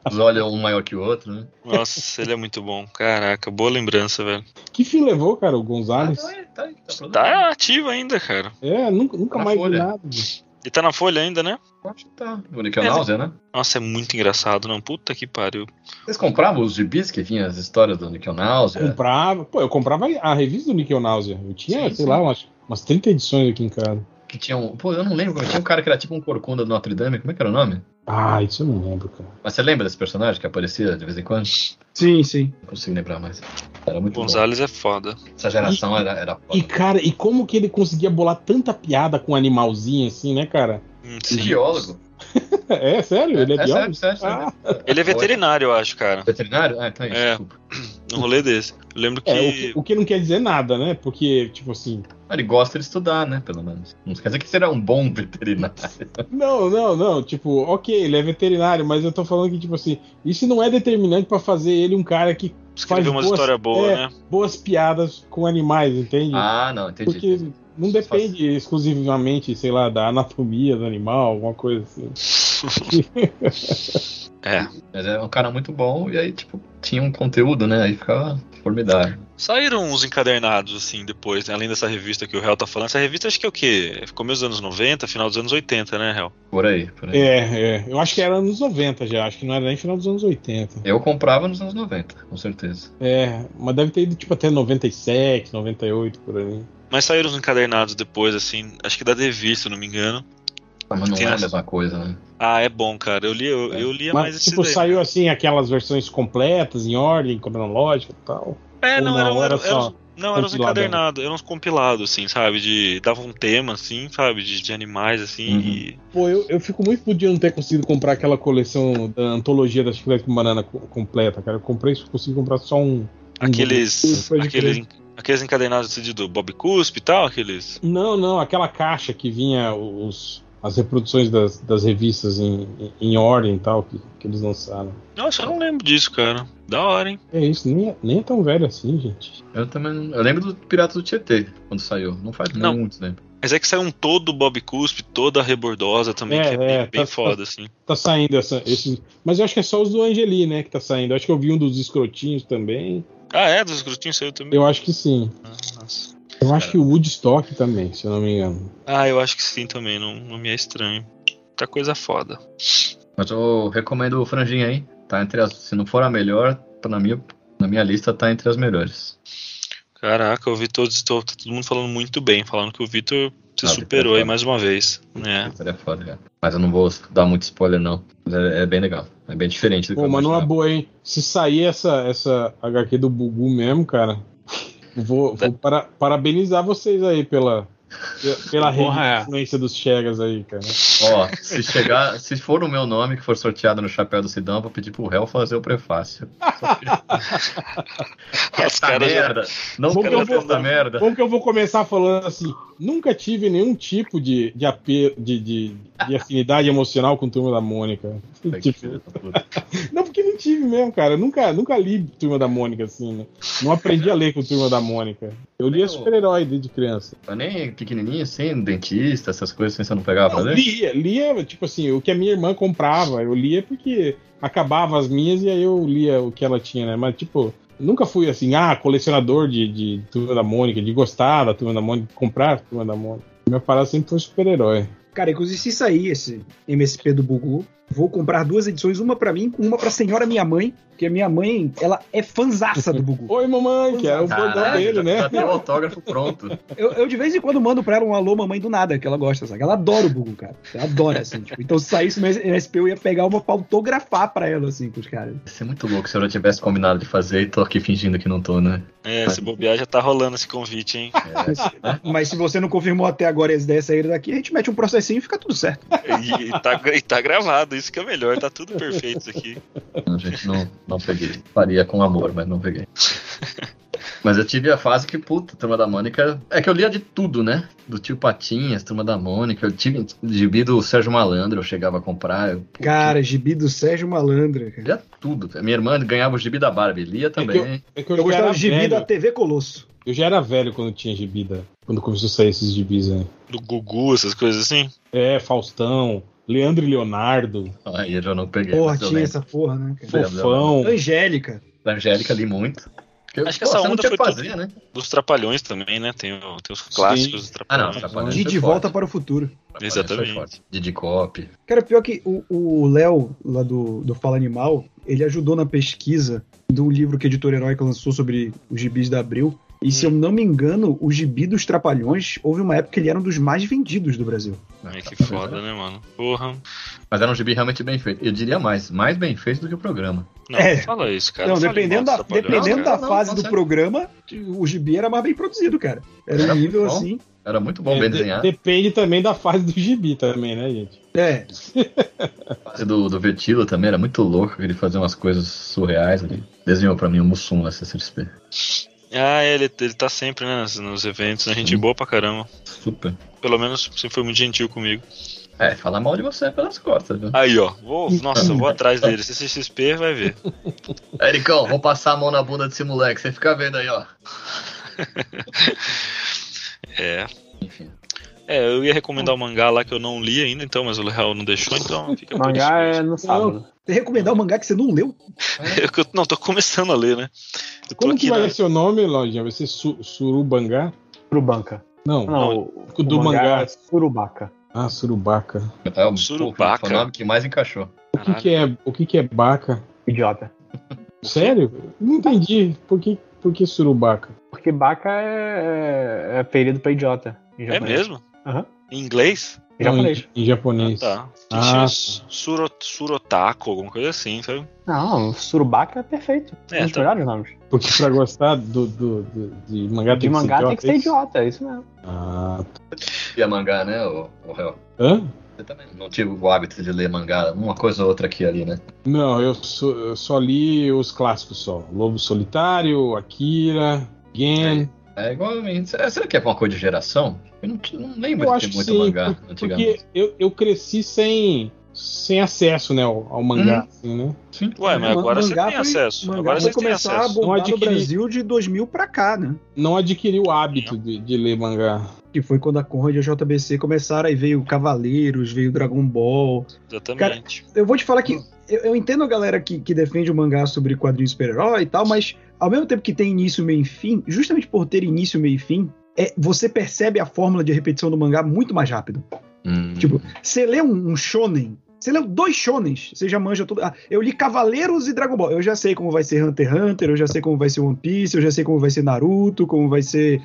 Os olhos um maior que o outro, né? Nossa, ele é muito bom. Caraca, boa lembrança, velho. Que fim levou, cara, o Gonzalez? Ah, tá, tá, tá, Tá ativo ainda, cara. É, nunca, nunca Na mais vi Folha. nada. E tá na folha ainda, né? Acho que tá. O Nickel Náusea, né? Nossa, é muito engraçado, não. Puta que pariu. Vocês compravam os gibis que vinha as histórias do Nickel Náusea? Comprava. Pô, eu comprava a revista do Nickel Náusea. Eu tinha, Sim, sei sim. lá, umas, umas 30 edições aqui em casa. Que tinha um. Pô, eu não lembro. Tinha um cara que era tipo um corcunda do Notre Dame. Como é que era o nome? Ah, isso eu não lembro, cara. Mas você lembra desse personagem que aparecia de vez em quando? Sim, sim. Não consigo lembrar mais. Era muito bom. Gonzalez é foda. Essa geração era, era E, foda. cara, e como que ele conseguia bolar tanta piada com um animalzinho assim, né, cara? Um sim. biólogo. É, sério? Ele é, é biólogo? sério, sério, sério. Ele é veterinário, eu acho, cara. Veterinário? Ah, então é isso. É. desculpa. No rolê desse. Eu lembro que. É, o que, o que não quer dizer nada, né? Porque, tipo assim. Ele gosta de estudar, né? Pelo menos. Não quer dizer que será um bom [laughs] veterinário. Não, não, não. Tipo, ok, ele é veterinário, mas eu tô falando que, tipo assim, isso não é determinante pra fazer ele um cara que Escreveu faz uma boas- história boa, é, né? boas piadas com animais, entende? Ah, não, entendi. Porque não depende exclusivamente, sei lá, da anatomia do animal, alguma coisa assim. [laughs] É. Mas é um cara muito bom e aí, tipo, tinha um conteúdo, né? Aí ficava formidável. Saíram uns encadernados, assim, depois, né? além dessa revista que o Hell tá falando. Essa revista acho que é o quê? Começo dos anos 90, final dos anos 80, né, Hell? Por aí, por aí. É, é. Eu acho que era anos 90 já, acho que não era nem final dos anos 80. Eu comprava nos anos 90, com certeza. É, mas deve ter ido tipo até 97, 98 por aí. Mas saíram uns encadernados depois, assim, acho que da Devir, se eu não me engano. Ah, Mas não Tem é a mesma coisa, né? Ah, é bom, cara. Eu li, eu, É. eu lia mais Mas esses tipo, daí. saiu assim aquelas versões completas, em ordem, cronológica e tal. É, não, não, era, era era, só era, não, eram uns compiladão? encadernados, eram uns compilados, assim, sabe? De, dava um tema, assim, sabe? De, de animais, assim, Uhum. e... Pô, eu, eu fico muito por de não ter conseguido comprar aquela coleção da antologia da Chiclete com Banana co- completa, cara. Eu comprei, consegui comprar só um. um Aqueles, aqueles, aqueles encadernados assim, do Bob Cuspe e tal, aqueles... Não, não, aquela caixa que vinha os, as reproduções das, das revistas em, em ordem e tal, que, que eles lançaram. Nossa, eu não lembro disso, cara. Da hora, hein? É isso, nem, é- nem é tão velho assim, gente. Eu também. não- Eu lembro do Pirata do Tietê, quando saiu. Não faz Não. muito tempo. Mas é que saiu um todo Bob Cuspe, toda rebordosa também, É, que é bem, é, bem tá- foda, assim. Tá saindo essa, esses. Mas eu acho que é só os do Angeli, né, que tá saindo. Eu acho que eu vi um dos escrotinhos também. Ah, é? Dos grutinhos saiu também? Eu acho que sim. Ah, nossa. Eu acho que o Woodstock também, se eu não me engano. Ah, eu acho que sim também, não, não me é estranho. Muita coisa foda. Mas eu recomendo o Franjinha aí. Tá entre as. Se não for a melhor, tá na minha, na minha lista tá entre as melhores. Caraca, eu vi todos, tô, tá todo mundo falando muito bem, falando que o Vitor se Ah, superou é aí foda. mais uma vez. É. Isso é foda. Mas eu não vou dar muito spoiler, não. Mas é, é bem legal. É bem diferente do que Pô, eu mas numa imaginava. boa, hein? Se sair essa, essa HQ do Bugu mesmo, cara, vou, vou [laughs] para- parabenizar vocês aí pela, pela Porra, é. influência dos Chegas aí, cara. Ó, se chegar, se for o meu nome que for sorteado no chapéu do Sidão, eu vou pedir pro réu fazer o prefácio. [laughs] Essa caras já- merda! Não que quero essa merda! Como que eu vou começar falando assim? Nunca tive nenhum tipo de, de, ape- de, de, de afinidade emocional com Turma da Mônica. Tipo, [laughs] não, porque não tive mesmo, cara. Eu nunca, nunca li Turma da Mônica, assim, né? Não aprendi a ler com Turma da Mônica. Eu lia super-herói desde criança. Eu nem pequenininho assim, dentista, essas coisas assim, você não pegava pra Não, ler? lia, lia, tipo assim, o que a minha irmã comprava, eu lia porque acabava as minhas e aí eu lia o que ela tinha, né? Mas, tipo, nunca fui assim, ah, colecionador de, de Turma da Mônica, de gostar da Turma da Mônica, de comprar Turma da Mônica. Minha parada sempre foi super-herói. Cara, inclusive, se sair esse MSP do Bugu, vou comprar duas edições, uma pra mim, uma pra senhora minha mãe, porque a minha mãe, ela é fanzaça do Bugu. Oi, mamãe, que é o bordão dele, já, né? já tem o autógrafo pronto. Eu, eu de vez em quando mando pra ela um alô, mamãe do nada, que ela gosta, sabe? Ela adora o Bugu, cara. Ela adora, assim. Tipo, então, se saísse no MSP, eu ia pegar uma pra autografar pra ela, assim, com os caras. Ia ser muito louco se eu já tivesse combinado de fazer e tô aqui fingindo que não tô, né? É, se bobear já tá rolando esse convite, hein? É, [laughs] Mas se você não confirmou até agora as ideias saíram daqui, a gente mete um processinho e fica tudo certo. E, e tá, e tá gravado, isso que é melhor, tá tudo perfeito isso aqui. [laughs] Não, gente, não, não peguei. Faria com amor, mas não peguei. [laughs] Mas eu tive a fase que, puta, Turma da Mônica. É que eu lia de tudo, né? Do tio Patinhas, Turma da Mônica. Eu tive gibi do Sérgio Malandro, eu chegava a comprar. Eu, puta, Cara, gibi do Sérgio Malandra, cara. lia tudo. Minha irmã ganhava o gibi da Barbie, lia também. É que eu, Eu já gostava do gibi velho. da TV Colosso. Eu já era velho quando tinha gibi da- Quando começou a sair esses gibis aí. Do Gugu, essas coisas assim. É, Faustão, Leandro e Leonardo, Aí eu já não peguei. Porra, eu tinha essa porra, né, cara? Fofão. Angélica. Da Angélica li muito. Porque, Acho que pô, essa onda foi que tudo- fazer, né? Dos Trapalhões também, né? Tem, o- tem os clássicos dos Ah, não, Trapalhões. Trapalhões De De. Volta para o Futuro. Exatamente. Didi Cop. Cara, pior que o- o Léo, lá do, do Fala Animal, ele ajudou na pesquisa do livro que a Editora Heróica lançou sobre os gibis da Abril. E se eu não me engano, o gibi dos Trapalhões, houve uma época que ele era um dos mais vendidos do Brasil. Ai, que foda, né, mano? Porra. Mas era um gibi realmente bem feito. Eu diria mais, mais bem feito do que o programa. Não, É. fala isso, cara. não, dependendo, da, dependendo cara. da Não, fase não, do programa, o gibi era mais bem produzido, cara. Era, Era um nível bom. assim. Era muito bom, É, bem de- desenhado. depende também da fase do gibi também, né, gente? É, A fase do, do Vertilo também era muito louco, ele fazia umas coisas surreais ali. Desenhou pra mim o Mussum na CCXP. Ah, ele, ele tá sempre, né, nos, nos eventos, né? Gente boa pra caramba. Super. Pelo menos sempre foi muito gentil comigo. É, falar mal de você pelas costas, viu? Aí, ó. Vou, nossa, eu vou [laughs] atrás dele. CCXP vai ver. Ericão, vou passar a mão na bunda desse moleque, você fica vendo aí, ó. [laughs] É. Enfim. É, eu ia recomendar o mangá lá que eu não li ainda, então, mas o Real não deixou, então [laughs] fica por Mangá isso é no sábado. você recomendar um mangá que você não leu? que eu- não, tô começando a ler, né? Eu Como que vai na- ser o nome, Lojinha? Vai ser Su Surubangá? Surubanca. Não, Não, o do mangá. é Surubaca. Ah, Surubaca. É o, Surubaca. Foi o nome que mais encaixou. O que, que é, o que, que é baca? Idiota. Sério? Não entendi. Por que, por que Surubaca? Porque baca é, é apelido pra idiota. em É japonês. mesmo? Aham. Em inglês? Japonês. Em, em japonês. Tá. Que Ah, tá. suro, Surotako, alguma coisa assim, sabe? Não, Surubaca é perfeito. É, É, um dos tá. melhores nomes. Porque pra gostar do, do, do- de mangá De tem que mangá ser tem que ser é idiota, é isso mesmo. Ah, E a mangá, né, o, o réu? hã? Você também não tive o hábito de ler mangá, uma coisa ou outra aqui ali, né? Não, eu, só- eu só li os clássicos só. Lobo Solitário, Akira, Gen. É igual a mim. Será será que é uma coisa de geração? Eu não, não lembro Eu de acho ter muito sim, mangá porque eu, eu cresci sem, sem acesso né, ao, ao mangá, Hum. assim, né? Sim. Ué, mas Ma- agora você mangá tem foi- acesso. Mangá Agora você tem acesso. Não bombar no adquiri- Brasil de 2000 pra cá, né? Não adquiri o hábito de, de ler mangá. Que foi quando a Conrad e a JBC começaram, aí veio Cavaleiros, veio Dragon Ball. Exatamente. Eu vou te falar que eu, eu entendo a galera que, que defende o mangá sobre quadrinhos super-herói e tal, mas ao mesmo tempo que tem início, meio e fim, justamente por ter início, meio e fim, é, você percebe a fórmula de repetição do mangá muito mais rápido. Hum. Tipo, você lê um, um shonen, você lê dois shonens, você já manja tudo. Ah, eu li Cavaleiros e Dragon Ball. Eu já sei como vai ser Hunter x Hunter, eu já sei como vai ser One Piece, eu já sei como vai ser Naruto, como vai ser.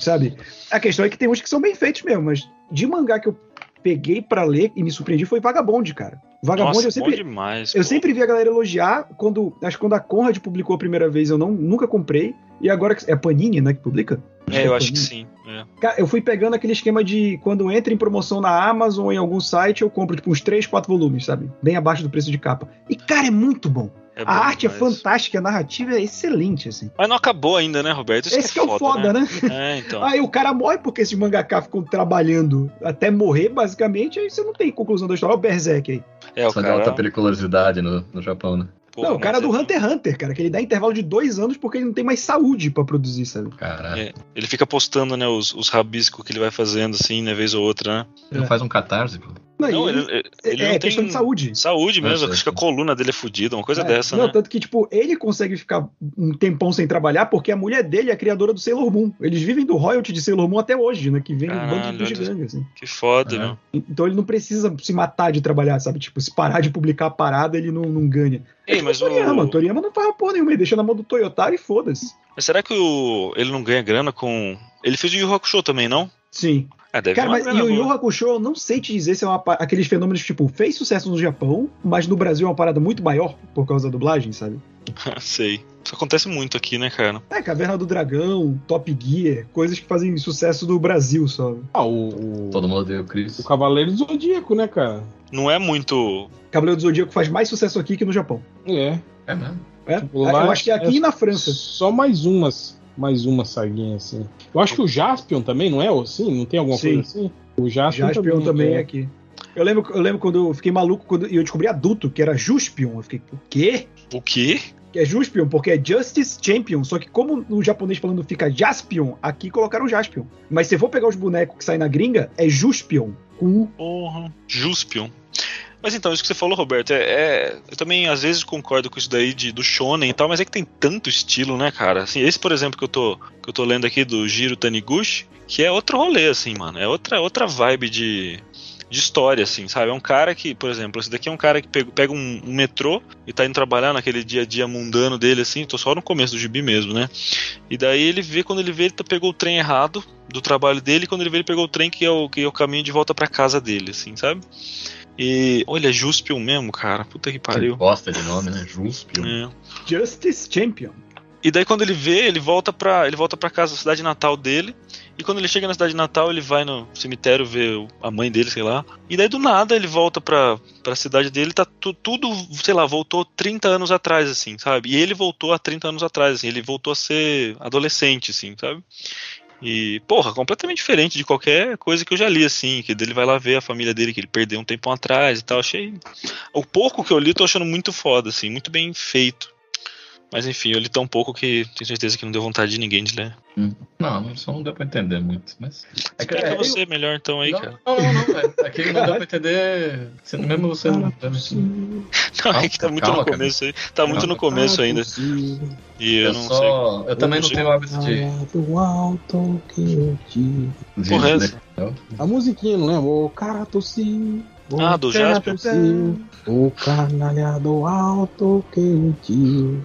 Sabe? A questão é que tem uns que são bem feitos mesmo, mas de mangá que eu peguei pra ler e me surpreendi foi Vagabond, cara. Vagabond Nossa, eu sempre. demais. Eu pô. sempre vi a galera elogiar quando. Acho que quando a Conrad publicou a primeira vez, eu não, nunca comprei. E agora. É a Panini, né, que publica? É, eu acho que Panini. sim. é. Cara, eu fui pegando aquele esquema de quando entra em promoção na Amazon ou em algum site, eu compro tipo uns 3, 4 volumes, sabe? Bem abaixo do preço de capa. E, cara, é muito bom. É a bom arte é fantástica, a narrativa é excelente, assim. Mas não acabou ainda, né, Roberto? Isso Esse que é o foda, né? [laughs] É, então. Aí o cara morre porque esses mangaká ficam trabalhando até morrer, basicamente, aí você não tem conclusão da história. Olha o Berserk aí. É, o Só de alta cara. periculosidade no, no Japão, né? Porra, não, o cara mas do é- Hunter x Hunter, cara, que ele dá intervalo de dois anos porque ele não tem mais saúde pra produzir, sabe? Caralho. É, ele fica postando, né, os, os rabiscos que ele vai fazendo, assim, né, vez ou outra, né? Ele não faz um catarse, pô. Não, e Não, ele- ele, ele é não questão tem de saúde. saúde mesmo, sei, acho que a coluna dele é fodida, uma coisa É, dessa, não, né? tanto que, tipo, ele consegue ficar um tempão sem trabalhar porque a mulher dele é a criadora do Sailor Moon. Eles vivem do royalty de Sailor Moon até hoje, né? Que vem Caralho, banco do olha- gigante, assim. Que foda, É. meu. Então ele não precisa se matar de trabalhar, sabe? Tipo, se parar de publicar a parada, ele não, não ganha. É Ei, mas o Toriyama. o... Toriyama não faz porra nenhuma, ele deixa na mão do Toyotaro e foda-se. Mas será que o... ele não ganha grana com... Ele fez o Yu Yu Hakusho também, não? Sim. Deve Cara, mas e o Yu Hakusho, eu não sei te dizer se é uma, aqueles fenômenos, tipo, fez sucesso no Japão, mas no Brasil é uma parada muito maior por causa da dublagem, sabe? [laughs] Sei. Isso acontece muito aqui, né, cara? É, Caverna do Dragão, Top Gear, coisas que fazem sucesso do Brasil só. Ah, o, o, Todo mundo odeia o Chris. o Cavaleiro do Zodíaco, né, cara? Não é muito... Cavaleiro do Zodíaco faz mais sucesso aqui que no Japão. É. É mesmo. É? Tipo, eu lá acho que é aqui é e na França. Só mais umas, mais uma saguinha assim. Eu acho que o Jaspion também, não é? Assim, não tem alguma Sim. coisa assim? O Jaspion, Jaspion também é é. aqui. Eu lembro, eu lembro quando eu fiquei maluco quando eu descobri adulto, que era Juspion. Eu fiquei, o quê? O quê? Que é Juspion, porque é Justice Champion. Só que como no japonês falando fica Jaspion, aqui colocaram Jaspion. Mas se for pegar os bonecos que saem na gringa, é Juspion. Com U. Porra. Juspion. Mas então, isso que você falou, Roberto, é, é- eu também às vezes concordo com isso daí de, do shonen e tal, mas é que tem tanto estilo, né, cara? Assim, esse, por exemplo, que eu tô, que eu tô lendo aqui do Jiro Taniguchi, que é outro rolê, assim, mano. É outra, outra vibe de, de história, assim, sabe? É um cara que, por exemplo, esse daqui é um cara que pega, pega um, um metrô e tá indo trabalhar naquele dia a dia mundano dele, assim, tô só no começo do gibi mesmo, né? E daí ele vê, quando ele vê, ele tá- pegou o trem errado do trabalho dele, e quando ele vê, ele pegou o trem que é o, que é o caminho de volta pra casa dele, assim, sabe? E olha, Juspion mesmo, cara. Puta que pariu. bosta de nome, né? Juspion. É. Justice Champion. E daí quando ele vê, ele volta pra, ele volta para casa, a cidade natal dele. E quando ele chega na cidade natal, ele vai no cemitério ver a mãe dele, sei lá. E daí do nada ele volta pra, pra cidade dele, tá tu- tudo, sei lá, voltou 30 anos atrás, assim, sabe? E ele voltou há 30 anos atrás, assim, ele voltou a ser adolescente, assim, sabe? E, porra, completamente diferente de qualquer coisa que eu já li, assim, que ele vai lá ver a família dele, que ele perdeu um tempão atrás e tal. Achei. O pouco que eu li, tô achando muito foda, assim, muito bem feito. Mas enfim, eu li tão pouco que tenho certeza que não deu vontade de ninguém de ler. Hum. Não, só não deu pra entender muito. Mas. É que, Explica é, você melhor então aí, não, cara. não, não, não, é, é que não deu pra entender. Mesmo você não. Não, é que tá Calma, muito calma, no cara. começo aí. Tá muito no começo ainda. E eu Eu, não sei. só. Eu também não tenho o hábito de. Do alto que eu é? A musiquinha, não lembra? O cara tossiu. Ah, do Jasper? O canalha do alto que eu te...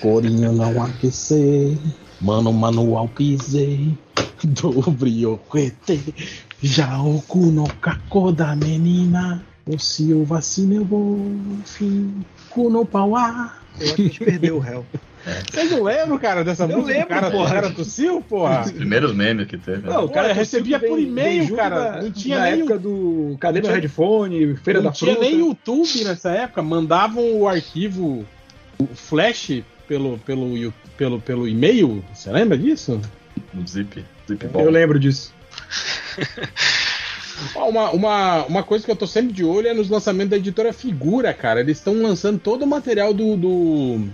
Corinho não aquecer. Mano, manual pisei. Do brioquete. Já o cu no caco da menina. O Silva se levou. Fim. Cu no pauá. Eu acho que a gente perdeu o réu. Vocês não lembram, cara, dessa Eu música? lembro, o cara, porra. o cara tossiu, porra. Os primeiros memes que teve. né? Não, o cara recebia por e-mail, cara. Não tinha na nem época do. Cadê não meu tinha- headphone? Feira não da tinha fruta. nem YouTube nessa época. Mandavam o arquivo, o flash, pelo, pelo, pelo, pelo e-mail. Você lembra disso? Um zip. Zip Eu ball. lembro disso. Uma, uma, uma coisa que eu tô sempre de olho é nos lançamentos da editora Figura, cara. Eles estão lançando todo o material do. do,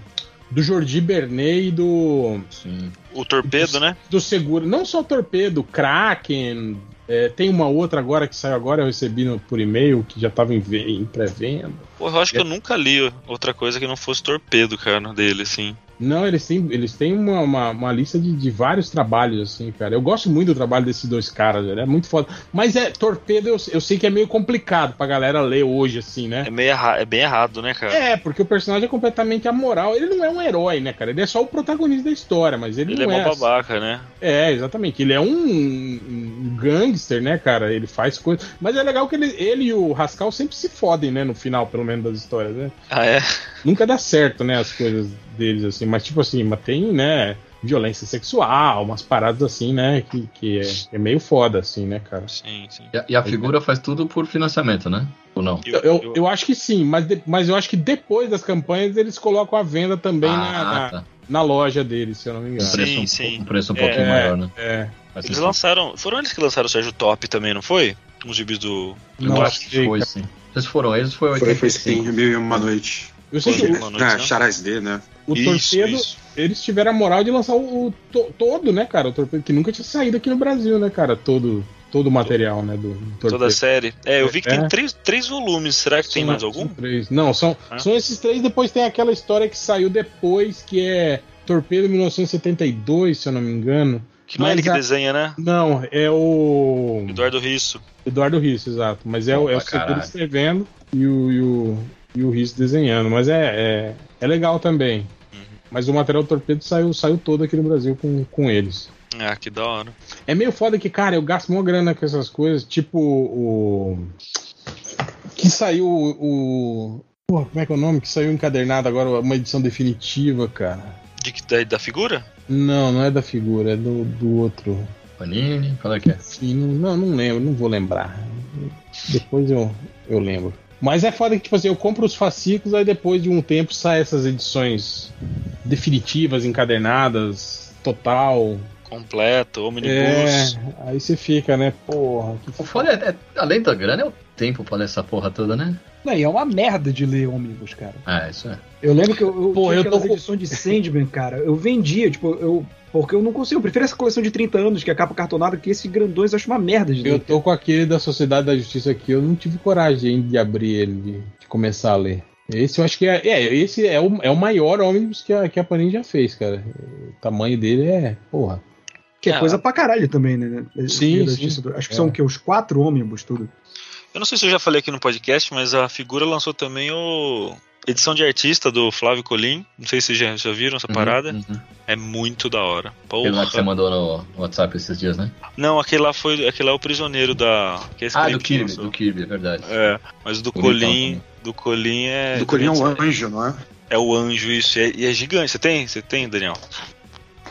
do Jordi Bernet e do. Sim. O torpedo, né? do seguro. Não só Torpedo, Kraken. É, tem uma outra agora que saiu agora, eu recebi no- por e-mail, que já tava em, em pré-venda. Pô, eu acho que eu nunca li outra coisa que não fosse torpedo, cara, dele, assim. Não, eles têm, eles têm uma, uma, uma lista de, de vários trabalhos, assim, cara. Eu gosto muito do trabalho desses dois caras, velho. É muito foda. Mas é, Torpedo eu, eu sei que é meio complicado pra galera ler hoje, assim, né? É, meio erra... é bem errado, né, cara? É, porque o personagem é completamente amoral. Ele não é um herói, né, cara? Ele é só o protagonista da história, mas ele, Ele é não mó é. assim. babaca, né? É, exatamente. Ele é um, um gangster, né, cara? Ele faz coisas. Mas é legal que ele, ele e o Rascal sempre se fodem, né? No final, pelo menos, das histórias, né? Ah, é? Nunca dá certo, né? As coisas deles, assim. Mas, tipo assim, mas tem, né? Violência sexual, umas paradas assim, né? Que, que é, é meio foda, assim, né, cara? Sim, sim. E a, e a figura faz tudo por financiamento, né? Ou não? Eu, eu, eu acho que sim, mas, de- mas eu acho que depois das campanhas eles colocam a venda também na, na, tá. na loja deles, se eu não me engano. preço, Sim, um, sim. um preço um É, pouquinho maior, né? É. Faz Eles lançaram. Foram eles que lançaram o Sérgio Top também, não foi? Os gibis do. Eu Não acho que foi, sim. Vocês foram eles, foi Foi, foi 85. sim, mil e uma noite. Eu sei que o, Ah? Charas D, né? o Isso, Torpedo, isso. eles tiveram a moral de lançar o, o to- todo, né, cara? O Torpedo, que nunca tinha saído aqui no Brasil, né, cara? Todo, todo o material, né, do, do Torpedo. Toda a série. É, eu vi que É. tem três, três volumes. Será que tem São- mais são algum? três. Não, são, Ah. são esses três. Depois tem aquela história que saiu depois, que é Torpedo 1972, se eu não me engano. Que não é ele que a- desenha, né? Não, é o. Eduardo Risso. Eduardo Risso, exato. Mas é, o- é o Opa, Seguro caralho. escrevendo e o, e o, e o Risso desenhando. Mas é, é, é legal também. Uhum. Mas o material do Torpedo saiu, saiu todo aqui no Brasil com, com eles. Ah, que da hora. É meio foda que, cara, eu gasto uma grana com essas coisas, tipo o. Que saiu o. Porra, como é que é o nome? Que saiu encadernado agora, uma edição definitiva, cara. De, que- da, da figura? Não, não é da figura, é do, do outro. Panini, qual é que é? Sim, não, não, não lembro, não vou lembrar. Depois eu, eu lembro. Mas é foda que, tipo assim, eu compro os fascículos, aí depois de um tempo saem essas edições definitivas, encadernadas, total. Completo, Omnibus. É, aí você fica, né? Porra, que O foda é, é- além da grana, é o tempo pra ler essa porra toda, né? Não, e é uma merda de ler Omnibus, cara. Ah, isso é. Eu lembro que eu, eu Pô, tinha eu tô aquelas com- edições de Sandman, cara. Eu vendia, tipo, eu. Porque eu não consigo. Eu prefiro essa coleção de 30 anos, que é a capa cartonada, que esses grandões eu acho uma merda de ler. Eu tô com aquele da Sociedade da Justiça aqui, eu não tive coragem de abrir ele, de, de começar a ler. Esse eu acho que é. É, esse é o, é o maior ônibus que a, que a Panini já fez, cara. O tamanho dele é. Porra. Que é Ah. coisa pra caralho também, né? Sim, sim. Acho que É. são o quê? Os quatro ônibus, tudo. Eu não sei se eu já falei aqui no podcast, mas a figura lançou também o. Edição de artista do Flávio Colim. Não sei se já, já viram essa parada. Uhum, uhum. É muito da hora. Aquele lá que você Porra. mandou no WhatsApp esses dias, né? Não, aquele lá foi. Aquele lá é o prisioneiro da. Que é Ah, do Kirby, do Kirby, é verdade. É, mas o do Colim. Do Colim é. Do Corinho é um anjo, não é? É o anjo, isso. E é, e é gigante. Você tem? Você tem, Daniel?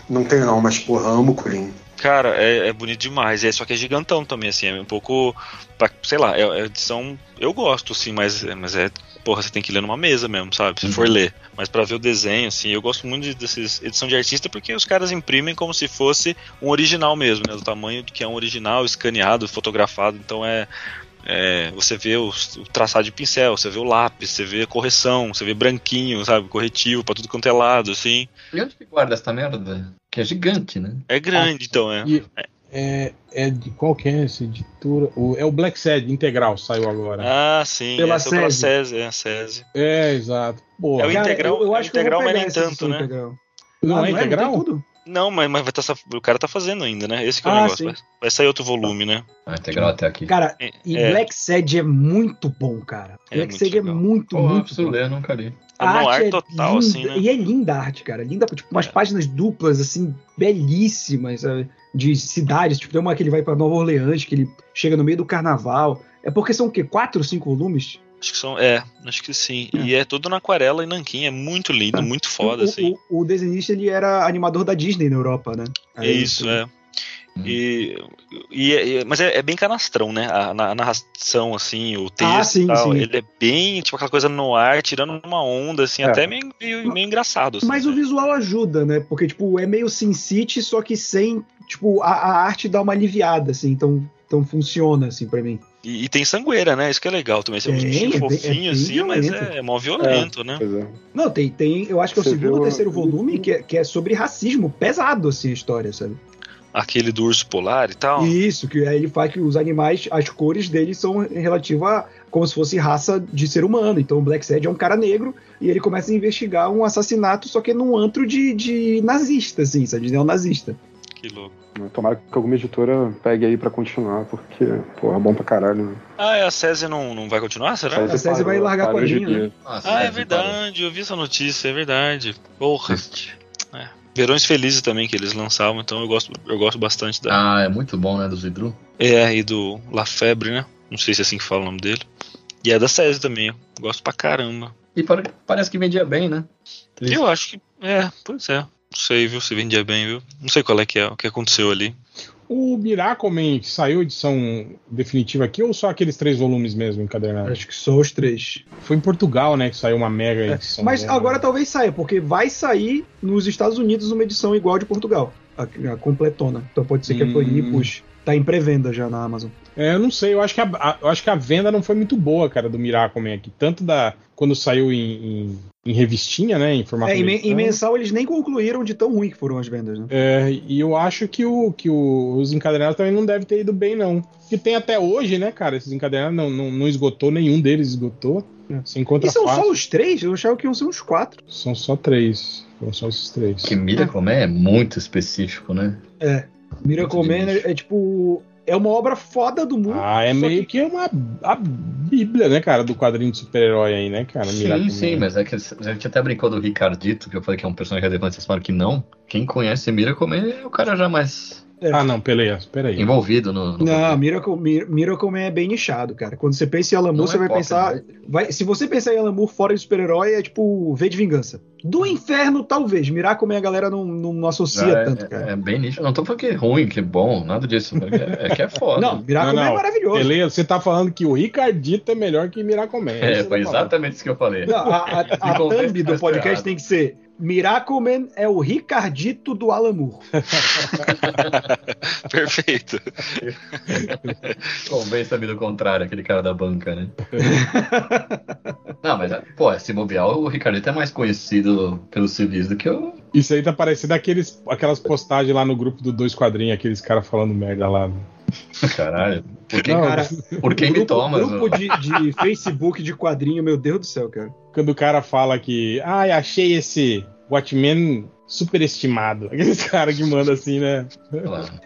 Não tenho não, mas porra, amo o Corinho. Cara, é, é bonito demais. É, só que é gigantão também, assim. É um pouco. pra- sei lá, é, é edição. Eu gosto, assim, mas, mas é. Porra, você tem que ler numa mesa mesmo, sabe? Se for Uhum. ler. Mas pra ver o desenho, assim, eu gosto muito de, dessas edição de artista porque os caras imprimem como se fosse um original mesmo, né? Do tamanho que é um original, escaneado, fotografado. Então é. É, você vê o, o traçado de pincel, você vê o lápis, você vê correção, você vê branquinho, sabe? Corretivo pra tudo quanto é lado, assim. E onde que guarda essa merda? Que é gigante, né? É grande, então, é. E é, é de qual que é essa editora? O- é o Black Sad integral, saiu agora. Ah, sim. Pela essa é pela SESI. É a SESI. É, exato. Pô, É o Cara, integral- eu, eu é acho que eu vou integral, mas nem tanto, né? integral. não Ah, é integral? Não, mas, mas vai tá, o cara tá fazendo ainda, né? Esse que é o Ah, negócio. Vai, vai sair outro volume, né? Ah, integral até aqui. Cara, É, e é. Black Sad é muito bom, cara. É Black Sad é muito, Pô, muito preciso bom. ler, nunca li. É no ar é total, linda, assim, né? E é linda a arte, cara. Linda, tipo, umas páginas duplas, assim, belíssimas, sabe? De cidades. Tipo, tem uma que ele vai pra Nova Orleans, que ele chega no meio do carnaval. É porque são o quê? Quatro ou cinco volumes? Acho que são. É, acho que sim. E é tudo na aquarela e nanquim. É muito lindo, muito foda, o, assim. O, o desenhista, ele era animador da Disney na Europa, né? É isso, é. E, e, e- mas é, é bem canastrão, né? A, a narração, assim, o texto Ah, sim, tal, sim. ele é bem, tipo, aquela coisa no ar, tirando uma onda, assim, É. até meio, meio, meio engraçado. Assim, Mas o né? visual ajuda, né? Porque, tipo, é meio Sin City, só que sem. Tipo, a, a arte dá uma aliviada, assim. Então, então funciona, assim, pra mim. E, e tem sangueira, né? Isso que é legal também. Esse é um bichinho é bem- é fofinho, bem assim, mas violento. é, é mó violento, né? Pois é. Não, tem, tem. Eu acho que é o Você segundo ou terceiro volume que é, que é sobre racismo pesado, assim, a história, sabe? Aquele do urso polar e tal. Isso, que aí ele fala que os animais, as cores deles são relativas a como se fosse raça de ser humano. Então o Black Sad é um cara negro e ele começa a investigar um assassinato, só que num antro de, de nazista, assim, sabe? De neonazista. Que louco. Tomara que alguma editora pegue aí pra continuar, porque, porra, é bom pra caralho. né? Ah, e a SESI não, não vai continuar, será? A SESI vai largar parou de quadrinho, né? Nossa, Ah, é verdade, eu vi essa notícia, é verdade. Porra. Triste. Verões Felizes também que eles lançavam, então eu gosto, eu gosto bastante da. Ah, é muito bom, né, do Zidru? É, e do La Febre, né? Não sei se é assim que fala o nome dele. E é da SESI também, eu gosto pra caramba. E pare- parece que vendia bem, né? Triste. Eu acho que. É, pois é. Não sei, viu? Se vendia bem, viu? Não sei qual é que é, o que aconteceu ali. O Miracoman saiu a edição definitiva aqui ou só aqueles três volumes mesmo encadernados? Acho que só os três. Foi em Portugal, né, que saiu uma mega edição. Mas dela. agora talvez saia, porque vai sair nos Estados Unidos uma edição igual de Portugal. A, a completona. Então pode ser que a Hum. Panini puxe. Tá em pré-venda já na Amazon. É, eu não sei, eu acho que a, a- eu acho que a venda não foi muito boa, cara, do Miracoman aqui. Tanto da quando saiu em, em, em revistinha, né, em formato É, em, mensal eles nem concluíram de tão ruim que foram as vendas, né? É, e eu acho que, o, que o- os encadernados também não devem ter ido bem, não. Que tem até hoje, né, cara? Esses encadernados não, não, não esgotou, nenhum deles esgotou. Você encontra E são fácil. só os três? Eu achava que iam ser uns quatro. São só três. Foram só esses três. Que Miracle Man é muito específico, né? É. Miracle Man é, é tipo. É uma obra foda do mundo. Ah, é só meio que, uma a bíblia, né, cara, do quadrinho de super-herói aí, né, cara? Sim, Miracle sim, Man. mas é que a gente até brincou do Ricardito, que eu falei que é um personagem relevante, vocês falaram que não. Quem conhece Miracle Man é o cara já mais Ah, não, peraí, peraí. envolvido no. no Não, Miracle, Mir- Miracle Man é bem nichado, cara. Quando você pensa em Alan Moore, Não você é vai pop, pensar. né? Vai, se você pensar em Alan Moore fora de super-herói, é tipo V de Vingança. Do inferno, talvez. Miracle Man a galera não, não, não associa é, tanto, é- cara. é bem nicho. Não tô falando que é ruim, que é bom, nada disso. É, é que é foda. Não, Miracle Não, Man não. é maravilhoso. Beleza, você tá falando que o Ricardito é melhor que Miracoman. É, Isso foi exatamente isso que eu falei. Não, a, a, a thumb do podcast errado. tem que ser Miracle Man é o Ricardito do Alan Moore. [laughs] Perfeito. [laughs] Convença-me do contrário, aquele cara da banca, né? [laughs] Não, mas, pô, se bobear, o Ricardito é mais conhecido pelos civis do que o. Isso aí tá parecendo aqueles, aquelas postagens lá no grupo do Dois Quadrinhos, aqueles caras falando merda lá. Caralho. Por quem, Não, cara, por quem me grupo, toma? grupo de, de [laughs] Facebook de quadrinho, meu Deus do céu, cara. Quando o cara fala que, ai, achei esse Watchmen superestimado. [laughs] Aqueles caras que mandam assim, né?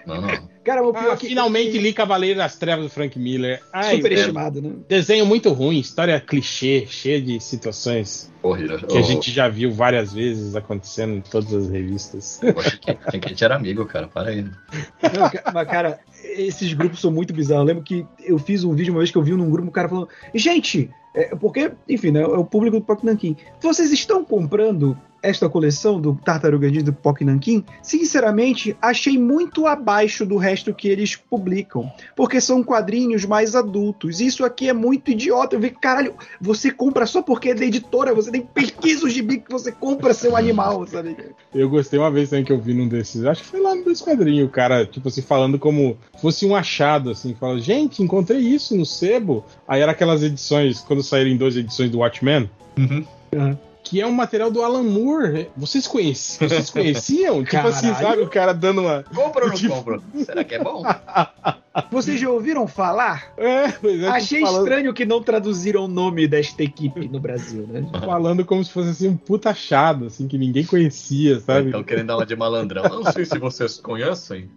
Não, não. Cara, o pior Ah, que. finalmente li Cavaleiro das Trevas do Frank Miller. Ai, Superestimado, né? Desenho muito ruim, história clichê, cheia de situações Horrível. que a gente já viu várias vezes acontecendo em todas as revistas. Poxa, [laughs] quem, que a gente era amigo, cara? Para aí. Não, ca- mas, cara, esses grupos são muito bizarros. Eu lembro que eu fiz um vídeo uma vez que eu vi num grupo, um cara falando, gente, é, porque, enfim, né, é o público do Pac Nankin. Vocês estão comprando esta coleção do Tartaruga Ninja do Pock Nankin, sinceramente, achei muito abaixo do resto que eles publicam. Porque são quadrinhos mais adultos. Isso aqui é muito idiota. Eu vi, caralho, você compra só porque é da editora, você tem pesquisa o gibi que você compra seu animal, sabe? Eu gostei uma vez também que eu vi num desses, acho que foi lá no dois quadrinhos, o cara, tipo assim, falando como fosse um achado, assim, fala, gente, encontrei isso no sebo. Aí era aquelas edições, quando saíram em duas edições do Watchmen, Uhum. Que é um material do Alan Moore. Vocês conheciam? Vocês conheciam? [laughs] tipo assim, Caralho. sabe, o cara dando uma. Compra ou não [laughs] Tipo- compra? Será que é bom? [laughs] Vocês já ouviram falar? É, pois é, Achei tipo, falando, estranho que não traduziram o nome desta equipe no Brasil, né? falando como se fosse assim um puta achado, assim, que ninguém conhecia, sabe? Estão querendo dar uma de malandrão. Não sei se vocês conhecem.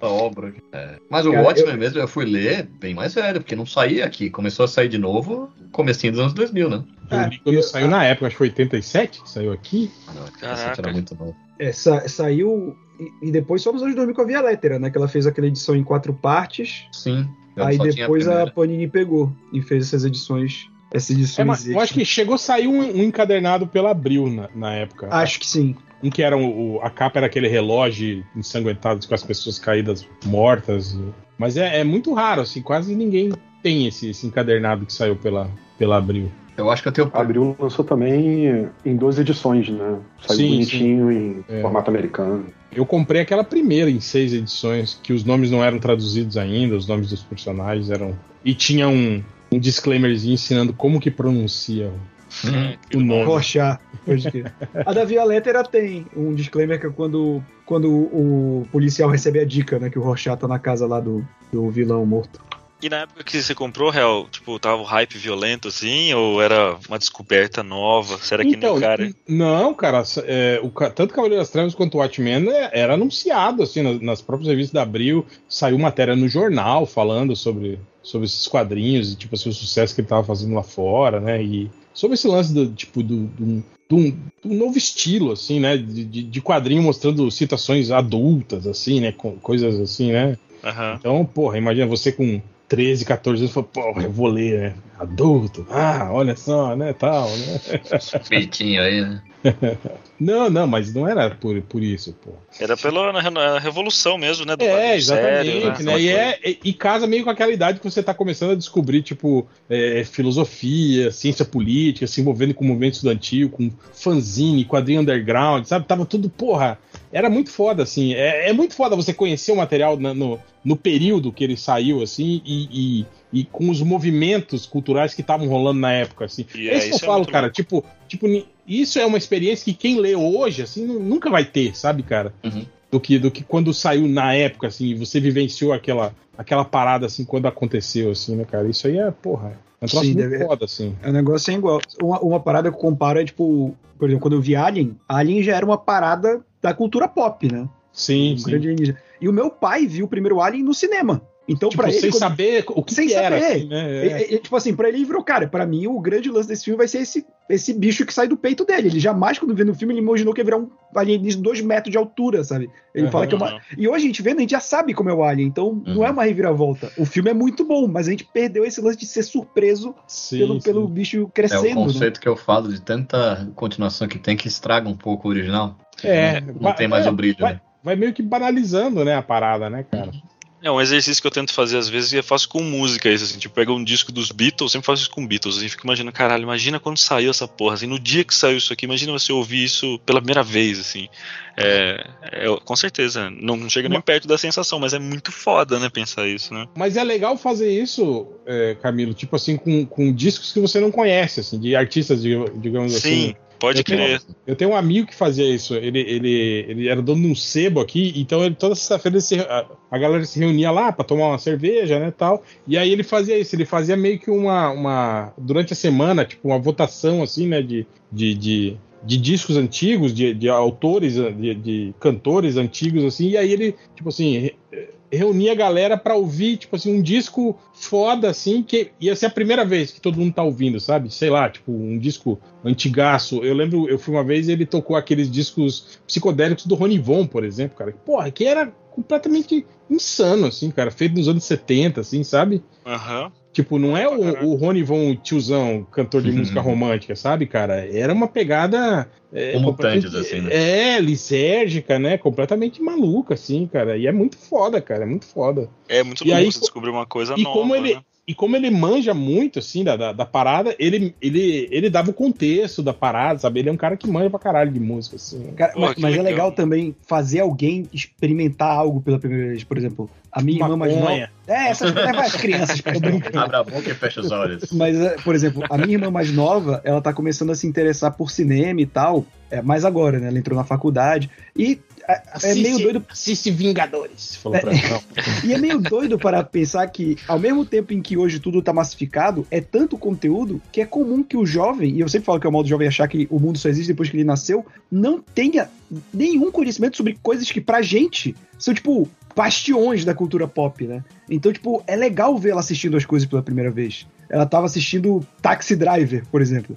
A obra. É. Mas o Cara, Watchmen mesmo eu fui ler bem mais velho, porque não saía aqui. Começou a sair de novo comecinho dos anos 2000, né? Eu li quando saiu na época, acho que foi 87 que saiu aqui. Não, Caraca. essa era muito novo. É, sa- saiu. E, e depois só nos anos 2000 com a Via Lettera, né? Que ela fez aquela edição em quatro partes. Sim. eu aí depois a, primeira. Panini pegou e fez essas edições. Essas É, edições. mas eu acho que chegou a sair um, um encadernado pela Abril na, na época. Acho que sim. Um que era o, o- a capa era aquele relógio ensanguentado com as pessoas caídas mortas. Mas é, é muito raro, assim, quase ninguém tem esse, esse encadernado que saiu pela, pela Abril. Eu acho que eu tenho. Abril lançou também em duas edições, né? Saiu Sim, bonitinho em É. formato americano. Eu comprei aquela primeira em seis edições, que os nomes não eram traduzidos ainda, os nomes dos personagens eram. E tinha um, um disclaimerzinho ensinando como que pronuncia o nome. Crer. a da Via Lettera tem um disclaimer que é quando, quando o policial recebe a dica, né? Que o Rorschach tá na casa lá do, do vilão morto. E na época que você comprou, Real, tipo, tava o hype violento assim, ou era uma descoberta nova? Será que nem o cara? Não, cara, é, o, tanto Cavaleiro das Trevas quanto o Watchmen é, era anunciado, assim, nas, nas próprias revistas da Abril, saiu matéria no jornal falando sobre, sobre esses quadrinhos e, tipo assim, o sucesso que ele tava fazendo lá fora, né, e sobre esse lance do, tipo, do, do, do, um- do novo estilo, assim, né, de, de- de quadrinho mostrando citações adultas, assim, né, com coisas assim, né, Aham. então, porra, imagina você com 13, 14 anos, fala, porra, eu vou ler, né? Adulto, ah, olha só, né, tal, né? [laughs] Feitinho aí, né? [laughs] Não, não, mas não era por, por isso, pô. Era pela na- revolução mesmo, né? Do É, exatamente, sério, né? E, é, e- casa meio com aquela idade que você tá começando a descobrir, tipo, é, filosofia, ciência política, se envolvendo com o movimento estudantil, com fanzine, quadrinho underground, sabe? Tava tudo, porra, era muito foda, assim. É, é muito foda você conhecer o material na- no, no período que ele saiu, assim, e, e- e com os movimentos culturais que estavam rolando na época, assim. E é é, isso que eu é falo, cara. louco. Tipo, tipo, isso é uma experiência que quem lê hoje, assim, nu- nunca vai ter, sabe, cara? Uhum. Do que, do que quando saiu na época, assim, e você vivenciou aquela, aquela parada, assim, quando aconteceu, assim, né, cara? Isso aí é, porra, é um troço Sim, muito deve- foda, assim. É um negócio sem igual. Uma, uma parada que eu comparo é, tipo, por exemplo, quando eu vi Alien, Alien já era uma parada da cultura pop, né? Sim, Um sim. grande. E o meu pai viu o primeiro Alien no cinema. Então, Tipo, pra ele. sem quando- saber o que, Sem que era, saber. assim, né? ele- ele- tipo assim, pra ele virou, cara, pra mim o grande lance desse filme vai ser esse, esse bicho que sai do peito dele. Ele jamais, quando vê no filme, ele imaginou que ia virar um alienígena de dois metros de altura, sabe? Ele Aham. fala que é uma. E hoje a gente vendo, a gente já sabe como é o Alien, então não é uma reviravolta. O filme é muito bom, mas a gente perdeu esse lance de ser surpreso Sim, pelo, sim. pelo bicho É o crescendo, né? conceito que eu falo de tanta continuação que tem que estraga um pouco o original. É, não, vai- tem mais é, o brilho, vai, né? vai meio que banalizando, né, a parada, né, cara? É um exercício que eu tento fazer às vezes e eu faço com música isso, assim, tipo, pega um disco dos Beatles, sempre faço isso com Beatles, e fico imaginando, caralho, imagina quando saiu essa porra, assim, no dia que saiu isso aqui, imagina você ouvir isso pela primeira vez, assim. É, é, com certeza, não, chega nem perto da sensação, mas é muito foda, né, pensar isso, né? Mas é legal fazer isso, é, Camilo, tipo assim, com, com discos que você não conhece, assim, de artistas, diga- digamos assim. Sim, pode Eu tenho- crer. Eu tenho um amigo que fazia isso. Ele, ele, ele era dono de um sebo aqui, então ele, toda sexta-feira a, a galera se reunia lá pra tomar uma cerveja, né, tal. E aí ele fazia isso. Ele fazia meio que uma, uma durante a semana, tipo uma votação assim, né, de, de, de, de discos antigos, de, de autores, de, de cantores antigos, assim. E aí ele, tipo assim, re- reunia a galera pra ouvir, tipo assim, um disco foda, assim, que ia ser a primeira vez que todo mundo tá ouvindo, sabe? Sei lá, tipo, um disco antigaço. Eu lembro, eu fui uma vez e ele tocou aqueles discos psicodélicos do Ronivon, por exemplo, cara. Porra, que era completamente insano, assim, cara. Feito nos anos 70, assim, sabe? Aham. Tipo, não é o, o Rony Von tiozão, cantor de [laughs] música romântica, sabe, cara? Era uma pegada. É, Como Mutantes, assim, né? É, lisérgica, né? Completamente maluca, assim, cara. E é muito foda, cara. É muito foda. É muito E louco aí, você descobrir uma coisa E nova. como ele. né? E como ele manja muito, assim, da, da, da parada, ele, ele, ele dava o contexto da parada, sabe? Ele é um cara que manja pra caralho de música, assim. Cara, Pô, mas mas é legal. legal também fazer alguém experimentar algo pela primeira vez. Por exemplo, a minha irmã mais nova. Maconha. É, essas leva as crianças pra. [laughs] Abre a boca e fecha os olhos. [laughs] Mas, é, por exemplo, a minha irmã mais nova, ela tá começando a se interessar por cinema e tal. É, mais agora, né? Ela entrou na faculdade. E é, é meio doido. Assiste Vingadores, falou pra ela. [laughs] E é meio doido para pensar que, ao mesmo tempo em que hoje tudo tá massificado, é tanto conteúdo que é comum que o jovem, e eu sempre falo que é o mal do jovem achar que o mundo só existe depois que ele nasceu, não tenha nenhum conhecimento sobre coisas que pra gente são, tipo, bastiões da cultura pop, né? Então, tipo, é legal ver ela assistindo as coisas pela primeira vez. Ela tava assistindo Taxi Driver, por exemplo.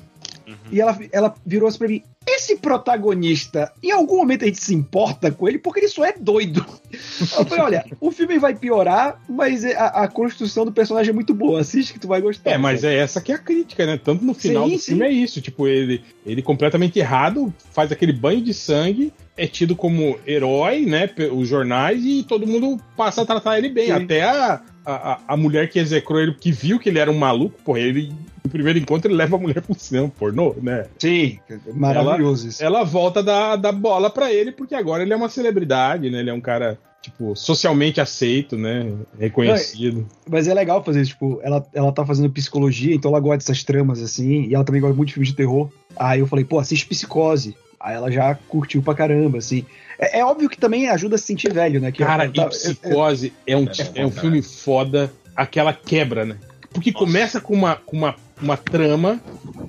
E ela, ela virou assim pra mim: esse protagonista, em algum momento a gente se importa com ele porque ele só é doido. [laughs] Eu falei: olha, o filme vai piorar, mas a, a construção do personagem é muito boa. Assiste que tu vai gostar. É, mas é essa que é a crítica, né? Tanto no final Sim, do sim. filme é isso. Tipo, ele, ele completamente errado, faz aquele banho de sangue, é tido como herói, né? Os jornais, e todo mundo passa a tratar ele bem. Sim. Até a, a, a mulher que execrou ele, que viu que ele era um maluco, porra, ele. No primeiro encontro ele leva a mulher pro cinema pornô, né? Sim, maravilhoso isso. Ela volta da, da bola pra ele, porque agora ele é uma celebridade, né? Ele é um cara, tipo, socialmente aceito, né? Reconhecido. Mas é legal fazer isso, tipo, ela, ela tá fazendo psicologia, então ela gosta dessas tramas, assim, e ela também gosta muito de filmes de terror. Aí eu falei, pô, assiste Psicose. Aí ela já curtiu pra caramba, assim. É, é óbvio que também ajuda a se sentir velho, né? Que Cara, tá- e Psicose é, um, é um filme foda, aquela quebra, né? Porque começa com uma, com uma, uma trama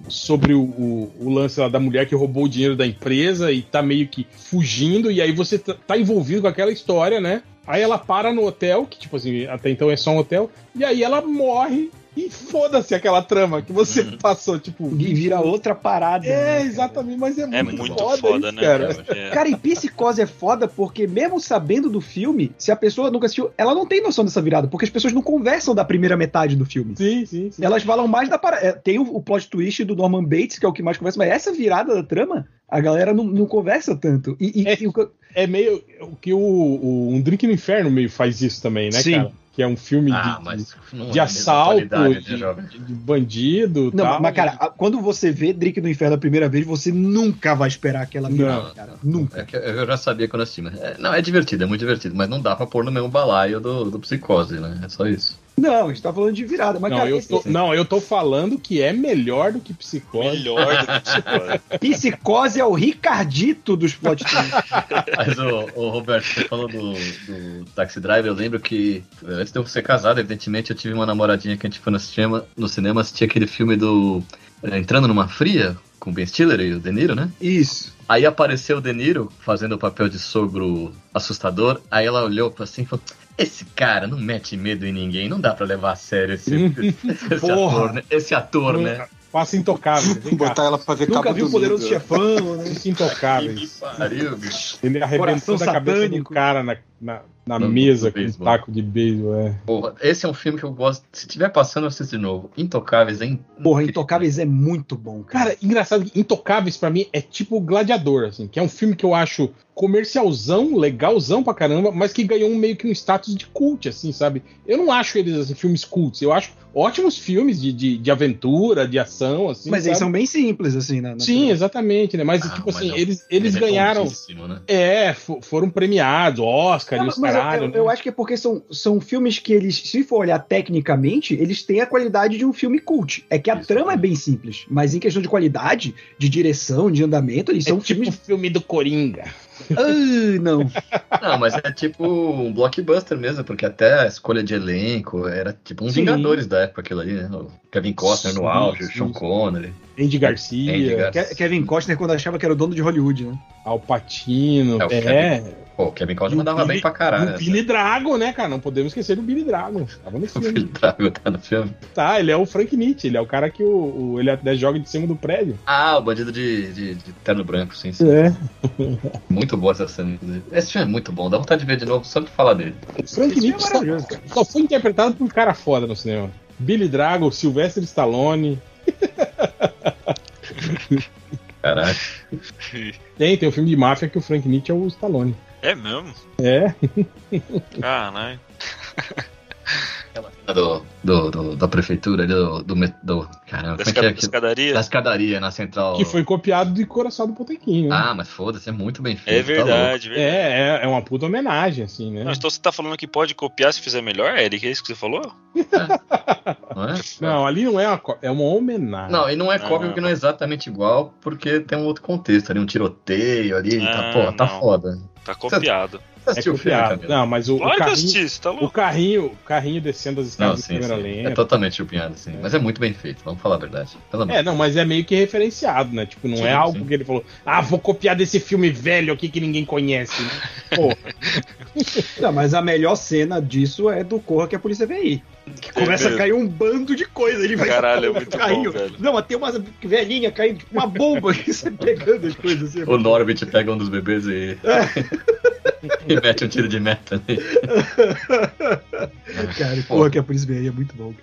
sobre o, o, o lance lá da mulher que roubou o dinheiro da empresa e tá meio que fugindo, e aí você tá, tá envolvido com aquela história, né? Aí ela para no hotel, que tipo assim, até então é só um hotel, e aí ela morre e foda-se aquela trama que você passou, tipo. E vira outra parada. É, né, exatamente, mas é, É muito, muito foda, foda, isso, né, cara. cara? É. Cara, e Psicose é foda porque, mesmo sabendo do filme, se a pessoa nunca assistiu, ela não tem noção dessa virada, porque as pessoas não conversam da primeira metade do filme. Sim, sim, sim. Elas falam mais da parada. é, Tem o, o plot twist do Norman Bates, que é o que mais conversa, mas essa virada da trama, a galera não, não conversa tanto. E, e- É. e o É meio o que o, o Um Drink no Inferno meio faz isso também, né, Sim. cara? Que é um filme Ah, de, de é assalto, de, né, de- bandido. Não, tal. mas cara, quando você vê Drink no Inferno a primeira vez, você nunca vai esperar aquela virada, Não. cara. Nunca. É que eu já sabia quando assisti, mas é, não, é divertido, é muito divertido, mas não dá pra pôr no mesmo balaio do, do psicose, né? É só isso. Não, a gente tá falando de virada, mas não, cara, eu esse- tô, não, eu tô falando que é melhor do que Psicose. Melhor do que psicose. [laughs] Psicose é o Ricardito dos plot. [laughs] Mas, o, o Roberto, você falou do, do Taxi Driver, eu lembro que antes de eu ser casado, evidentemente, eu tive uma namoradinha que a gente foi no cinema, no cinema assistir aquele filme do é, Entrando numa Fria, com o Ben Stiller e o De Niro, né? Isso. Aí apareceu o De Niro fazendo o papel de sogro assustador. Aí ela olhou pra assim e falou: Esse cara não mete medo em ninguém, não dá pra levar a sério esse, [laughs] esse ator, né? Esse ator, né? Passa. Vem cá. Botar ela pra ver Nunca cabo viu o do Poderoso. Chefão, né? [laughs] Intocáveis. pariu, bicho. Ele arrebentou Coração da cabeça satânico. do cara na, na, na No- mesa com um taco de beisebol. É. Porra, esse é um filme que eu gosto. Se tiver passando, eu assisto de novo. Intocáveis, hein? Porra, Intocáveis é muito bom, cara. Cara, engraçado que Intocáveis pra mim é tipo Gladiador, assim, que é um filme que eu acho comercialzão, legalzão pra caramba, mas que ganhou um, meio que um status de cult, assim, sabe? Eu não acho eles assim, filmes cults, eu acho ótimos filmes de, de, de aventura, de ação, assim. mas eles sabe? são bem simples, assim, na Sim, exatamente, né? Mas, Ah, tipo mas assim, é um eles, eles Ele é ganharam. cultíssimo, né? É, fo- foram premiados, Oscar Não, e os mas eu- caralho. eu, né? eu acho que é porque são, são filmes que eles, se for olhar tecnicamente, eles têm a qualidade de um filme cult. É que a Isso. trama é bem simples, mas em questão de qualidade, de direção, de andamento, eles É são tipo o filmes. filme do Coringa. Ah, não. Não, mas é tipo um blockbuster mesmo, porque até a escolha de elenco era tipo um Sim. Vingadores da época aquilo ali, né? O Kevin Costner Sim, no auge, sim, Sean. Connery. Andy Garcia, Andy Garcia. Ke- Kevin Costner quando achava que era o dono de Hollywood, né? Al Pacino. É, o É, Pô, o Kevin Costner mandava Billy- bem pra caralho. o Billy Drago, né, cara? Não podemos esquecer do Billy Drago. Tava no [laughs] O filme. Billy Drago tá no filme. Tá, ele é o Frank Nietzsche, ele é o cara que o, o- ele até joga de cima do prédio. Ah, o bandido de, de, de terno branco, sim, sim. É. [laughs] Muito boa essa cena. inclusive. Esse filme é muito bom, dá vontade de ver de novo só de falar dele. O Frank Esse filme é Nietzsche só, só foi interpretado por um cara foda no cinema. Billy Drago, Sylvester Stallone. Caralho. Tem, tem o filme de máfia que o Frank Nietzsche é o Stallone. É mesmo? É. Caralho. [laughs] Do, do, do- da prefeitura ali, do, do, do- Caramba, Da como é que é? esca- escadaria? Da escadaria na central. Que foi copiado de Coração do Potequinho. né? Ah, mas foda-se, é muito bem feito. É verdade, verdade. É, é, é uma puta homenagem, assim, né? Não, então você tá falando que pode copiar se fizer melhor, Eric? É isso que você falou? Tá, louco, não é? [laughs] Não, ali não é uma, co- é uma homenagem. Não, e não é Não, cópia porque não é exatamente igual, porque tem um outro contexto ali, um tiroteio ali, tá, Ah, pô, tá foda. Tá copiado. Você é assistiu o filme. Camila? Não, mas o, o Claro que eu carrinho, assisti, tá o carrinho, o carrinho descendo as Não, escadas de sim, câmera sim. lenta. É totalmente chupinhado, sim. Mas é muito bem feito, vamos falar a verdade. É, não, mas é meio que referenciado, né? Tipo, não Sim, é algo sim. que ele falou, ah, vou copiar desse filme velho aqui que ninguém conhece. [laughs] né? Pô, Não, mas a melhor cena disso é do Corra que a polícia vem aí. Que começa mesmo. a cair um bando de coisa. Ele vai Caralho, é muito carrinho. bom, velho. Não, mas tem umas velhinha caindo, tipo uma bomba aqui, [laughs] você pegando as coisas assim. O Norbit pega um dos bebês e. [laughs] e mete um tiro de meta ali. [laughs] Cara, Corra que a vem aí é muito bom.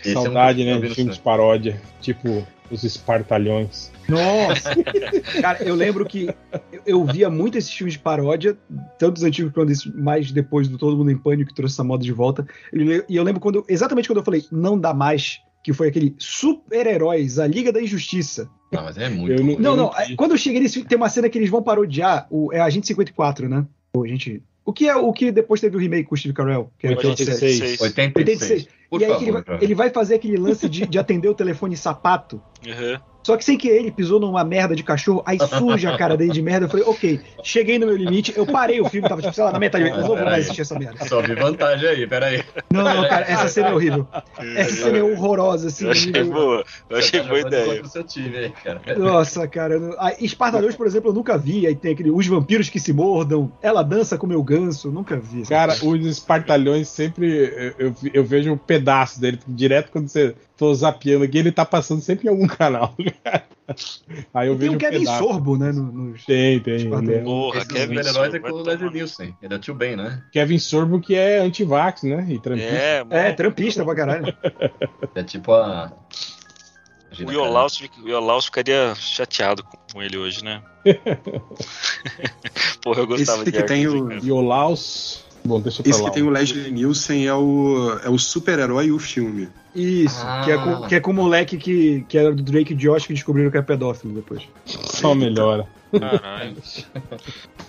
Esse é um saudade, né? De filmes paródia. Tipo, os Espartalhões. Nossa! [laughs] Cara, eu lembro que eu, via muito esses filmes de paródia, tanto os antigos quanto esses mais depois do Todo Mundo em Pânico, que trouxe essa moda de volta. E e eu lembro quando, exatamente quando eu falei, não dá mais, que foi aquele super-heróis, a Liga da Injustiça. Não, mas é muito. Eu não-. Não, Eu não, é, quando eu cheguei tem uma cena que eles vão parodiar, o, é Agente 54, né? Pô, gente. O que é o que depois teve o remake com o Steve Carell? Que era aquela série. 86. 86. 86. Por e aí favor, que ele, vai, ele vai fazer aquele lance de, de atender o telefone sapato. Uhum. Só que sem querer ele pisou numa merda de cachorro, aí suja a cara dele de merda. Eu falei, ok, cheguei no meu limite, eu parei o filme, tava tipo, sei lá, na metade. Eu não vou mais assistir essa merda. Só vi vantagem aí, peraí. Não, não, cara, essa cena é horrível. Essa cena é horrorosa, assim. Eu achei nível- boa. Eu achei boa Tá ideia. o time aí, cara. Nossa, cara. Ah, Espartalhões, por exemplo, eu nunca vi. Aí tem aquele Os Vampiros que se mordam, Ela dança com meu ganso, nunca vi. Cara, os Espartalhões sempre. Eu, eu, vejo um pedaço dele, direto quando você tô zapeando aqui, ele tá passando sempre em algum [laughs] canal. Aí eu E tem vejo o um Kevin pedaço. Sorbo, né? no- nos- Tem, tem. Espartalhões. Ele é- Porra, Esse Kevin Sorbo é com o Leslie. Nielsen. Ele é tio Ben, né? Kevin Sorbo, que é anti-vax, né? E trampista. É, É, mano. trampista pra caralho. [laughs] É tipo a. O Iolaus, o Iolaus ficaria chateado com- ele hoje, né? [laughs] Porra, eu gostava Esse de que tem o- cara. Bom, deixa pra Esse lá. que tem o Leslie Nielsen é o, é o super-herói e o filme. Isso, Ah. que, é com, que é com o moleque que, que era do Drake e Josh que descobriram que é pedófilo depois. Só melhora. Caralho. [laughs]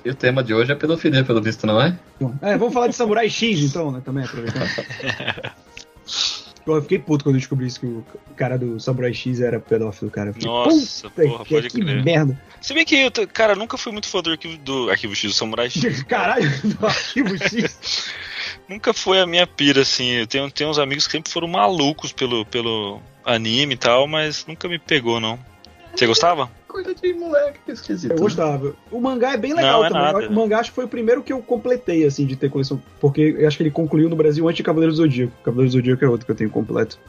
E o tema de hoje é pedofilia, pelo visto, não é? É, vamos falar de Samurai X então, né? Também aproveitando. [laughs] Pô, Eu fiquei puto quando eu descobri isso que o cara do Samurai X era pedófilo, cara. Fiquei, Nossa, "Puta porra, que- pode que crer. merda. Se bem que eu, cara, nunca fui muito fã do arquivo, do arquivo X do Samurai X. [laughs] Caralho, do arquivo X. [laughs] Nunca foi a minha pira, assim. Eu tenho, tenho uns amigos que sempre foram malucos pelo, pelo anime e tal, mas nunca me pegou, não. Você gostava? Coisa de moleque, que esquisito. Eu gostava. O mangá é bem legal Não, é também. nada, o mangá acho que foi o primeiro que eu completei, assim, de ter coleção. Porque eu acho que ele concluiu no Brasil antes de Cavaleiro do Zodíaco. Cavaleiro do Zodíaco é outro que eu tenho completo.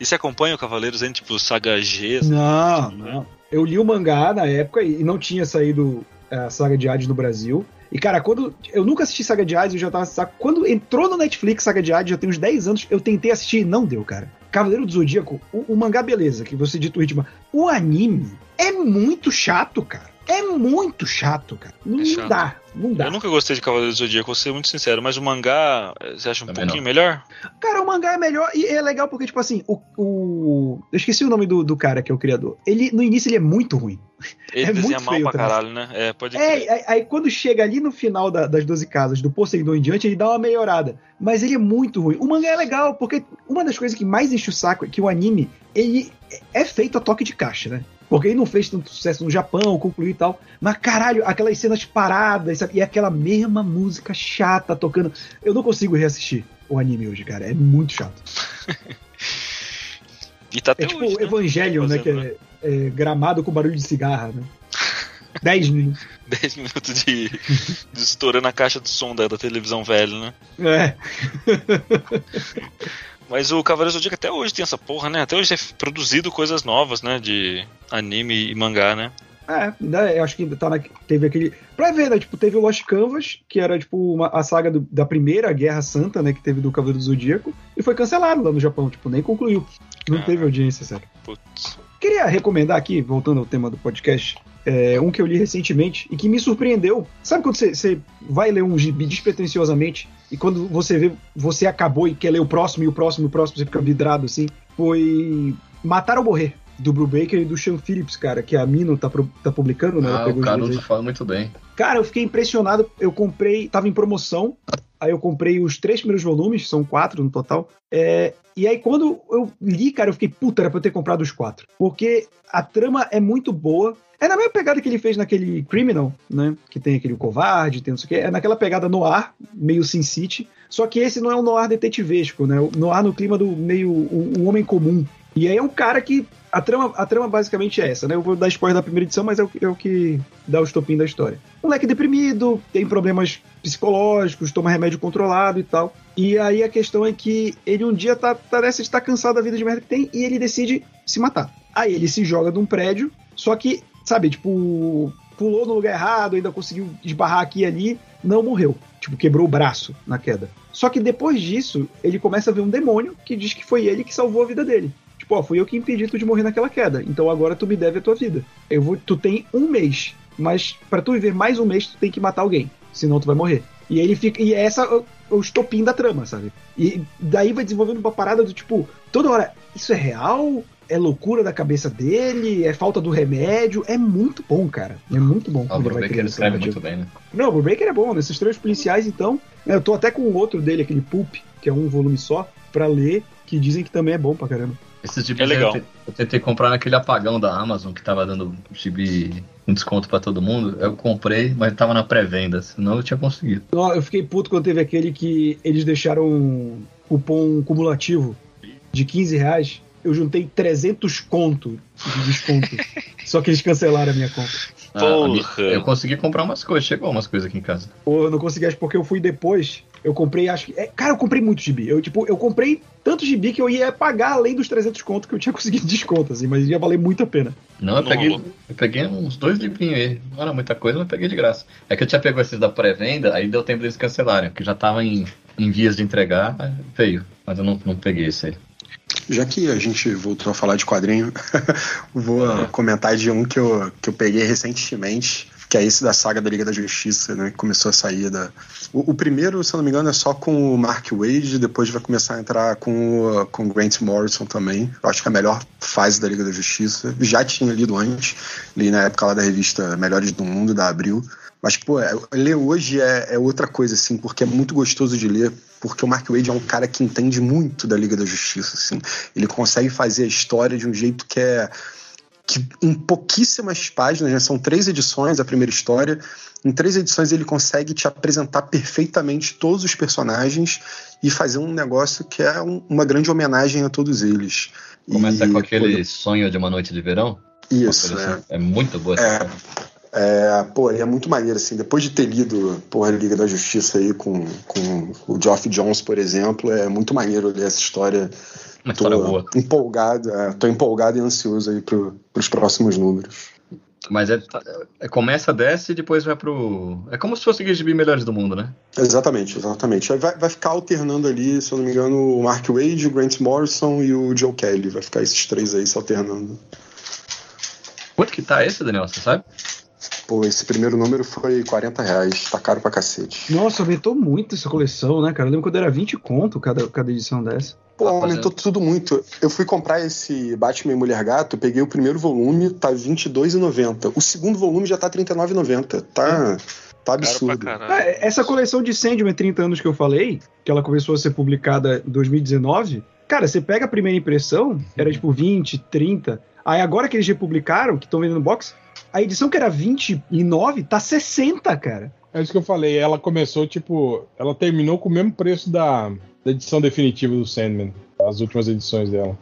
E você acompanha o Cavaleiros em tipo Saga G? assim? Não, não. Eu li o mangá na época e não tinha saído é, a saga de Hades no Brasil. E, cara, quando. Eu nunca assisti Saga de Hades, eu já tava. saco. Quando entrou no Netflix Saga de Hades, já tem uns 10 anos, eu tentei assistir e não deu, cara. Cavaleiro do Zodíaco, o, o mangá, beleza, que você dita o ritmo. O anime é muito chato, cara. É muito chato, cara. Não, É chato. dá, não dá. Eu nunca gostei de Cavaleiros do Zodíaco, vou ser muito sincero, mas o mangá, eh, você acha um Também pouquinho não. melhor? Cara, o mangá é melhor e é legal porque, tipo assim, o. o- eu esqueci o nome do, do cara que é o criador. Ele, no início, ele é muito ruim. Ele É desenha muito mal feio pra caralho, né? É, pode É, crer. aí, aí quando chega ali no final da- das 12 casas, do Poseidon em diante, ele dá uma melhorada. Mas ele é muito ruim. O mangá é legal, porque uma das coisas que mais enche o saco é que o anime, ele é feito a toque de caixa, né? Porque ele não fez tanto sucesso no Japão, concluiu e tal. Mas caralho, aquelas cenas paradas, sabe? E aquela mesma música chata tocando. Eu não consigo reassistir o anime hoje, cara. É muito chato. [laughs] E tá até É tipo hoje, o né? Evangelion, né? Que Fazendo, é, é gramado com barulho de cigarra, né? [laughs] 10 minutos. 10 minutos de, de estourando a caixa de som da, da televisão velha, né? É. [laughs] Mas o Cavaleiros do Zodíaco até hoje tem essa porra, né? Até hoje é produzido coisas novas, né? De anime e mangá, né? É, né, eu acho que tá na, teve aquele. Pra ver, né? Tipo, teve o Lost Canvas, que era, tipo, uma, a saga do- da primeira Guerra Santa, né? Que teve do Cavaleiro do Zodíaco, e foi cancelado lá no Japão, tipo, nem concluiu. Não Cara. teve audiência, sério. Putz. Queria recomendar aqui, voltando ao tema do podcast, é, um que eu li recentemente e que me surpreendeu. Sabe quando você, vai ler um gibi despretensiosamente e quando você vê, você acabou e quer ler o próximo e o próximo e o próximo, você fica vidrado assim? Foi Matar ou Morrer, do Brubaker e do Sean Phillips, cara, que a Mino tá, pro- tá publicando, né? Ah, o os livros Caruso aí. fala muito bem. Cara, eu fiquei impressionado. Eu comprei, tava em promoção. Aí eu comprei os três primeiros volumes, são quatro no total. É, e aí, quando eu li, cara, eu fiquei, puta, era pra eu ter comprado os quatro. Porque a trama é muito boa. É na mesma pegada que ele fez naquele Criminal, né? Que tem aquele covarde, tem não sei o quê. É naquela pegada noir, meio Sin City. Só que esse não é um noir detetivesco, né? O noir no clima do meio um homem comum. E aí é um cara que. A trama, a trama basicamente é essa, né? Eu vou dar spoiler da primeira edição, mas é o, que- é o que dá o estopim da história. Moleque deprimido, tem problemas psicológicos, toma remédio controlado e tal. E aí a questão é que ele um dia tá, tá nessa de estar cansado da vida de merda que tem e ele decide se matar. Aí ele se joga de um prédio, só que, sabe, tipo, pulou no lugar errado, ainda conseguiu esbarrar aqui e ali, não morreu. Tipo, quebrou o braço na queda. Só que depois disso, ele começa a ver um demônio que diz que foi ele que salvou a vida dele. Tipo, ó, fui eu que impedi tu de morrer naquela queda. Então agora tu me deve a tua vida. Eu vou, tu tem um mês, mas pra tu viver mais um mês tu tem que matar alguém, senão tu vai morrer. E aí ele fica, e é essa o, estopim da trama, sabe? E daí vai desenvolvendo uma parada do tipo, toda hora, isso é real? É loucura da cabeça dele? É falta do remédio? É muito bom, cara. É muito bom. Ah, o Brubaker escreve muito bem, né? Não, o Brubaker é bom. Nesses três policiais, então. Eu tô até com o outro dele, aquele Pulp, que é um volume só, pra ler, que dizem que também é bom pra caramba. Esses gibis É legal. Eu, te- eu tentei comprar naquele apagão da Amazon que tava dando gibi um desconto pra todo mundo. Eu comprei, mas tava na pré-venda, senão eu tinha conseguido. Ó, Eu fiquei puto quando teve aquele que eles deixaram um cupom cumulativo de 15 reais. Eu juntei 300 conto de desconto. [laughs] Só que eles cancelaram a minha conta. Ah, Porra. eu consegui comprar umas coisas, chegou umas coisas aqui em casa. Ou eu não consegui, acho porque eu fui depois. Eu comprei, acho que. é, cara, eu comprei muito gibi. Eu, tipo, eu comprei tanto gibi que eu ia pagar além dos 300 conto que eu tinha [laughs] conseguido desconto, assim, mas ia valer muito a pena. Não, eu Não peguei, eu peguei uns dois livrinhos aí. Não era muita coisa, mas peguei de graça. É que eu tinha pego esses da pré-venda, aí deu tempo deles cancelarem, que já tava em, em vias de entregar, veio. Mas eu não, não peguei esse aí. Já que a gente voltou a falar de quadrinho, [laughs] vou comentar de um que eu, que eu peguei recentemente, que é esse da saga da Liga da Justiça, né? Que começou a sair da. O, o primeiro, se eu não me engano, é só com o Mark Wade, depois vai começar a entrar com o com Grant Morrison também. Eu acho que é a melhor fase da Liga da Justiça. Já tinha lido antes, li na época lá da revista Melhores do Mundo, da Abril. Mas, pô, é- ler hoje é, é outra coisa, assim, porque é muito gostoso de ler, porque o Mark Wade é um cara que entende muito da Liga da Justiça, assim. Ele consegue fazer a história de um jeito que é. Que em pouquíssimas páginas, né, são três edições a primeira história. Em três edições ele consegue te apresentar perfeitamente todos os personagens e fazer um negócio que é um- uma grande homenagem a todos eles. Começa E, com aquele pô, sonho de uma noite de verão. Isso, é. assim. é muito boa essa É. história. É, pô, é muito maneiro, assim. Depois de ter lido porra, a Liga da Justiça aí com, com o Geoff Jones, por exemplo, é muito maneiro ler essa história. Uma história boa. empolgado, é, tô empolgado e ansioso aí pro, pros próximos números. Mas é, é- começa, desce e depois vai pro. É como se fosse aqueles gibi melhores do mundo, né? Exatamente, exatamente. Vai, vai ficar alternando ali, se eu não me engano, o Mark Wade, o Grant Morrison e o Joe Kelly. Vai ficar esses três aí se alternando. Quanto que tá esse, Daniel? Você sabe? Pô, esse primeiro número foi 40 reais, tá caro pra cacete. Nossa, aumentou muito essa coleção, né, cara? Eu lembro quando era 20 conto cada, cada edição dessa. Pô, aumentou tudo muito. Eu fui comprar esse Batman e Mulher Gato, peguei o primeiro volume, tá R$ 22,90. O segundo volume já tá R$ 39,90. Tá, tá absurdo. Ah, essa coleção de Sandman 30 anos que eu falei, que ela começou a ser publicada em 2019, cara, você pega a primeira impressão, era tipo 20, 30. Aí agora que eles republicaram, que estão vendendo box, a edição que era 29 tá 60, cara. É isso que eu falei. Ela começou, tipo. Ela terminou com o mesmo preço da, da edição definitiva do Sandman. As últimas edições dela.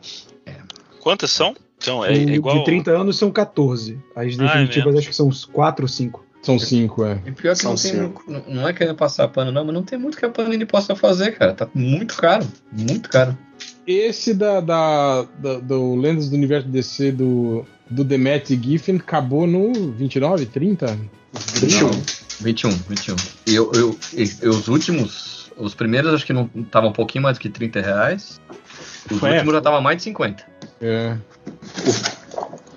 Quantas são? Então, é, é igual. De 30 anos são 14. As Ah, é definitivas acho que são uns 4 ou 5. São cinco, é. E pior que São não tem. cinco. Não, não é querendo passar pano, não, mas não tem muito que a Panini possa fazer, cara. Tá muito caro. Muito caro. Esse da, da, da- do Lendas do Universo DC do, do Demet e Giffen acabou no 29, 30? 21. 21, 21. E eu, eu, e- e os últimos, os primeiros acho que não estavam um pouquinho mais do que 30 reais. Os Foi, últimos é. já estavam mais de 50. É.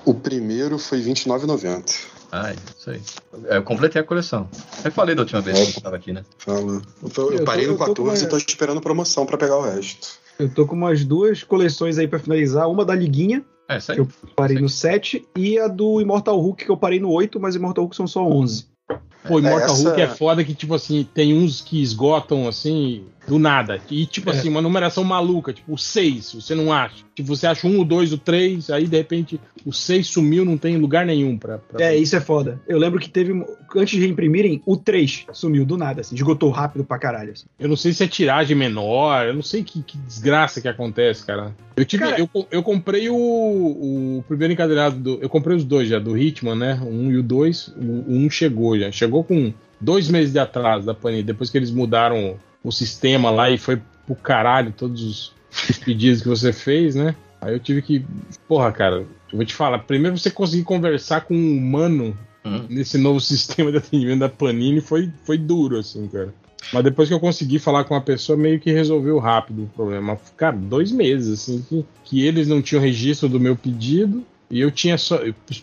O primeiro foi R$29,90. Ai, isso aí. É, Eu completei a coleção. Eu falei da última vez que eu tava aqui, né? Fala. Eu, tô- eu Eu parei tô- no eu tô 14 com e tô esperando promoção pra pegar o resto. Eu tô com umas duas coleções aí pra finalizar. Uma da Liguinha, É, isso aí. Eu parei no 7, e a do Immortal Hulk, que eu parei no 8, mas Immortal Hulk são só 11. Pô, Immortal essa- Hulk é foda que, tipo assim, tem uns que esgotam, assim, do nada. E, tipo É. assim, uma numeração maluca, tipo o 6, você não acha. Tipo, você acha um, o 2, o 3, aí de repente o 6 sumiu, não tem lugar nenhum pra. pra- É, isso é foda. Eu lembro que teve, antes de reimprimirem, o 3 sumiu do nada, assim, esgotou rápido pra caralho. assim. Eu não sei se é tiragem menor, eu não sei que, que desgraça que acontece, cara. Eu tive, Cara- eu, eu comprei o, o primeiro encadenado do. Eu comprei os dois já, do Hitman, né? O um e o dois. O, o um chegou já. Chegou com dois meses de atraso da Panini, depois que eles mudaram o sistema lá e foi pro caralho todos os, os pedidos que você fez, né? Aí eu tive que. Porra, cara, eu vou te falar. Primeiro você conseguir conversar com um humano Uhum. nesse novo [laughs] sistema de atendimento da Panini foi, foi duro, assim, cara. Mas depois que eu consegui falar com a pessoa, meio que resolveu rápido o problema. Cara, dois meses, assim, que, que eles não tinham registro do meu pedido. E eu tinha só.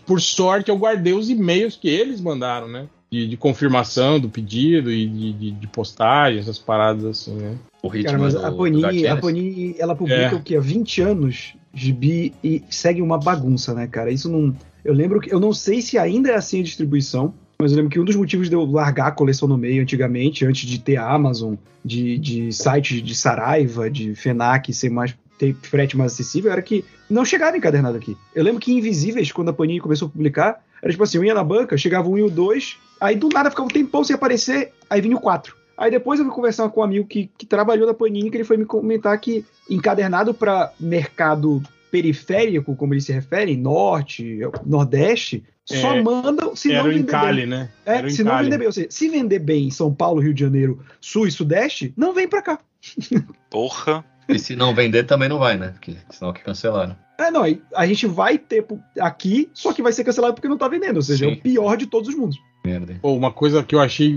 Por sorte, eu guardei os e-mails que eles mandaram, né? De, de confirmação do pedido e de, de, de postagem, essas paradas assim, né? O ritmo Cara, mas do, a Panini, a Gartienes. Panini, ela publica É. o quê? Há 20 anos gibi e segue uma bagunça, né, cara? Isso não. Eu lembro que. Eu não sei se ainda é assim a distribuição, mas eu lembro que um dos motivos de eu largar a coleção no meio antigamente, antes de ter a Amazon, de, de sites de Saraiva, de Fenac ser mais. ter frete mais acessível, era que não chegava encadernado aqui. Eu lembro que Invisíveis, quando a Panini começou a publicar, era tipo assim, eu ia na banca, chegava um e o dois, aí do nada ficava um tempão sem aparecer, aí vinha o quatro. Aí depois eu fui conversar com um amigo que, que trabalhou na Panini, que ele foi me comentar que encadernado para mercado periférico, como eles se referem, norte, nordeste, só É, mandam se Era não o vender encalhe, bem. né? É, Era se não vender bem, ou seja, se vender bem em São Paulo, Rio de Janeiro, Sul e Sudeste, não vem pra cá. [laughs] Porra. E se não vender, também não vai, né? Porque senão que cancelaram. É, não, a gente vai ter aqui, só que vai ser cancelado porque não tá vendendo, ou seja, é Sim. o pior de todos os mundos. Merda. Pô, uma coisa que eu achei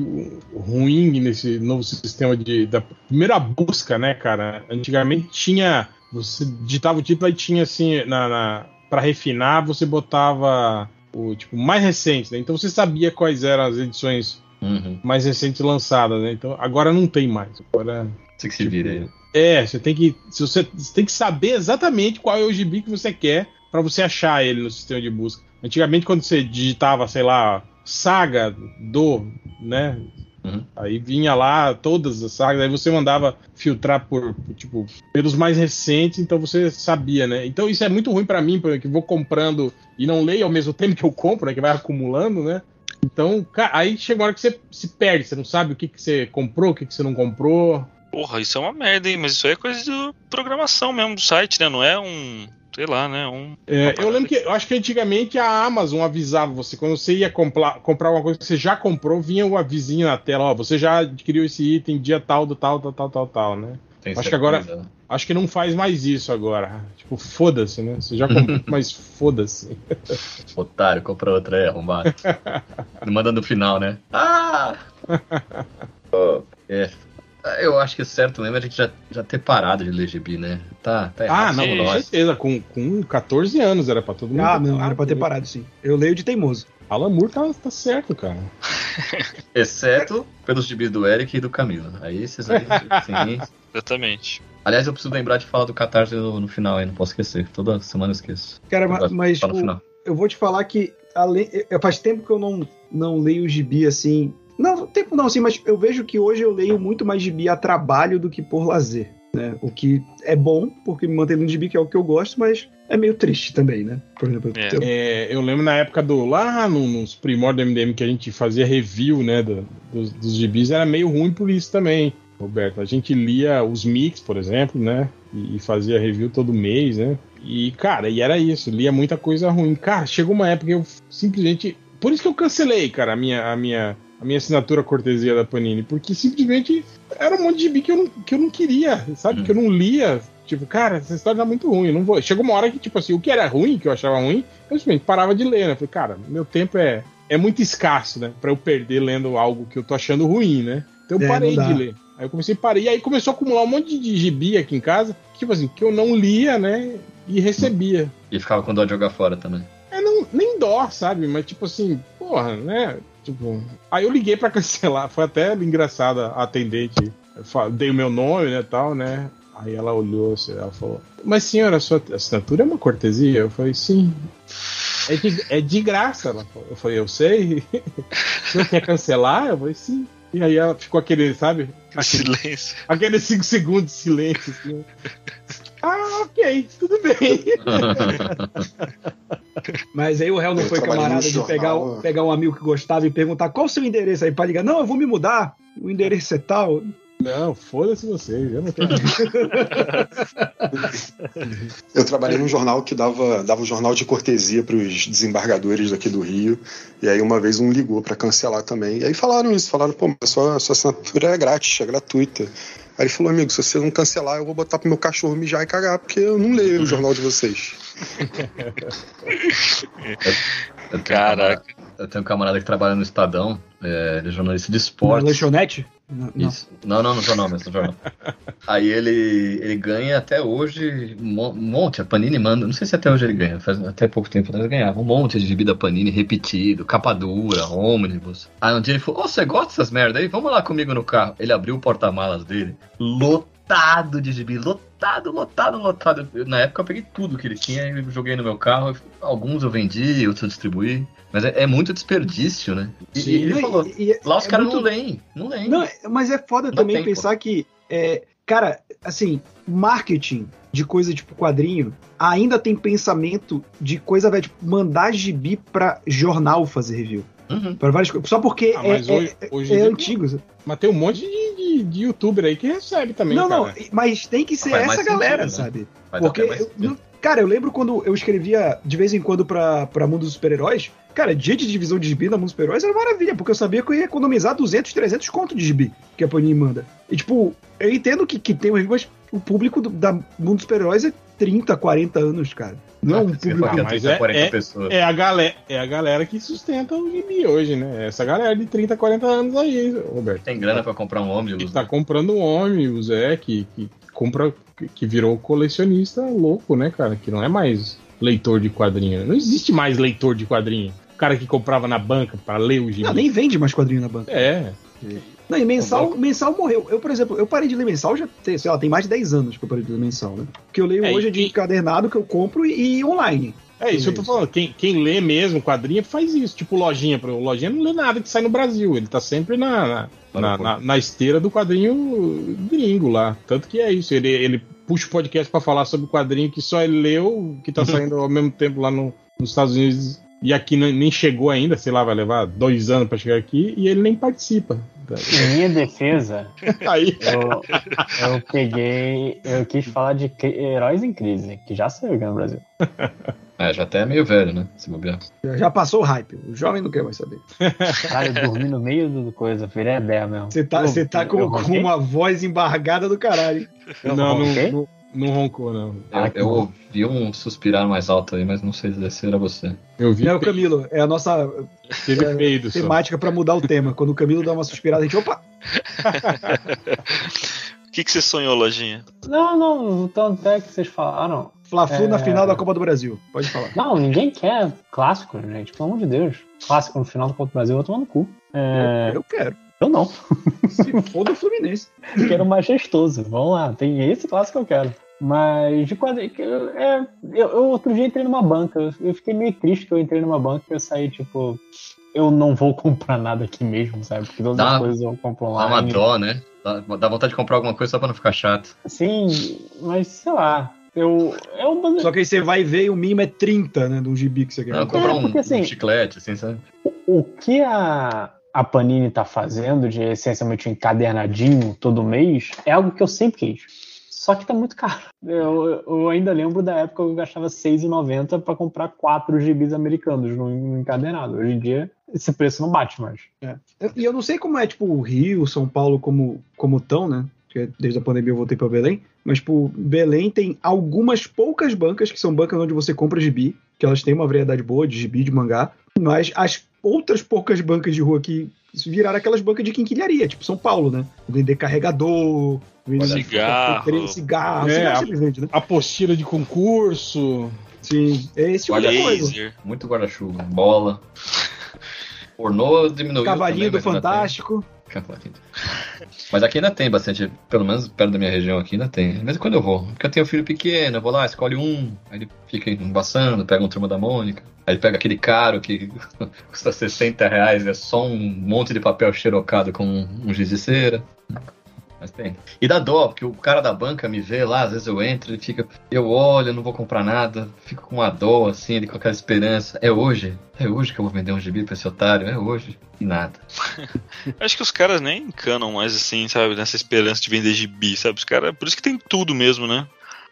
ruim nesse novo sistema de da primeira busca, né, cara? Antigamente tinha você digitava o título e tinha assim na, na para refinar você botava o tipo mais recente, né? Então você sabia quais eram as edições Uhum. mais recentes lançadas, né? Então agora não tem mais. Agora Você que se vira aí. é, você tem que você, você tem que saber exatamente qual é o gibi que você quer pra você achar ele no sistema de busca. Antigamente quando você digitava, sei lá, saga do, né? Uhum. Aí vinha lá todas as sagas, aí você mandava filtrar por, tipo pelos mais recentes, então você sabia, né? Então isso é muito ruim pra mim, porque eu vou comprando e não leio ao mesmo tempo que eu compro, né? Que vai acumulando, né? Então, aí chega uma hora que você se perde, você não sabe o que, que você comprou, o que, que você não comprou. Porra, isso é uma merda, hein? Mas isso aí é coisa de programação mesmo do site, né? Não é um. Sei lá, né? Um. É, eu lembro que eu acho que antigamente a Amazon avisava você, quando você ia comprar, comprar uma coisa que você já comprou, vinha o avisinho na tela, ó, você já adquiriu esse item dia tal, do tal, tal, tal, tal, tal, né? Tem Acho que agora- certeza? Acho que não faz mais isso agora. Tipo, foda-se, né? Você já comprou, [laughs] mas foda-se. Otário, compra outra aí, arrombado. [laughs] Mandando no final, né? Ah! [laughs] Oh, é. Eu acho que o certo mesmo é a gente já, já ter parado de ler gibi, né? Tá, tá errado. Ah, não, com certeza. Com, com 14 anos era pra todo mundo. Ah, não, era pra ter parado sim. Eu leio de teimoso. Alan Moore tá, tá certo, cara. [laughs] Exceto pelos gibis do Eric e do Camilo. Aí esses aí, sim. [laughs] Exatamente. Aliás, eu preciso lembrar de falar do Catarse no, no final aí, não posso esquecer. Toda semana eu esqueço. Cara, ma- mas Só no tipo, eu vou te falar que além, eu- faz tempo que eu não, não leio gibi assim. Não, tempo não, assim, mas eu vejo que hoje eu leio muito mais gibi a trabalho do que por lazer. Né? O que é bom, porque me mantém no gibi, que é o que eu gosto, mas é meio triste também, né? Por exemplo, É. eu- É, eu lembro na época do. Lá no- nos primórdios do MDM que a gente fazia review, né? do- dos, dos gibis, era meio ruim por isso também, Roberto. A gente lia os mix, por exemplo, né? E, e fazia review todo mês, né? E, cara, e era isso, lia muita coisa ruim. Cara, chegou uma época que eu simplesmente. Por isso que eu cancelei, cara, a minha. A minha a minha assinatura cortesia da Panini, porque simplesmente era um monte de gibi que eu não, que eu não queria, sabe? Hum. Que eu não lia. Tipo, cara, essa história tá muito ruim, não vou. Chegou uma hora que, tipo assim, o que era ruim, que eu achava ruim, eu simplesmente parava de ler, né? Eu Falei, cara, meu tempo é, é muito escasso, né? Pra eu perder lendo algo que eu tô achando ruim, né? Então eu É, parei de ler. Aí eu comecei a parar. E aí começou a acumular um monte de gibi aqui em casa, tipo assim, que eu não lia, né? E recebia. E ficava com dó de jogar fora também. É, não, nem dó, sabe? Mas tipo assim, porra, né? Tipo. Aí eu liguei pra [laughs] cancelar. Foi até engraçada a atendente. Dei o meu nome, né, tal, né? Aí ela olhou, assim, ela falou: Mas senhora, a sua assinatura é uma cortesia? Eu falei, sim. É de, é de graça. Ela falou. Eu falei, eu sei. [laughs] O senhor quer cancelar? Eu falei, sim. E aí ela ficou aquele, sabe? Aquele, Silêncio. aqueles 5 segundos de silêncio. Assim. Ah, ok, tudo bem. [laughs] Mas aí o réu não Eu foi camarada de pegar, jornal. pegar um amigo que gostava e perguntar qual o seu endereço aí pra ligar. Não, eu vou me mudar. O endereço é tal. Não, foda-se vocês, eu não tenho. [laughs] Eu trabalhei num jornal que dava, dava um jornal de cortesia para os desembargadores daqui do Rio. E aí uma vez um ligou para cancelar também. E aí falaram isso, falaram, pô, mas a sua, a sua assinatura é grátis, é gratuita. Aí ele falou, amigo, se você não cancelar, eu vou botar pro meu cachorro mijar e cagar, porque eu não leio o jornal de vocês. Eu tenho, Caraca. Um camarada, eu tenho um camarada que trabalha no Estadão, é, ele é jornalista de Na esporte. lanchonete? Não, não. Isso. Não, não, no jornal, mas no jornal. Aí ele, ele ganha até hoje um mon- monte, a Panini manda, não sei se até hoje ele ganha, faz até pouco tempo atrás ele ganhava um monte de gibi da Panini repetido, capa dura, ônibus. Aí um dia ele falou, ô, você gosta dessas merda aí? Vamos lá comigo no carro. Ele abriu o porta-malas dele, lotado de gibi, lotado, lotado, lotado. Eu, na época eu peguei tudo que ele tinha e joguei no meu carro, alguns eu vendi, outros eu distribuí. Mas é, é muito desperdício, né? E, e ele Não, falou, e- e- lá os é caras muito- não leem, não leem. Não, mas é foda Não também tem, pensar que, é, cara, assim, marketing de coisa tipo quadrinho ainda tem pensamento de coisa, velho, tipo, mandar gibi pra jornal fazer review. Uhum. Pra várias coisas. Só porque Ah, é, mas é- hoje- é- hoje é antigo. Mas tem um monte de, de, de youtuber aí que recebe também. não, não, cara. mas tem que ser mais essa galera, sentido, né? sabe? Vai Porque, eu- não- cara, eu lembro quando eu escrevia de vez em quando pra, pra Mundo dos Super-Heróis. Cara, dia de divisão de gibi da Mundo dos Super-Heróis era maravilha, porque eu sabia que eu ia economizar 200, 300 conto de gibi que a Panini manda. E, tipo, eu entendo que, que tem um review, mas o público do- da Mundo dos Super-Heróis é 30, 40 anos, cara. Não é um Você público. que é mas 30, é- 40 é- pessoas. É a, galera, é a galera que sustenta o gibi hoje, né? Essa galera de 30, 40 anos aí, Roberto. Tem grana pra comprar um ônibus. Que tá comprando um ônibus, é, que, que compra, que virou colecionista louco, né, cara? Que não é mais leitor de quadrinho. né? Não existe mais leitor de quadrinho. O cara que comprava na banca pra ler o gibi. Não, nem vende mais quadrinho na banca. É. Não, e mensal, mensal morreu. Eu, por exemplo, eu parei de ler mensal já tem, sei lá, tem mais de 10 anos que eu parei de ler mensal, né? Porque eu leio É, hoje e- de encadernado que eu compro e, e online. É isso, eu tô falando. Quem, quem lê mesmo quadrinho faz isso. Tipo, lojinha. pro- Lojinha não lê nada que sai no Brasil. Ele tá sempre na, na, na, na- na esteira do quadrinho gringo lá. Tanto que é isso. Ele, ele puxa o podcast pra falar sobre o quadrinho que só ele leu, que tá [laughs] saindo ao mesmo tempo lá no- nos Estados Unidos. E aqui nem nem chegou ainda, sei lá, vai levar dois anos pra chegar aqui, e ele nem participa. Em minha defesa, Aí. eu, eu peguei. Eu quis falar de heróis em crise, que já saiu aqui no Brasil. [laughs] É, já até é meio velho, né? Se bobear. Já- passou o hype. O jovem não quer mais saber. Cara, eu dormi no meio do coisa, virei ideia mesmo. Você tá, você tá com, com uma voz embargada do caralho. Eu não, não, não roncou, não. Eu, Ah, eu ouvi um suspirar mais alto aí, mas não sei se era você. Eu vi Não é o Camilo, é a nossa teve é, peido temática pra mudar o tema. Quando o Camilo dá uma suspirada, a gente, opa, [laughs] O que, que você sonhou, Lojinha? Não, não, tanto é que vocês falaram. Fla-Flu É. na final da Copa do Brasil. Pode falar. Não, ninguém quer clássico, gente, pelo amor de Deus. Clássico no final do Copa do Brasil, eu tô no cu. É, Eu quero. eu não. Se foda o Fluminense. Eu [laughs] quero majestoso. Vamos lá, tem esse clássico que eu quero. Mas de quadrinho. É, eu, eu outro dia entrei numa banca. Eu, eu fiquei meio triste que eu entrei numa banca e eu saí, tipo. Eu não vou [laughs] comprar nada aqui mesmo, sabe? Porque todas Dá- as coisas eu compro Dá uma dó, né? Dá, dá vontade de comprar alguma coisa só pra não ficar chato. Sim, mas sei lá. Eu. eu Só que aí você vai ver e o mínimo é 30, né? De um gibi que você quer. Não, comprar um, porque, assim, um chiclete, assim, sabe? o que a, a Panini tá fazendo de essencialmente um encadernadinho todo mês é algo que eu sempre quis. Só que tá muito caro. Eu, eu ainda lembro da época que eu gastava R$6,90 para comprar quatro gibis americanos no, encadernado. Hoje em dia, esse preço não bate mais. É. E eu não sei como é, tipo, o Rio, São Paulo, como como tão, né? Desde a pandemia eu voltei pra Belém. Mas, tipo, Belém tem algumas poucas bancas, que são bancas onde você compra gibi, que elas têm uma variedade boa de gibi, de mangá. Mas as outras poucas bancas de rua que viraram aquelas bancas de quinquilharia, tipo São Paulo, né? Vender carregador, vender Cigarro. cigarro, É, cigarro a- vende, né? Apostila de concurso. Sim, é esse tipo de coisa. Laser. Muito guarda-chuva. Bola. Pornô diminuiu. Cavalinho também, do tem. Fantástico. Cavalinho. Mas aqui ainda tem bastante, pelo menos perto da minha região aqui ainda tem. Mesmo quando eu vou. Porque eu tenho filho pequeno, eu vou lá, escolhe um, aí ele fica embaçando, pega um turma da Mônica. Aí ele pega aquele caro que [laughs] custa 60 reais, é só um monte de papel xerocado com um giz de cera. Mas tem. E dá dó, porque o cara da banca me vê lá, às vezes eu entro, ele fica. Eu olho, não vou comprar nada, fico com uma dó, assim, ele com aquela esperança. É hoje? É hoje que eu vou vender um gibi pra esse otário? É hoje. E nada. [laughs] Acho que os caras nem encanam mais assim, sabe? Nessa esperança de vender gibi, sabe? Os caras. Por isso que tem tudo mesmo, né?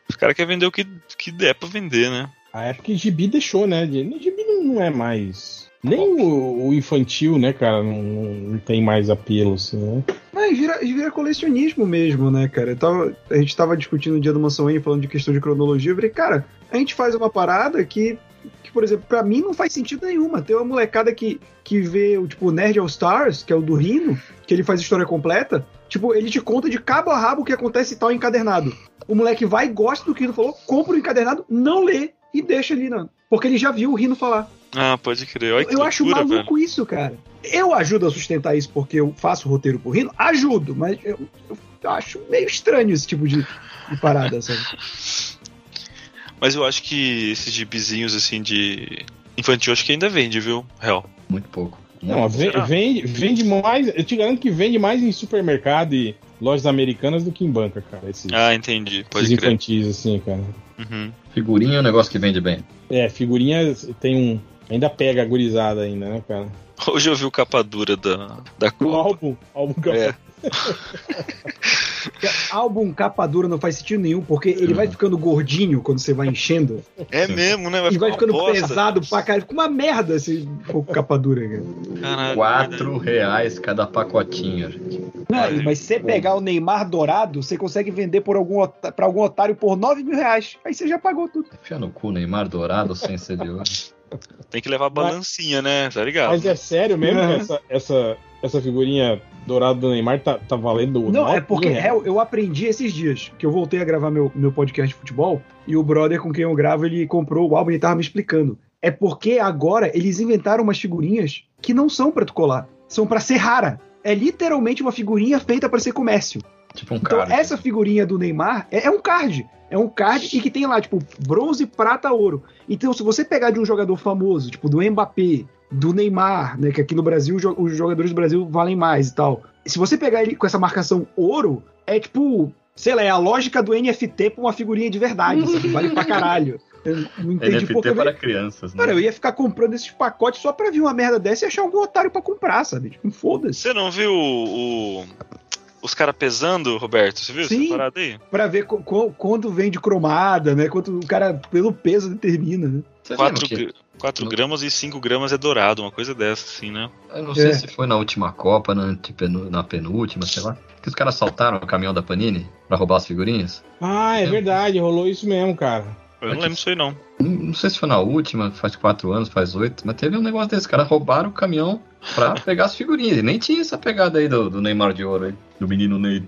Os caras querem vender o que, que der pra vender, né? A época que Gibi deixou, né? De- Gibi não é mais. Nem o, o infantil, né, cara? Não, não- tem mais apelo, assim, né? Mas vira, vira colecionismo mesmo, né, cara? Tava- a gente tava discutindo no dia do Mansão falando de questão de cronologia. Eu falei, cara, a gente faz uma parada que, que, por exemplo, pra mim não faz sentido nenhuma. Tem uma molecada que, que vê o tipo Nerd All Stars, que é o do Rino, que ele faz história completa. Tipo, ele te conta de cabo a rabo o que acontece e tal encadernado. O moleque vai, gosta do que o Rino falou, compra o encadernado, não lê e deixa ali, não. Porque ele já viu o Rino falar. Ah, pode crer. Olha que Eu acho loucura, maluco isso, cara. Eu ajudo a sustentar isso porque eu faço roteiro Rino? Ajudo, mas eu, eu acho meio estranho esse tipo de, de parada, sabe? [laughs] Mas eu acho que esses gibizinhos assim de infantil acho que ainda vende, viu? Real. Muito pouco. Não, ve- será? vende, vende mais. Eu te garanto que vende mais em supermercado e lojas americanas do que em banca, cara. Esses, Ah, entendi. esses Pode crer. infantis, assim, cara. Uhum. Figurinha é um negócio que vende bem. É, figurinha tem um. Ainda pega a gurizada ainda, né, cara? Hoje eu vi o capa dura da, da O Copa. álbum, álbum É. [laughs] Porque álbum capa dura não faz sentido nenhum, porque ele vai ficando gordinho quando você vai enchendo. É mesmo, né? Vai e vai ficando bosta. pesado pra caralho. Fica uma merda esse capa dura, cara. Caralho, Quatro reais cada pacotinho, gente. Não, mas se você pegar o Neymar dourado, você consegue vender por algum, pra algum otário por 9 mil reais. Aí você já pagou tudo. Enfia no cu, Neymar dourado sem ser de ouro. [laughs] Tem que levar balancinha, né? Tá ligado? Mas é sério mesmo Uhum. que essa, essa, essa figurinha dourada do Neymar tá, tá valendo Não, é porque reais? eu, aprendi esses dias, que eu voltei a gravar meu, meu podcast de futebol, e o brother com quem eu gravo, ele comprou o álbum e ele tava me explicando. É porque agora eles inventaram umas figurinhas que não são pra tu colar, são pra ser rara. É literalmente uma figurinha feita pra ser comércio. Tipo um Então, essa figurinha do Neymar é, é um card. É um card e que tem lá, tipo, bronze, prata, ouro. Então, se você pegar de um jogador famoso, tipo, do Mbappé, do Neymar, né? Que aqui no Brasil os jogadores do Brasil valem mais e tal. Se você pegar ele com essa marcação ouro, é tipo, sei lá, é a lógica do NFT pra uma figurinha de verdade, sabe? Vale pra caralho. [laughs] Eu não entendi NFT para crianças, né? Cara, eu ia ficar comprando esses pacotes só pra ver uma merda dessa e achar algum otário pra comprar, sabe? Tipo, foda-se. Você não viu o- os caras pesando, Roberto? Você viu Sim. essa parada aí? Pra ver co- co- quando vem de cromada, né? Quanto o cara, pelo peso, determina, né? Você 4, lembra que- gramas e 5 gramas é dourado, uma coisa dessa, assim, né? Eu não sei É. se foi na última Copa, na, antepenu- na penúltima, sei lá. Que os caras saltaram o caminhão da Panini pra roubar as figurinhas. Ah, é verdade, rolou isso mesmo, cara. Eu não lembro disso aí, não. Não, sei se foi na última, faz quatro anos, faz oito, mas teve um negócio desse. Os caras roubaram o caminhão pra [laughs] pegar as figurinhas. E nem tinha essa pegada aí do, do Neymar de ouro aí, do menino Ney.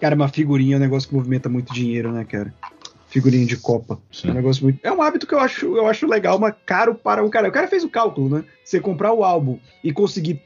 Cara, uma figurinha é um negócio que movimenta muito dinheiro, né, cara? Figurinha de Copa. É um negócio muito. É um hábito que eu acho, eu acho legal, mas caro para um cara. O cara fez o cálculo, né? Você comprar o álbum e conseguir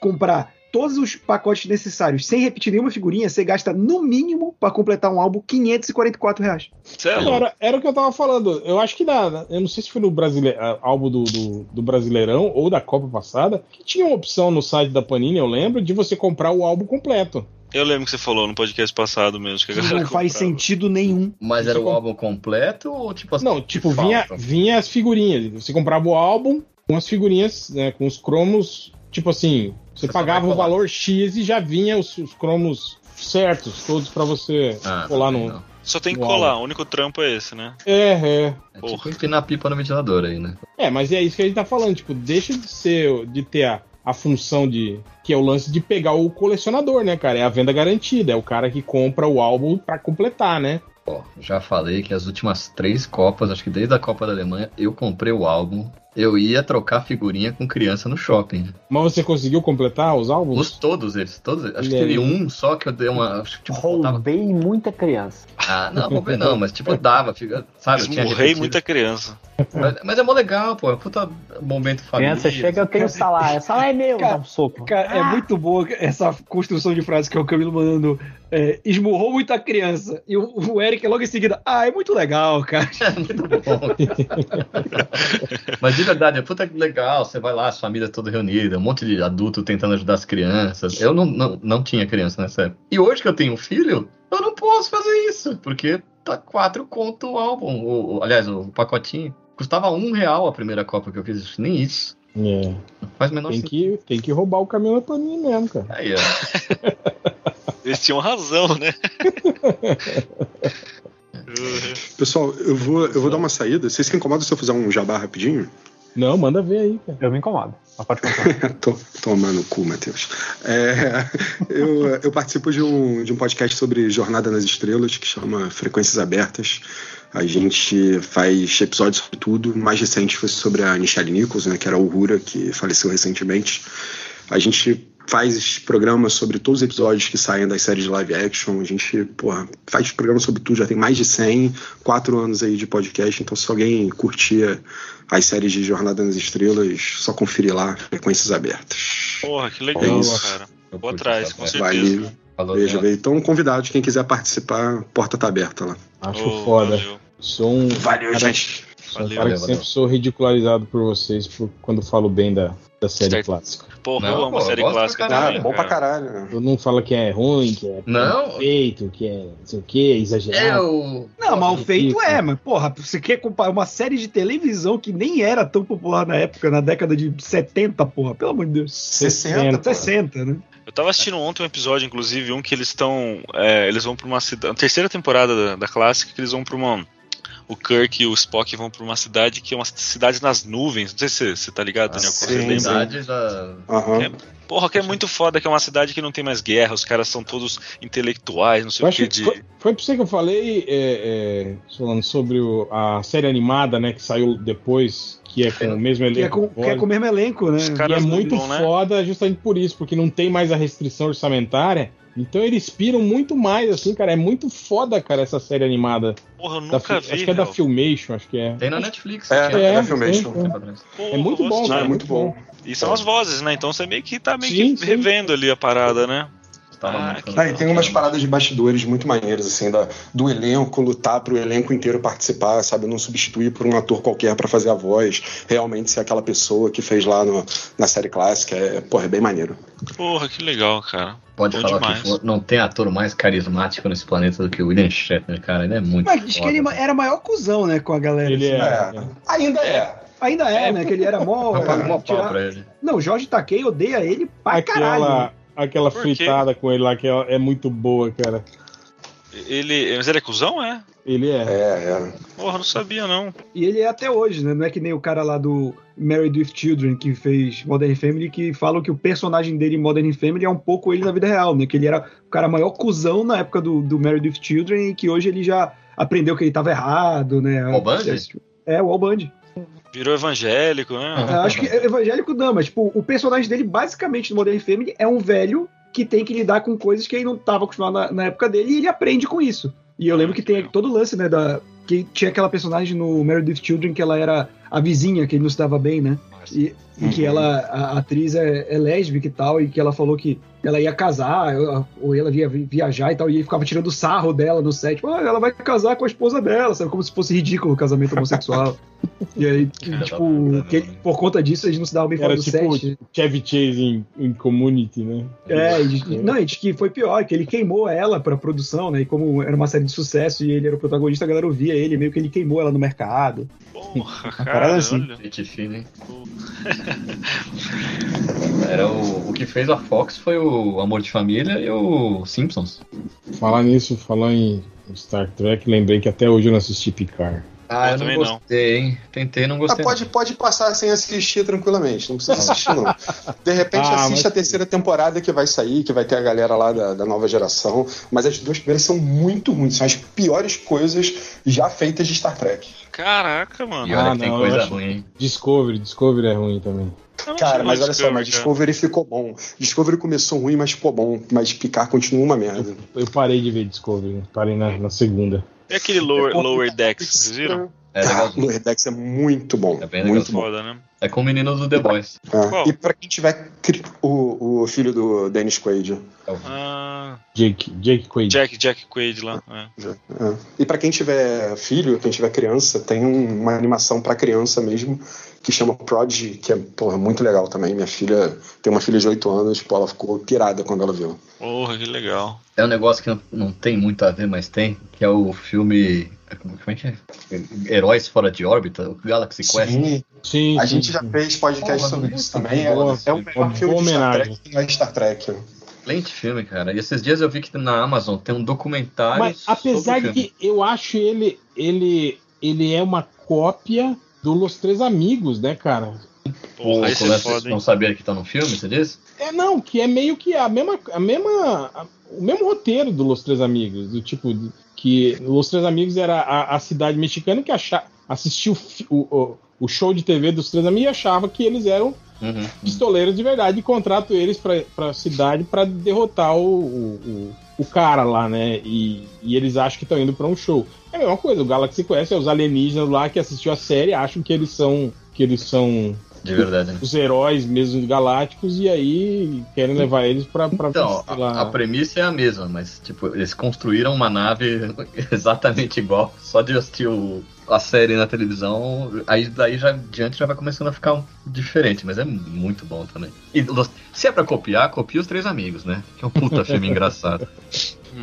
comprar todos os pacotes necessários sem repetir nenhuma figurinha, você gasta no mínimo pra completar um álbum 544 reais. Louco. Agora, era o que eu tava falando. Eu acho que na, eu não sei se foi no brasile, ah, álbum do, do, do Brasileirão ou da Copa passada, que tinha uma opção no site da Panini, eu lembro, de você comprar o álbum completo. Eu lembro que você falou no podcast passado mesmo. Que a Que galera não faz comprava. sentido nenhum. Mas era o álbum completo ou tipo assim? Não, tipo, vinha, vinha as figurinhas. Você comprava o álbum com as figurinhas, né, com os cromos, tipo assim, você pagava o valor X e já vinha os, os cromos certos, todos pra você Ah, colar no. não. Só tem que Uau. colar, o único trampo é esse, né? É, é. É Porra. tipo empinar a pipa no ventilador aí, né? É, mas é isso que a gente tá falando, tipo, deixa de ser, de ter a, a função de. Que é o lance de pegar o colecionador, né, cara? É a venda garantida, é o cara que compra o álbum pra completar, né? Ó, já falei que as últimas três Copas, acho que desde a Copa da Alemanha, eu comprei o álbum. Eu ia trocar figurinha com criança no shopping. Mas você conseguiu completar os álbuns? Os todos eles, todos eles. Acho que E aí? teve um só que eu dei uma. acho que, Tipo, faltava- Roubei muita criança. Ah, não, roubei não, mas tipo, eu dava, fica- sabe? Eu tinha Esmurrei repetido. muita criança. Mas, mas é mó legal, pô. É puta momento família. Criança chega, eu tenho salário. Salário é meu, Cara, dá um soco. Cara, é muito boa essa construção de frase que é o Camilo mandando. É, esmurrou muita criança. E o, o Eric logo em seguida. Ah, é muito legal, cara. [laughs] É muito bom. Mas de verdade, é puta que legal. Você vai lá, as famílias toda reunida, um monte de adulto tentando ajudar as crianças. Eu não, não, não tinha criança nessa época. E hoje que eu tenho um filho, eu não posso fazer isso, porque tá quatro conto o álbum. O, o- aliás, o pacotinho. Custava um real a primeira Copa que eu fiz, nem isso. É. Faz menor Tem sentido. que, tem que roubar o caminhão pra mim mesmo, cara. Aí, ó. [laughs] Eles tinham razão, né? [laughs] Pessoal, eu vou, eu vou dar uma saída. Vocês se incomodam se eu fizer um jabá rapidinho? Não, manda ver aí, cara. Eu me incomodo. Mas pode contar. [laughs] Tô, toma no cu, Matheus. É, eu, eu participo de um, de um podcast sobre Jornada nas Estrelas, que chama Frequências Abertas. A gente faz episódios sobre tudo. O mais recente foi sobre a Michelle Nichols, né, que era a Uhura, que faleceu recentemente. A gente faz programas sobre todos os episódios que saem das séries de live action. A gente, porra, faz programas sobre tudo. Já tem mais de 100, quatro anos aí de podcast. Então, se alguém curtia as séries de Jornada nas Estrelas, só conferir lá, Frequências Abertas. Porra, que legal, É isso. cara. Eu Vou atrás, com certeza. Valeu. Falou. Então, convidados, quem quiser participar, a porta tá aberta lá. Acho Ô, foda. valeu. Sou um, Valeu, cara, gente. Sou um Valeu, cara que valeu, sempre valeu. sou ridicularizado por vocês por, quando falo bem da, da série Certo. clássica. Porra, Não, eu amo pô, a série clássica caralho. Ah, também. bom pra cara. caralho. Todo mundo fala que é ruim, que é Não. feito, que é não sei o que, exagerado. Eu. Não, mal feito é, mas porra, você quer comparar uma série de televisão que nem era tão popular na época, na década de 70, porra, pelo amor de Deus. 60, pô. 60, né? Eu tava assistindo ontem um episódio, inclusive, um que eles estão. é, eles vão pra uma cidade. A terceira temporada da, da clássica, que eles vão pra uma. O Kirk e o Spock vão pra uma cidade que é uma cidade nas nuvens. Não sei se você tá ligado, Daniel. sim, você lembra? sim. Cidade da. Aham. É, Porra, que é muito foda, que é uma cidade que não tem mais guerra, os caras são todos intelectuais, não sei Eu o que de. foi, foi pra você que eu falei, é, é, falando sobre o- a série animada, né, que saiu depois, que é com o mesmo Que é, elenco. com, que é com o mesmo elenco, né? Os E caras é muito dublam, né? foda justamente por isso, porque não tem mais a restrição orçamentária. Então eles piram muito mais, assim, cara. É muito foda, cara, essa série animada. Porra, eu Da nunca Fi- vi. acho que é da meu. Filmation, acho que é. Tem na Netflix. É, tinha é da Filmation. atrás. Porra, É muito bom. Não, cara. é muito bom. E são as vozes, né? Então você meio que tá meio Sim, que sim. revendo ali a parada, né? Tava Ah, muito que- Ah, e tem umas paradas de bastidores muito maneiras, assim, da, do elenco lutar pro elenco inteiro participar, sabe? Não substituir por um ator qualquer pra fazer a voz, realmente ser aquela pessoa que fez lá no- na série clássica. É, porra, é bem maneiro. Porra, que legal, cara. Pode Bom falar demais. que for, não tem ator mais carismático nesse planeta do que o William Shatner, cara. Ele é muito. Mas diz que foda. ele era maior cuzão, né, com a galera. Ele assim. é. É. Ainda é. Ainda é, né? Que ele era mó. Tirar- pra ele. Não, o Jorge Takei odeia ele pra caralho. Aquela, quê? fritada com ele lá, que é, é muito boa, cara. Ele. Mas ele é cuzão, é? Ele é. É, é. Porra, não sabia, não. E ele é até hoje, né? Não é que nem o cara lá do Married with Children que fez Modern Family, que falam que o personagem dele em Modern Family é um pouco ele na vida real, né? Que ele era o cara maior cuzão na época do, do Married with Children e que hoje ele já aprendeu que ele tava errado, né? O Bundy? É, o Al Bundy. Virou evangélico, né? É, acho que é evangélico não, mas tipo, o personagem dele, basicamente, no Modern Family, é um velho que tem que lidar com coisas que ele não estava acostumado na, na época dele e ele aprende com isso. E eu lembro que tem todo o lance, né, da... Que tinha aquela personagem no Married with Children que ela era a vizinha, que ele não se dava bem, né? E, e que ela, a atriz é, é lésbica e tal, e que ela falou que ela ia casar, ou- ela ia vi- viajar e tal, e ficava tirando sarro dela no set. Tipo, ah, ela vai casar com a esposa dela, sabe? Como se fosse ridículo o casamento homossexual. [laughs] e aí, Cara, tipo, que, por conta disso, eles não se davam bem fora do tipo set. Chevy Chase em, em Community, né? É, e diz que, não, e que foi pior, que ele queimou ela pra produção, né? E como era uma série de sucesso e ele era o protagonista, a galera ouvia ele, meio que ele queimou ela no mercado. Porra, parada cara, assim. olha. Hein? [laughs] [laughs] Era o, o que fez a Fox foi o Amor de Família e o Simpsons. Falar nisso, falar em Star Trek, lembrei que até hoje eu não assisti Picard. Ah, Eu eu, não também não. gostei, hein? Tentei, não Ah, gostei. pode, pode passar sem assistir tranquilamente, não precisa assistir, não. De repente Ah, assiste mas- a terceira temporada que vai sair, que vai ter a galera lá da, da nova geração. Mas as duas primeiras são muito ruins, são as piores coisas já feitas de Star Trek. Caraca, mano. E olha Ah, que tem não, coisa eu acho- ruim? Discovery, Discovery é ruim também. Eu não Cara, mas olha só, mas Discovery, ficou bom. Discovery começou ruim, mas ficou bom. Mas Picard continua uma merda. Eu parei de ver Discovery, parei na, na segunda. E aquele Lower, lower Decks, vocês viram? É legal. Lower Decks é muito bom. É bem muito bom. Foda, né? É com o menino do The Boys. É. Qual? E pra quem tiver o, o filho do Dennis Quaid. Ah, Jake, Jake Quaid. Jack, Jack Quaid lá. é. É. E pra quem tiver filho, quem tiver criança, tem um- uma animação pra criança mesmo que chama Prodigy, que é porra, muito legal também. Minha filha tem uma filha de 8 anos, pô, ela ficou pirada quando ela viu. Porra, que legal. É um negócio que não, não tem muito a ver, mas tem, que é o filme. Como é que é? Heróis Fora de Órbita, o Galaxy Quest. Sim, Sim, a sim, gente já sim. fez podcast Porra, sobre isso também. É, boa. é o melhor filme boa de Star. Trek, não é Star Trek. Excelente filme, cara. E esses dias eu vi que na Amazon tem um documentário. Mas apesar sobre de que eu acho ele, ele, ele é uma cópia do Los Três Amigos, né, cara? Porra, é foda, não sabia que tá no filme, você disse? É, não, que é meio que a mesma, a mesma, a- o mesmo roteiro do Los Três Amigos, do tipo que Los Três Amigos era a, a cidade mexicana que acha, assistiu o, o, o show de TV dos Três Amigos e achava que eles eram Uhum. pistoleiros de verdade e contrato eles pra, pra cidade pra derrotar o, o, o- cara lá, né? E, e eles acham que estão indo pra um show. É a mesma coisa, o Galaxy Quest é os alienígenas lá que assistiu a série acham que eles são que eles são De verdade. né? os heróis mesmo galácticos e aí querem levar eles pra, pra Então, a, a premissa é a mesma, mas tipo, eles construíram uma nave [laughs] exatamente igual, só de assistir o- a série na televisão, aí daí já diante já vai começando a ficar um- diferente, mas é muito bom também. E se é pra copiar, copia os três amigos, né? Que é um puta filme [laughs] engraçado.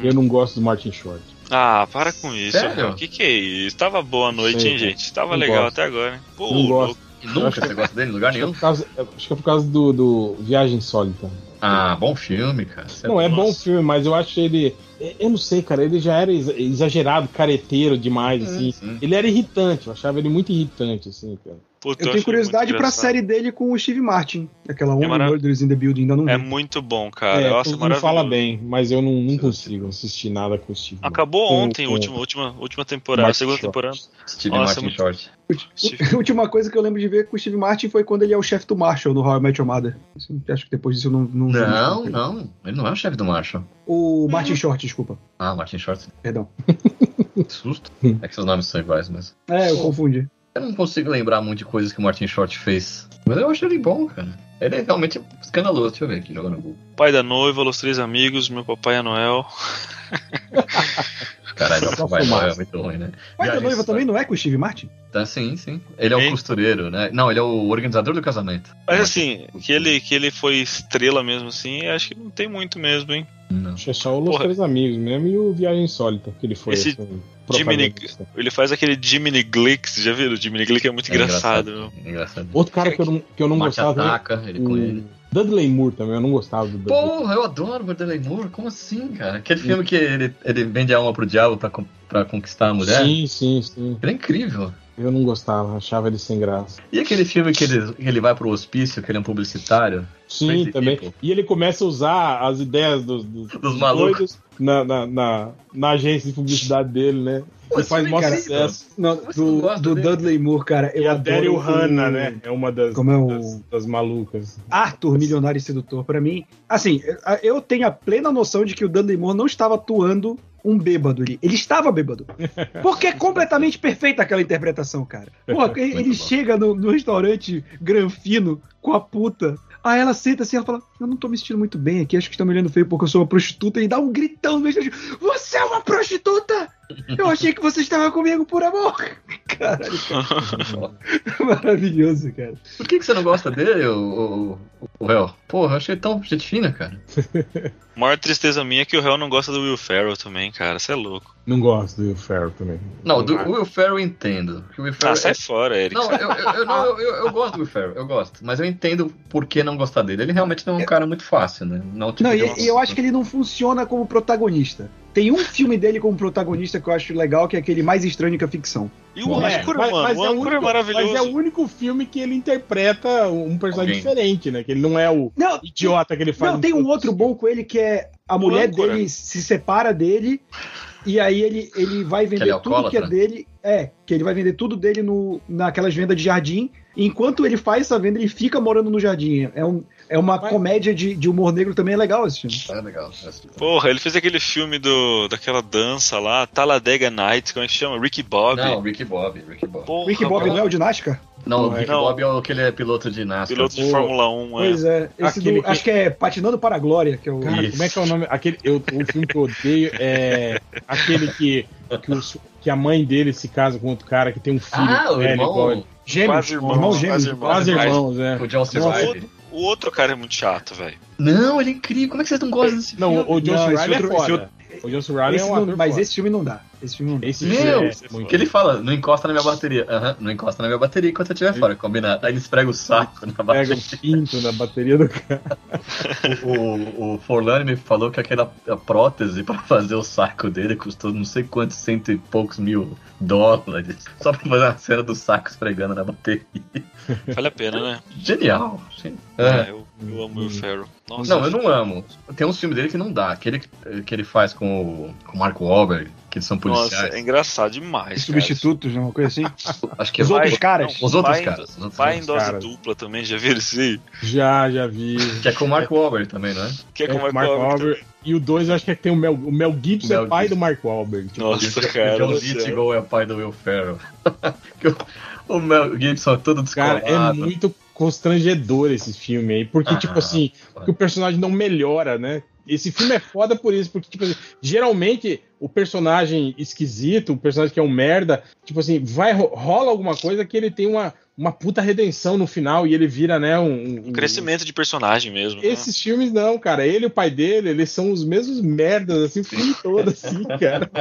Eu não gosto do Martin Short. Ah, para com isso. Sério? O que, que é isso? Tava boa a noite, Sei, hein, gente? Tava legal gosto. até agora, hein? Pô, Não gosto. nunca você gosta dele em lugar Acho que, é nenhum? por causa, acho que é por causa do, do Viagem Sólita. Ah, bom filme, cara. Isso Não, é bom filme, mas eu acho ele. Eu não sei, cara, ele já era exa- exagerado, careteiro demais, Hum, assim. sim. Ele era irritante, eu achava ele muito irritante, assim, cara. Puta, Eu tenho curiosidade pra série dele com o Steve Martin. Aquela Only marav- Murders in the Building, ainda não vi. É muito bom, cara. é, Nossa, todo fala bem, mas eu não, não consigo assistir nada com o Steve. Acabou Com- ontem, com- última, última, última temporada, Martin segunda Short. temporada. Steve Nossa, Martin muito- Short. Steve- A [laughs] última coisa que eu lembro de ver com o Steve Martin foi quando ele é o chefe do Marshall no How I Met Your Mother. Acho que depois disso eu não, não vi Não, mais. não. Ele não é o chefe do Marshall. O Martin Short, desculpa. Ah, Martin Short. Perdão. Que susto. É que seus nomes são iguais, mas. É, eu confundi. Eu não consigo lembrar muito de coisas que o Martin Short fez. Mas eu acho ele bom, cara. Ele é realmente escandaloso. Deixa eu ver aqui, jogando no Google. Pai da noiva, Los Três Amigos, Meu Papai é Noel. [laughs] Caralho, o Vai fumaça. é muito ruim, né? Pai da noiva também não é com o Steve Martin? Tá, sim, sim. Ele é o Hein? costureiro, né? Não, ele é o organizador do casamento. Mas assim, que ele, que ele foi estrela mesmo assim, acho que não tem muito mesmo, hein? Não. Acho que é só os Porra. três amigos mesmo e o Viagem Insólita que ele foi. Esse assim, Jiminy-. Ele faz aquele Jiminy Glick, já viu? O Jiminy Glick é muito É engraçado, meu. É engraçado. Outro cara que eu não, que eu não Mate gostava ataca, ele com o ele. Dudley Moore também, eu não gostava do Dudley. Porra, eu adoro o Dudley Moore. Como assim, cara? Aquele filme que ele, ele vende a alma pro diabo pra, pra conquistar a mulher. Sim, sim, sim. Ele é incrível. Eu não gostava, achava ele sem graça. E aquele filme que ele, que ele vai pro hospício, que ele é um publicitário? Sim, Crazy também. People. E ele começa a usar as ideias dos, dos, Dos malucos. doidos na, na, na, na agência de publicidade dele, né? Pô, Ele faz maior sucesso. Não, do, do? Dudley Moore, cara. Eu E a adoro Daryl o- Hannah, né? É uma das, Como é o- das, das malucas. Arthur, Milionário e Sedutor, pra mim. Assim, eu tenho a plena noção de que o Dudley Moore não estava atuando um bêbado ali. Ele estava bêbado. [laughs] Porque é completamente perfeita aquela interpretação, cara. Porra, [laughs] ele, ele chega no, no restaurante granfino com a puta. Aí ela senta assim, ela fala: Eu não tô me sentindo muito bem aqui, acho que estão me olhando feio porque eu sou uma prostituta. E dá um gritão no meio. Você é uma prostituta! Eu achei que você estava comigo por amor! [laughs] Caralho, cara. [laughs] Maravilhoso, cara. Por que, que você não gosta dele, o, o, o Hel? Porra, eu achei tão gente fina, cara. A [laughs] maior tristeza minha é que o réu não gosta do Will Ferrell também, cara. Você é louco. Não gosto do Will Ferrell também. Não, do Will Ferrell eu entendo. que o Will Ferrell Ah, sai é- fora, Eric. Não, eu, eu, eu, não, eu, eu- gosto do Will Ferrell, eu gosto. Mas eu entendo por que não gostar dele. Ele realmente não é um cara muito fácil, né? Não, tipo, Não, e, e eu acho que ele não funciona como protagonista. Tem um filme dele como protagonista que eu acho legal, que é aquele mais estranho que a ficção. E o É, âncora, mas, mano. mas o é o âncora é único, maravilhoso. mas é o único filme que ele interpreta um personagem Alguém. diferente, né? Que ele não é o Não, idiota que ele faz. não tem um outro bom com ele que é a mulher âncora. dele se separa dele e aí ele, ele vai ele vender é tudo que é dele. É, que ele vai vender tudo dele no, naquelas vendas de jardim. Enquanto ele faz essa venda, ele fica morando no jardim. É, um, é uma Mas- comédia de, de humor negro também é legal esse filme. É legal. Porra, ele fez aquele filme do, daquela dança lá, Talladega Nights, como é que chama? Ricky Bob. Não, Ricky Bob, Ricky Bob. Porra, Rick Bob não é o de NASCAR? Não, o Não, Ricky não. Bob é aquele é piloto de NASCAR. Piloto de Pô, Fórmula 1, é. Pois é. Esse Aquele do- que- Acho que é Patinando para a Glória, que é o. Cara, Isso. como é que é o nome? Aquele, eu, o filme que eu odeio é aquele que, que, os- que a mãe dele se casa com outro cara que tem um filho. Ah, o irmão, Gêmeos, Quase irmãos, irmão quase gêmeos. irmãos. Quase irmãos, é. o John C. O outro cara é muito chato, velho. Não, ele é incrível. Como é que vocês não gostam desse Não, filme? o John Não, Reilly é outro- esse foda. O John C. Reilly é Esse um não- ator mas foda. esse filme não dá. Esse filme não dá. Esse Meu, é esse é muito que ele fala, não encosta na minha bateria. Aham, não encosta na minha bateria enquanto eu estiver fora, combinado. Aí ele esfrega o saco na Pega bateria. o pinto na bateria do cara. O, o, o Forlani me falou que aquela prótese pra fazer o saco dele custou não sei quantos cento e poucos mil dólares. Só pra fazer a cena do saco esfregando na bateria. Vale a pena, né? Genial. Genial. É, eu, eu amo o Will Ferrell. Nossa, Não, eu não amo. Tem uns filmes dele que não dá. Aquele que, ele faz com o, com o Mark Wahlberg, que eles são policiais. Nossa, é engraçado demais. cara. Substitutos, né? Uma coisa assim. [laughs] Acho que é Os Vai- outros caras. Os outros vai em- caras. Os outros Vai em dose caras. dupla também, já viram isso aí? Já, já vi. Que é com o Mark Wahlberg também, não é? Que é É, com o com Mark Mark Wahlberg. E o 2 eu acho que é que tem o Mel, o Mel Gibson Mel é pai Gibson. do Mark Wahlberg. Tipo, Nossa, O cara. John céu. Lithgow é o pai do Will Ferrell. [laughs] O- o Mel Gibson é todo Cara, descolado. é muito constrangedor esse filme aí. Porque, Ah, tipo assim, o personagem não melhora, né? Esse filme é foda por isso, porque, tipo assim, geralmente o personagem esquisito, o personagem que é um merda, tipo assim, vai, ro- rola alguma coisa que ele tem uma, uma puta redenção no final e ele vira, né, um. Um crescimento de personagem mesmo. né? Esses filmes não, cara. Ele e o pai dele, eles são os mesmos merdas, assim, o filme todo, assim, cara. [laughs]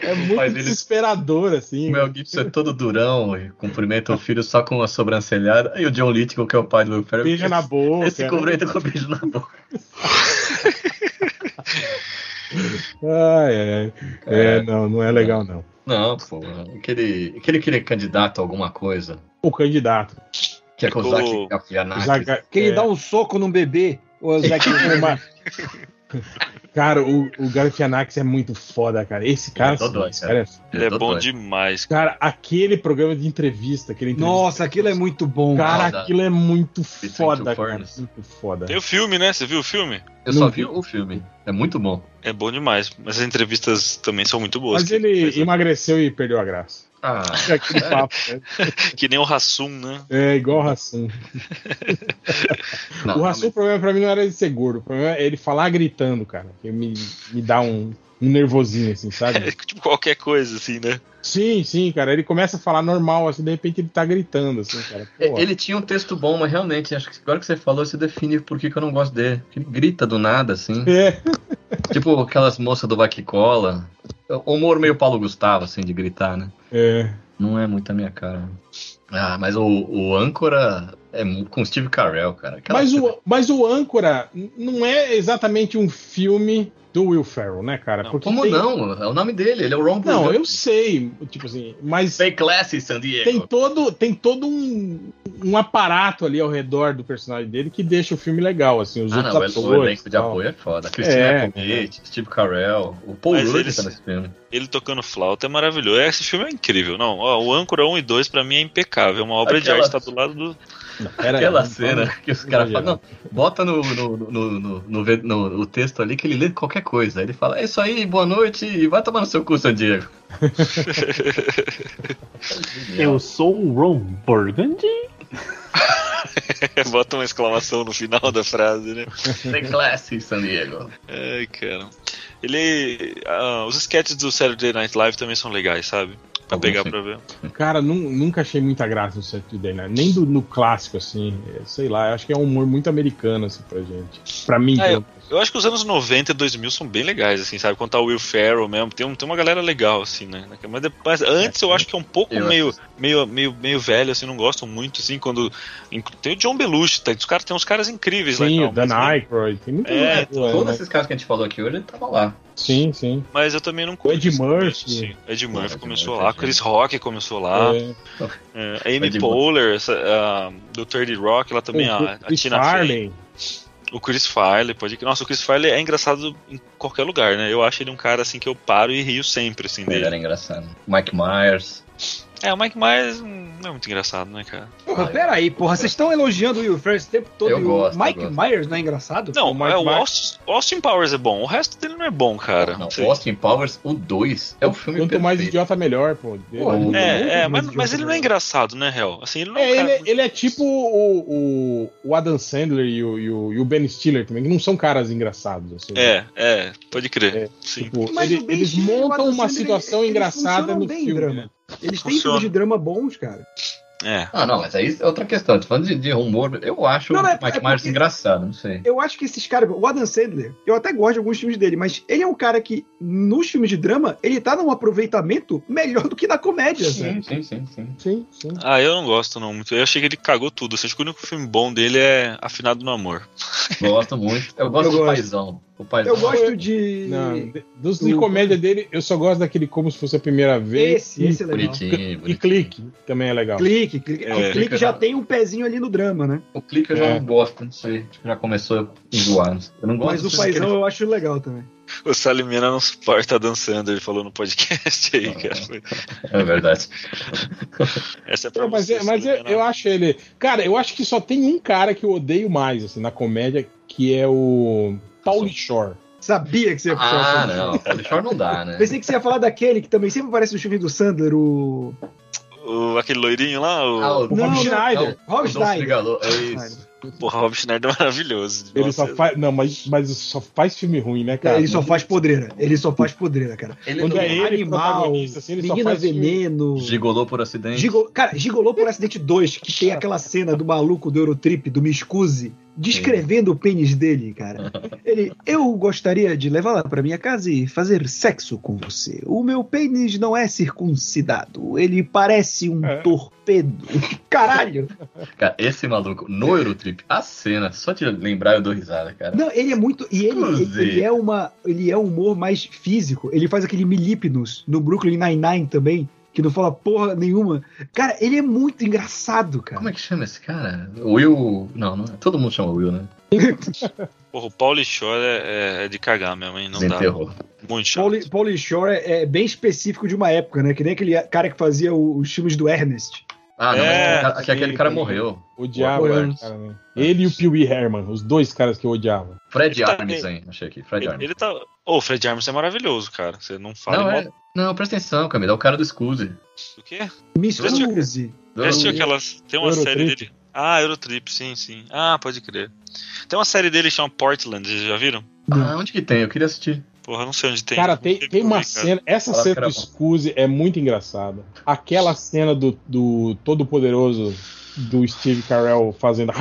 É, muito pai dele- desesperador, assim. O Mel Gibson é todo durão e cumprimenta o filho só com a sobrancelhada. E o John Lithgow, que é o pai do Will Ferrell, Beija na boca. esse né? cumprimenta com beijo na boca. [laughs] Ai, ai. É, não, não é legal, não. Não, pô. Aquele, aquele que ele é candidato a alguma coisa. O candidato. Que é com o Com- Zac Galifianakis. Zaga- Que ele é, dá um soco num bebê. O Zac [laughs] uma- Cara, o, o Galifianakis é muito foda, cara. Esse cara, é todo sim, doido, esse cara é Ele é Tô bom demais. Cara, aquele programa de entrevista, aquele entrevista. Nossa, aquilo é muito bom. Cara, Foda. aquilo é muito Between foda, cara. Muito foda. Tem o filme, né? Você viu o filme? Eu Não só vi. vi o filme. É muito bom. É bom demais. Mas as entrevistas também são muito boas. Mas ele emagreceu e perdeu a graça. Ah, É aquele papo, né? [laughs] que nem o Hassum, né? É igual o Rassum. [laughs] o Rassum, o problema pra mim não era ele ser gordo. O problema é ele falar gritando, cara. Que me, me dá um, um nervosinho, assim, É, sabe? [laughs] tipo qualquer coisa, assim, né? sim, sim, cara. Ele começa a falar normal, assim, de repente ele tá gritando, assim, cara. Pô, Ele tinha um texto bom, mas realmente, acho que agora que você falou, você define por que, que eu não gosto dele. Porque Ele grita do nada, assim. É, tipo aquelas moças do Vai Que Cola. O humor meio Paulo Gustavo, assim, de gritar, né? É. Não é muito a minha cara. Ah, mas o, o âncora é com Steve Carell, cara. Aquela Mas, o, mas o Âncora não é exatamente um filme do Will Ferrell, né, cara? Não, Porque Como tem- não? É o nome dele, ele é o Ron Não, Burgundy. eu sei, tipo assim, mas Stay classy, San Diego. tem todo, tem todo um, um aparato ali ao redor do personagem dele que deixa o filme legal, assim, os Ah, outros não, o atores. elenco de tal. apoio é foda. Christina É, Applegate, Steve Carell, o Paul Mas Rudd eles- tá nesse filme. Ele tocando flauta é maravilhoso. Esse filme é incrível. Não, ó, o Âncora 1 e 2 pra mim é impecável. É uma obra de Aquela- arte, tá do lado do. Não, [laughs] Aquela cena vamos- que os caras falam, não, bota no, no, no, no, no, ve- no- no texto ali que ele lê qualquer coisa. Aí ele fala, é isso aí, boa noite e vai tomar no seu cu, San Diego. [laughs] Eu sou o Ron Burgundy? [laughs] Bota uma exclamação no final da frase, né? Stay classy, San Diego. Ai, cara. Ele. ah, os sketches do Saturday Night Live também são legais, sabe? Pra pegar pra ver. Cara, nu- nunca achei muita graça no Saturday Night. Nem do, no clássico, assim. É, Sei lá, eu acho que é um humor muito americano, assim, pra gente. Pra mim, É, pelo- Eu acho que os anos 90 e 2000 são bem legais, assim, sabe? Quando tá o Will Ferrell mesmo, tem, um- tem uma galera legal, assim, né? Mas, depois, antes eu acho que é um pouco Eu meio, meio, meio, meio velho, assim, não gosto muito, assim, quando. Tem o John Belushi, tá, os cara, tem uns caras incríveis lá. e sim, o Dan mas- Aykroyd. Tem muito É, gente boa, Todos né? esses caras que a gente falou aqui hoje, ele tava lá. Sim, sim. Mas eu também não O Ed curto, Murphy. Sim, Ed Murphy Ed começou Murphy, lá, sim. Chris Rock começou lá, É. é, Amy Ed Poehler, essa, a, do 30 Rock, ela também, O a, a Tina Fey. O Chris Farley, pode Nossa, o Chris Farley é engraçado em qualquer lugar, né? Eu acho ele um cara assim que eu paro e rio sempre, assim, Ele dele. era engraçado. Mike Myers. É, o Mike Myers não é muito engraçado, né, cara? Porra, peraí, porra, vocês estão elogiando o Will Ferrell esse tempo todo Eu e o gosto, eu Mike gosto. Myers não é engraçado? Não, O Mike é, o Myers- Austin, Austin Powers é bom, o resto dele não é bom, cara. Não, Sei. Austin Powers, o 2, é o filme Quanto mais perfeito. idiota, melhor, pô. Porra, O- É, é, mas, Mas ele não é engraçado, né, Hel? Assim, ele não é, É, um ele, muito- ele é tipo o, o, o Adam Sandler e o, e, o, e o Ben Stiller também, que não são caras engraçados. Assim, É, é, pode crer. É, Sim. Tipo, Mas ele- o eles Stiller o montam uma Sandler, situação engraçada no filme. drama. né? Eles têm Funciona. filmes de drama bons, cara. É. Ah, não, mas aí é outra questão. Tô falando de, de humor. Eu acho Não, não, é- o Mike é Myers engraçado, não sei. Eu acho que esses caras, o Adam Sandler, eu até gosto de alguns filmes dele, mas ele é um cara que, nos filmes de drama, ele tá num aproveitamento melhor do que na comédia? Sim, sim, sim, sim. Sim, sim. Ah, eu não gosto não muito. Eu achei que ele cagou tudo. Assim, acho que o único filme bom dele é Afinado no Amor. Gosto muito. Eu gosto Eu do gosto. paizão. O paizão. Eu gosto de. Não, dos do- de comédia dele, eu só gosto daquele Como Se Fosse a Primeira Vez. Esse, esse é legal. Bonitinho, E bonitinho. Clique, também é legal. Clique, clique. É, o clique clique já já- tem um pezinho ali no drama, né? O clique eu já É. não gosto, não sei. Que Já começou a enjoar. Eu não gosto Mas o paizão eu acho legal também. O Salimena não suporta dançando, ele falou no podcast aí, cara. É verdade. Essa é pra Não, mas você, é- mas eu, Salimena. eu acho ele. Cara, eu acho que só tem um cara que eu odeio mais, assim, na comédia, que é o Pauly Shore. Sabia que você ia puxar Ah, essa- não. Pauly Shore não dá, né? Pensei que você ia falar daquele que também sempre aparece no filme do Sandler, o. O- aquele loirinho lá, o... Ah, o Não, Rob não, Schneider. Rob o Dom Schneider. Frigalô, É isso. Porra, Rob Schneider é maravilhoso. Ele Nossa, só faz. Não, mas, mas só faz filme ruim, né, cara? ele só faz podreira. Ele só faz podreira, cara. Ele Quando é ele Animal, assim, ele só Menina faz filme- Veneno. gigolou por acidente. Gigo... Cara, Gigolou por Acidente 2, que tem aquela cena do maluco do Eurotrip, do Miscuse, descrevendo o pênis dele, cara. [laughs] Ele, eu gostaria de levá-la pra minha casa e fazer sexo com você. O meu pênis não é circuncidado, ele parece um É. torpedo. Caralho! Cara, esse maluco no Eurotrip, a cena, só de lembrar eu dou risada, cara. Não, ele é muito. E ele, ele, é uma. Ele é um humor mais físico. Ele faz aquele Milípinos no Brooklyn Nine-Nine também, que não fala porra nenhuma. Cara, ele é muito engraçado, cara. Como é que chama esse cara? Will. Não, não é. Todo mundo chama Will, né? [laughs] Porra, o Pauly Shore é, é- é de cagar mesmo, hein? Não dá. Desenterrou. Muito chato. Pauli, Pauly Shore é, é bem específico de uma época, né? Que nem aquele cara que fazia o- os filmes do Ernest. Ah, não, É, que, que aquele cara morreu. Odiava, esse cara, né? Ele e o Pee Wee Herman, os dois caras que eu odiava. Fred Ele tá- Armisen, achei aqui. Fred Ele, Armisen. ele tá. Ô, o Fred Armisen é maravilhoso, cara. Você não fala Não, é... não, presta atenção, Camila. É o cara do Scoozy. do quê? Miscuse. Já assistiu aquelas. Tem uma Eurotrip. série dele. Ah, Eurotrip, sim, sim. Ah, pode crer. Tem uma série dele que chama Portland, vocês já viram? Ah, onde que tem? Eu queria assistir. Porra, não sei onde tem. Cara, tem, tem uma cena. Essa Fala cena do. Scoozy é muito engraçada. Aquela cena do, do Todo-Poderoso do Steve Carell fazendo.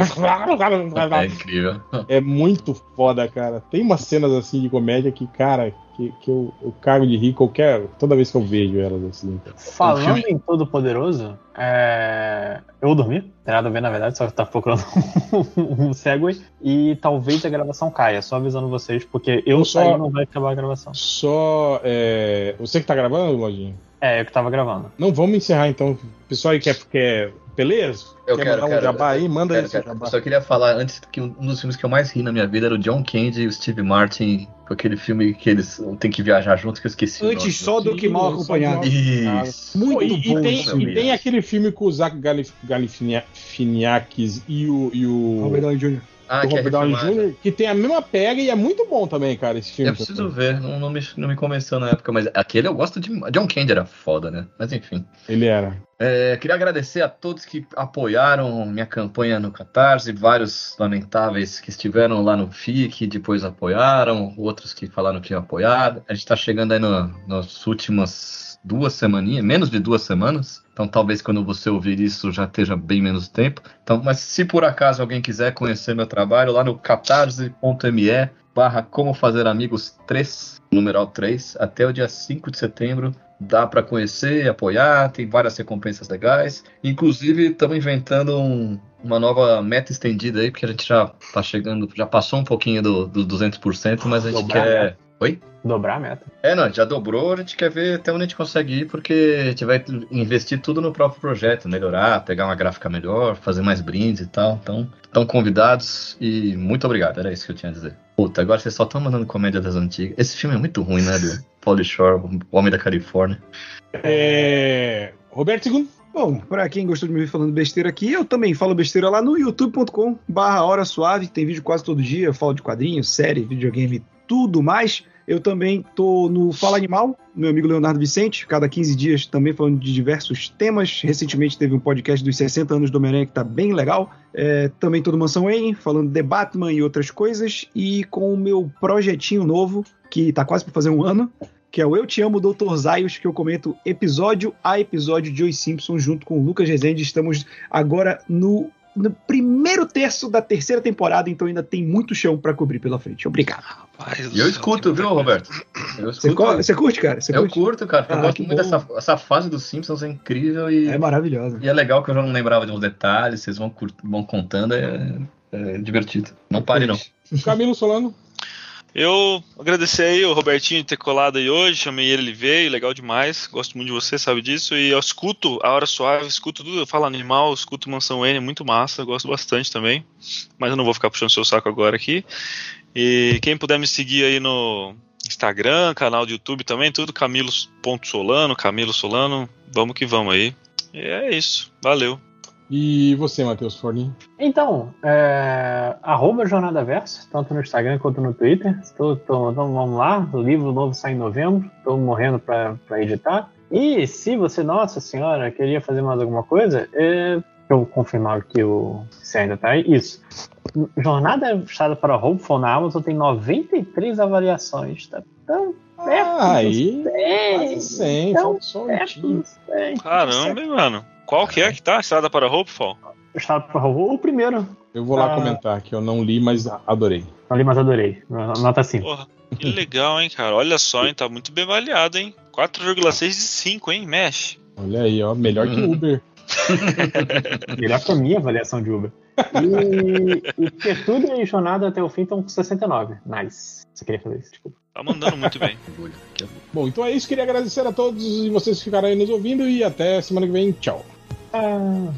É incrível. [laughs] É muito foda, cara. Tem umas cenas assim de comédia que, cara, que, que eu, eu cago de rir qualquer. toda vez que eu vejo elas assim. Falando filme- em Todo Poderoso, é... eu vou dormir, não tem nada a ver na verdade, só que tá procurando [laughs] um segue e talvez a gravação caia, só avisando vocês, porque eu Eu só- sair não vai acabar a gravação. Só. é, Você que tá gravando, Lojinha? É, eu que tava gravando. Não, vamos encerrar então. Pessoal aí quer. quer beleza? Eu quer quero, mandar um quero, jabá aí? Manda Quero, seu quero. jabá. Eu só queria falar antes que um dos filmes que eu mais ri na minha vida era o John Candy e o Steve Martin, com aquele filme que eles têm que viajar juntos, que eu esqueci. Antes só do que mal acompanhado. Isso. Muito Pô, e, e bom tem, esse filme. e tem aquele filme com o Zach Galif, Galifianakis e o, e o, Robert Downey Jr. Ah, o que é Robert Downey. Jr., que tem a mesma pega e é muito bom também, cara, esse filme. Eu preciso ver, não, não, me, não me convenceu na época, mas aquele eu gosto de. John Candy era foda, né? Mas enfim. Ele era. É, queria agradecer a todos que apoiaram minha campanha no Catarse, vários lamentáveis que estiveram lá no FIC, depois apoiaram, outros que falaram que iam apoiar. A gente está chegando aí no, nas últimas duas semaninhas, menos de duas semanas. Então talvez quando você ouvir isso já esteja bem menos tempo. Então, mas se por acaso alguém quiser conhecer meu trabalho, lá no catarse.me barra como fazer amigos 3, numeral 3, até o dia 5 de setembro. Dá para conhecer, apoiar, tem várias recompensas legais. Inclusive, estamos inventando um, uma nova meta estendida aí, porque a gente já tá chegando, já passou um pouquinho do, do 200%, mas a gente quer. Oi? Dobrar a meta. É, não, já dobrou, a gente quer ver até onde a gente consegue ir, porque a gente vai investir tudo no próprio projeto, melhorar, pegar uma gráfica melhor, fazer mais brindes e tal. Então, estão convidados e muito obrigado, era isso que eu tinha a dizer. Puta, agora vocês só estão mandando comédia das antigas. Esse filme é muito ruim, né, do [laughs] Pauly Shore, o Homem da Califórnia. É... Roberto II. Bom, pra quem gostou de me ver falando besteira aqui, eu também falo besteira lá no youtube.com barra Hora Suave, tem vídeo quase todo dia, eu falo de quadrinhos, série, videogame, tudo mais. Eu também tô no Fala Animal, meu amigo Leonardo Vicente, cada 15 dias também falando de diversos temas. Recentemente teve um podcast dos 60 anos do Homem-Aranha que tá bem legal. É, também tô no Mansão Wayne, falando de Batman e outras coisas. E com o meu projetinho novo, que tá quase pra fazer um ano, que é o Eu Te Amo, Dr. Zaios, que eu comento episódio a episódio de Os Simpsons, junto com o Lucas Rezende. Estamos agora no, no primeiro terço da terceira temporada, então ainda tem muito chão pra cobrir pela frente. Obrigado. Rapaz, E eu escuto, viu, Roberto? Eu Você, você curte, cara? Você eu curte? curto, cara. Ah, eu gosto muito bom. dessa essa fase dos Simpsons, é incrível e É maravilhosa. E é legal que eu já não lembrava de uns detalhes, vocês vão, vão contando, é, é divertido. Não pare, não. Camilo Solano. Eu agradecer aí o Robertinho de ter colado aí hoje, chamei ele, ele veio, legal demais, gosto muito de você, sabe disso, e eu escuto a Hora Suave, escuto tudo, eu falo animal, escuto Mansão N, muito massa, gosto bastante também, mas eu não vou ficar puxando seu saco agora aqui, e quem puder me seguir aí no Instagram, canal do YouTube também, tudo Camilo.solano, Camilo Solano, vamos que vamos aí, e é isso, valeu. E você, Matheus Forni? Então, é, arroba Jornada Verso, tanto no Instagram quanto no Twitter. Tô, tô- então vamos lá, o livro novo sai em novembro, estou morrendo para editar. E se você, nossa senhora, queria fazer mais alguma coisa, é, eu confirmar que o se ainda tá aí. Isso. Jornada Fechada para Hopeful na Amazon tem 93 avaliações. Tá tão perto Ah, aí, dos 100, quase 100, tão falta só um perto time. dos 100. Caramba, hein, mano, qual que é que tá? Estrada para Hopeful? Fechada para Hopeful, o primeiro. Eu vou lá Ah. comentar que eu não li, mas adorei. Não li, mas adorei. Nota 5. Porra, que legal, hein, cara. Olha só, hein, tá muito bem avaliado, hein. 4,6 de 5, hein, mexe. Olha aí, ó, melhor que o Uber. [laughs] Melhor que a minha avaliação de Uber. E, e ter tudo e jornada até o fim estão com 69. Nice. Você queria fazer isso? Desculpa. Tá mandando muito bem. [laughs] Bom, então é isso. Queria agradecer a todos e vocês que ficaram aí nos ouvindo e até semana que vem. Tchau. Ah,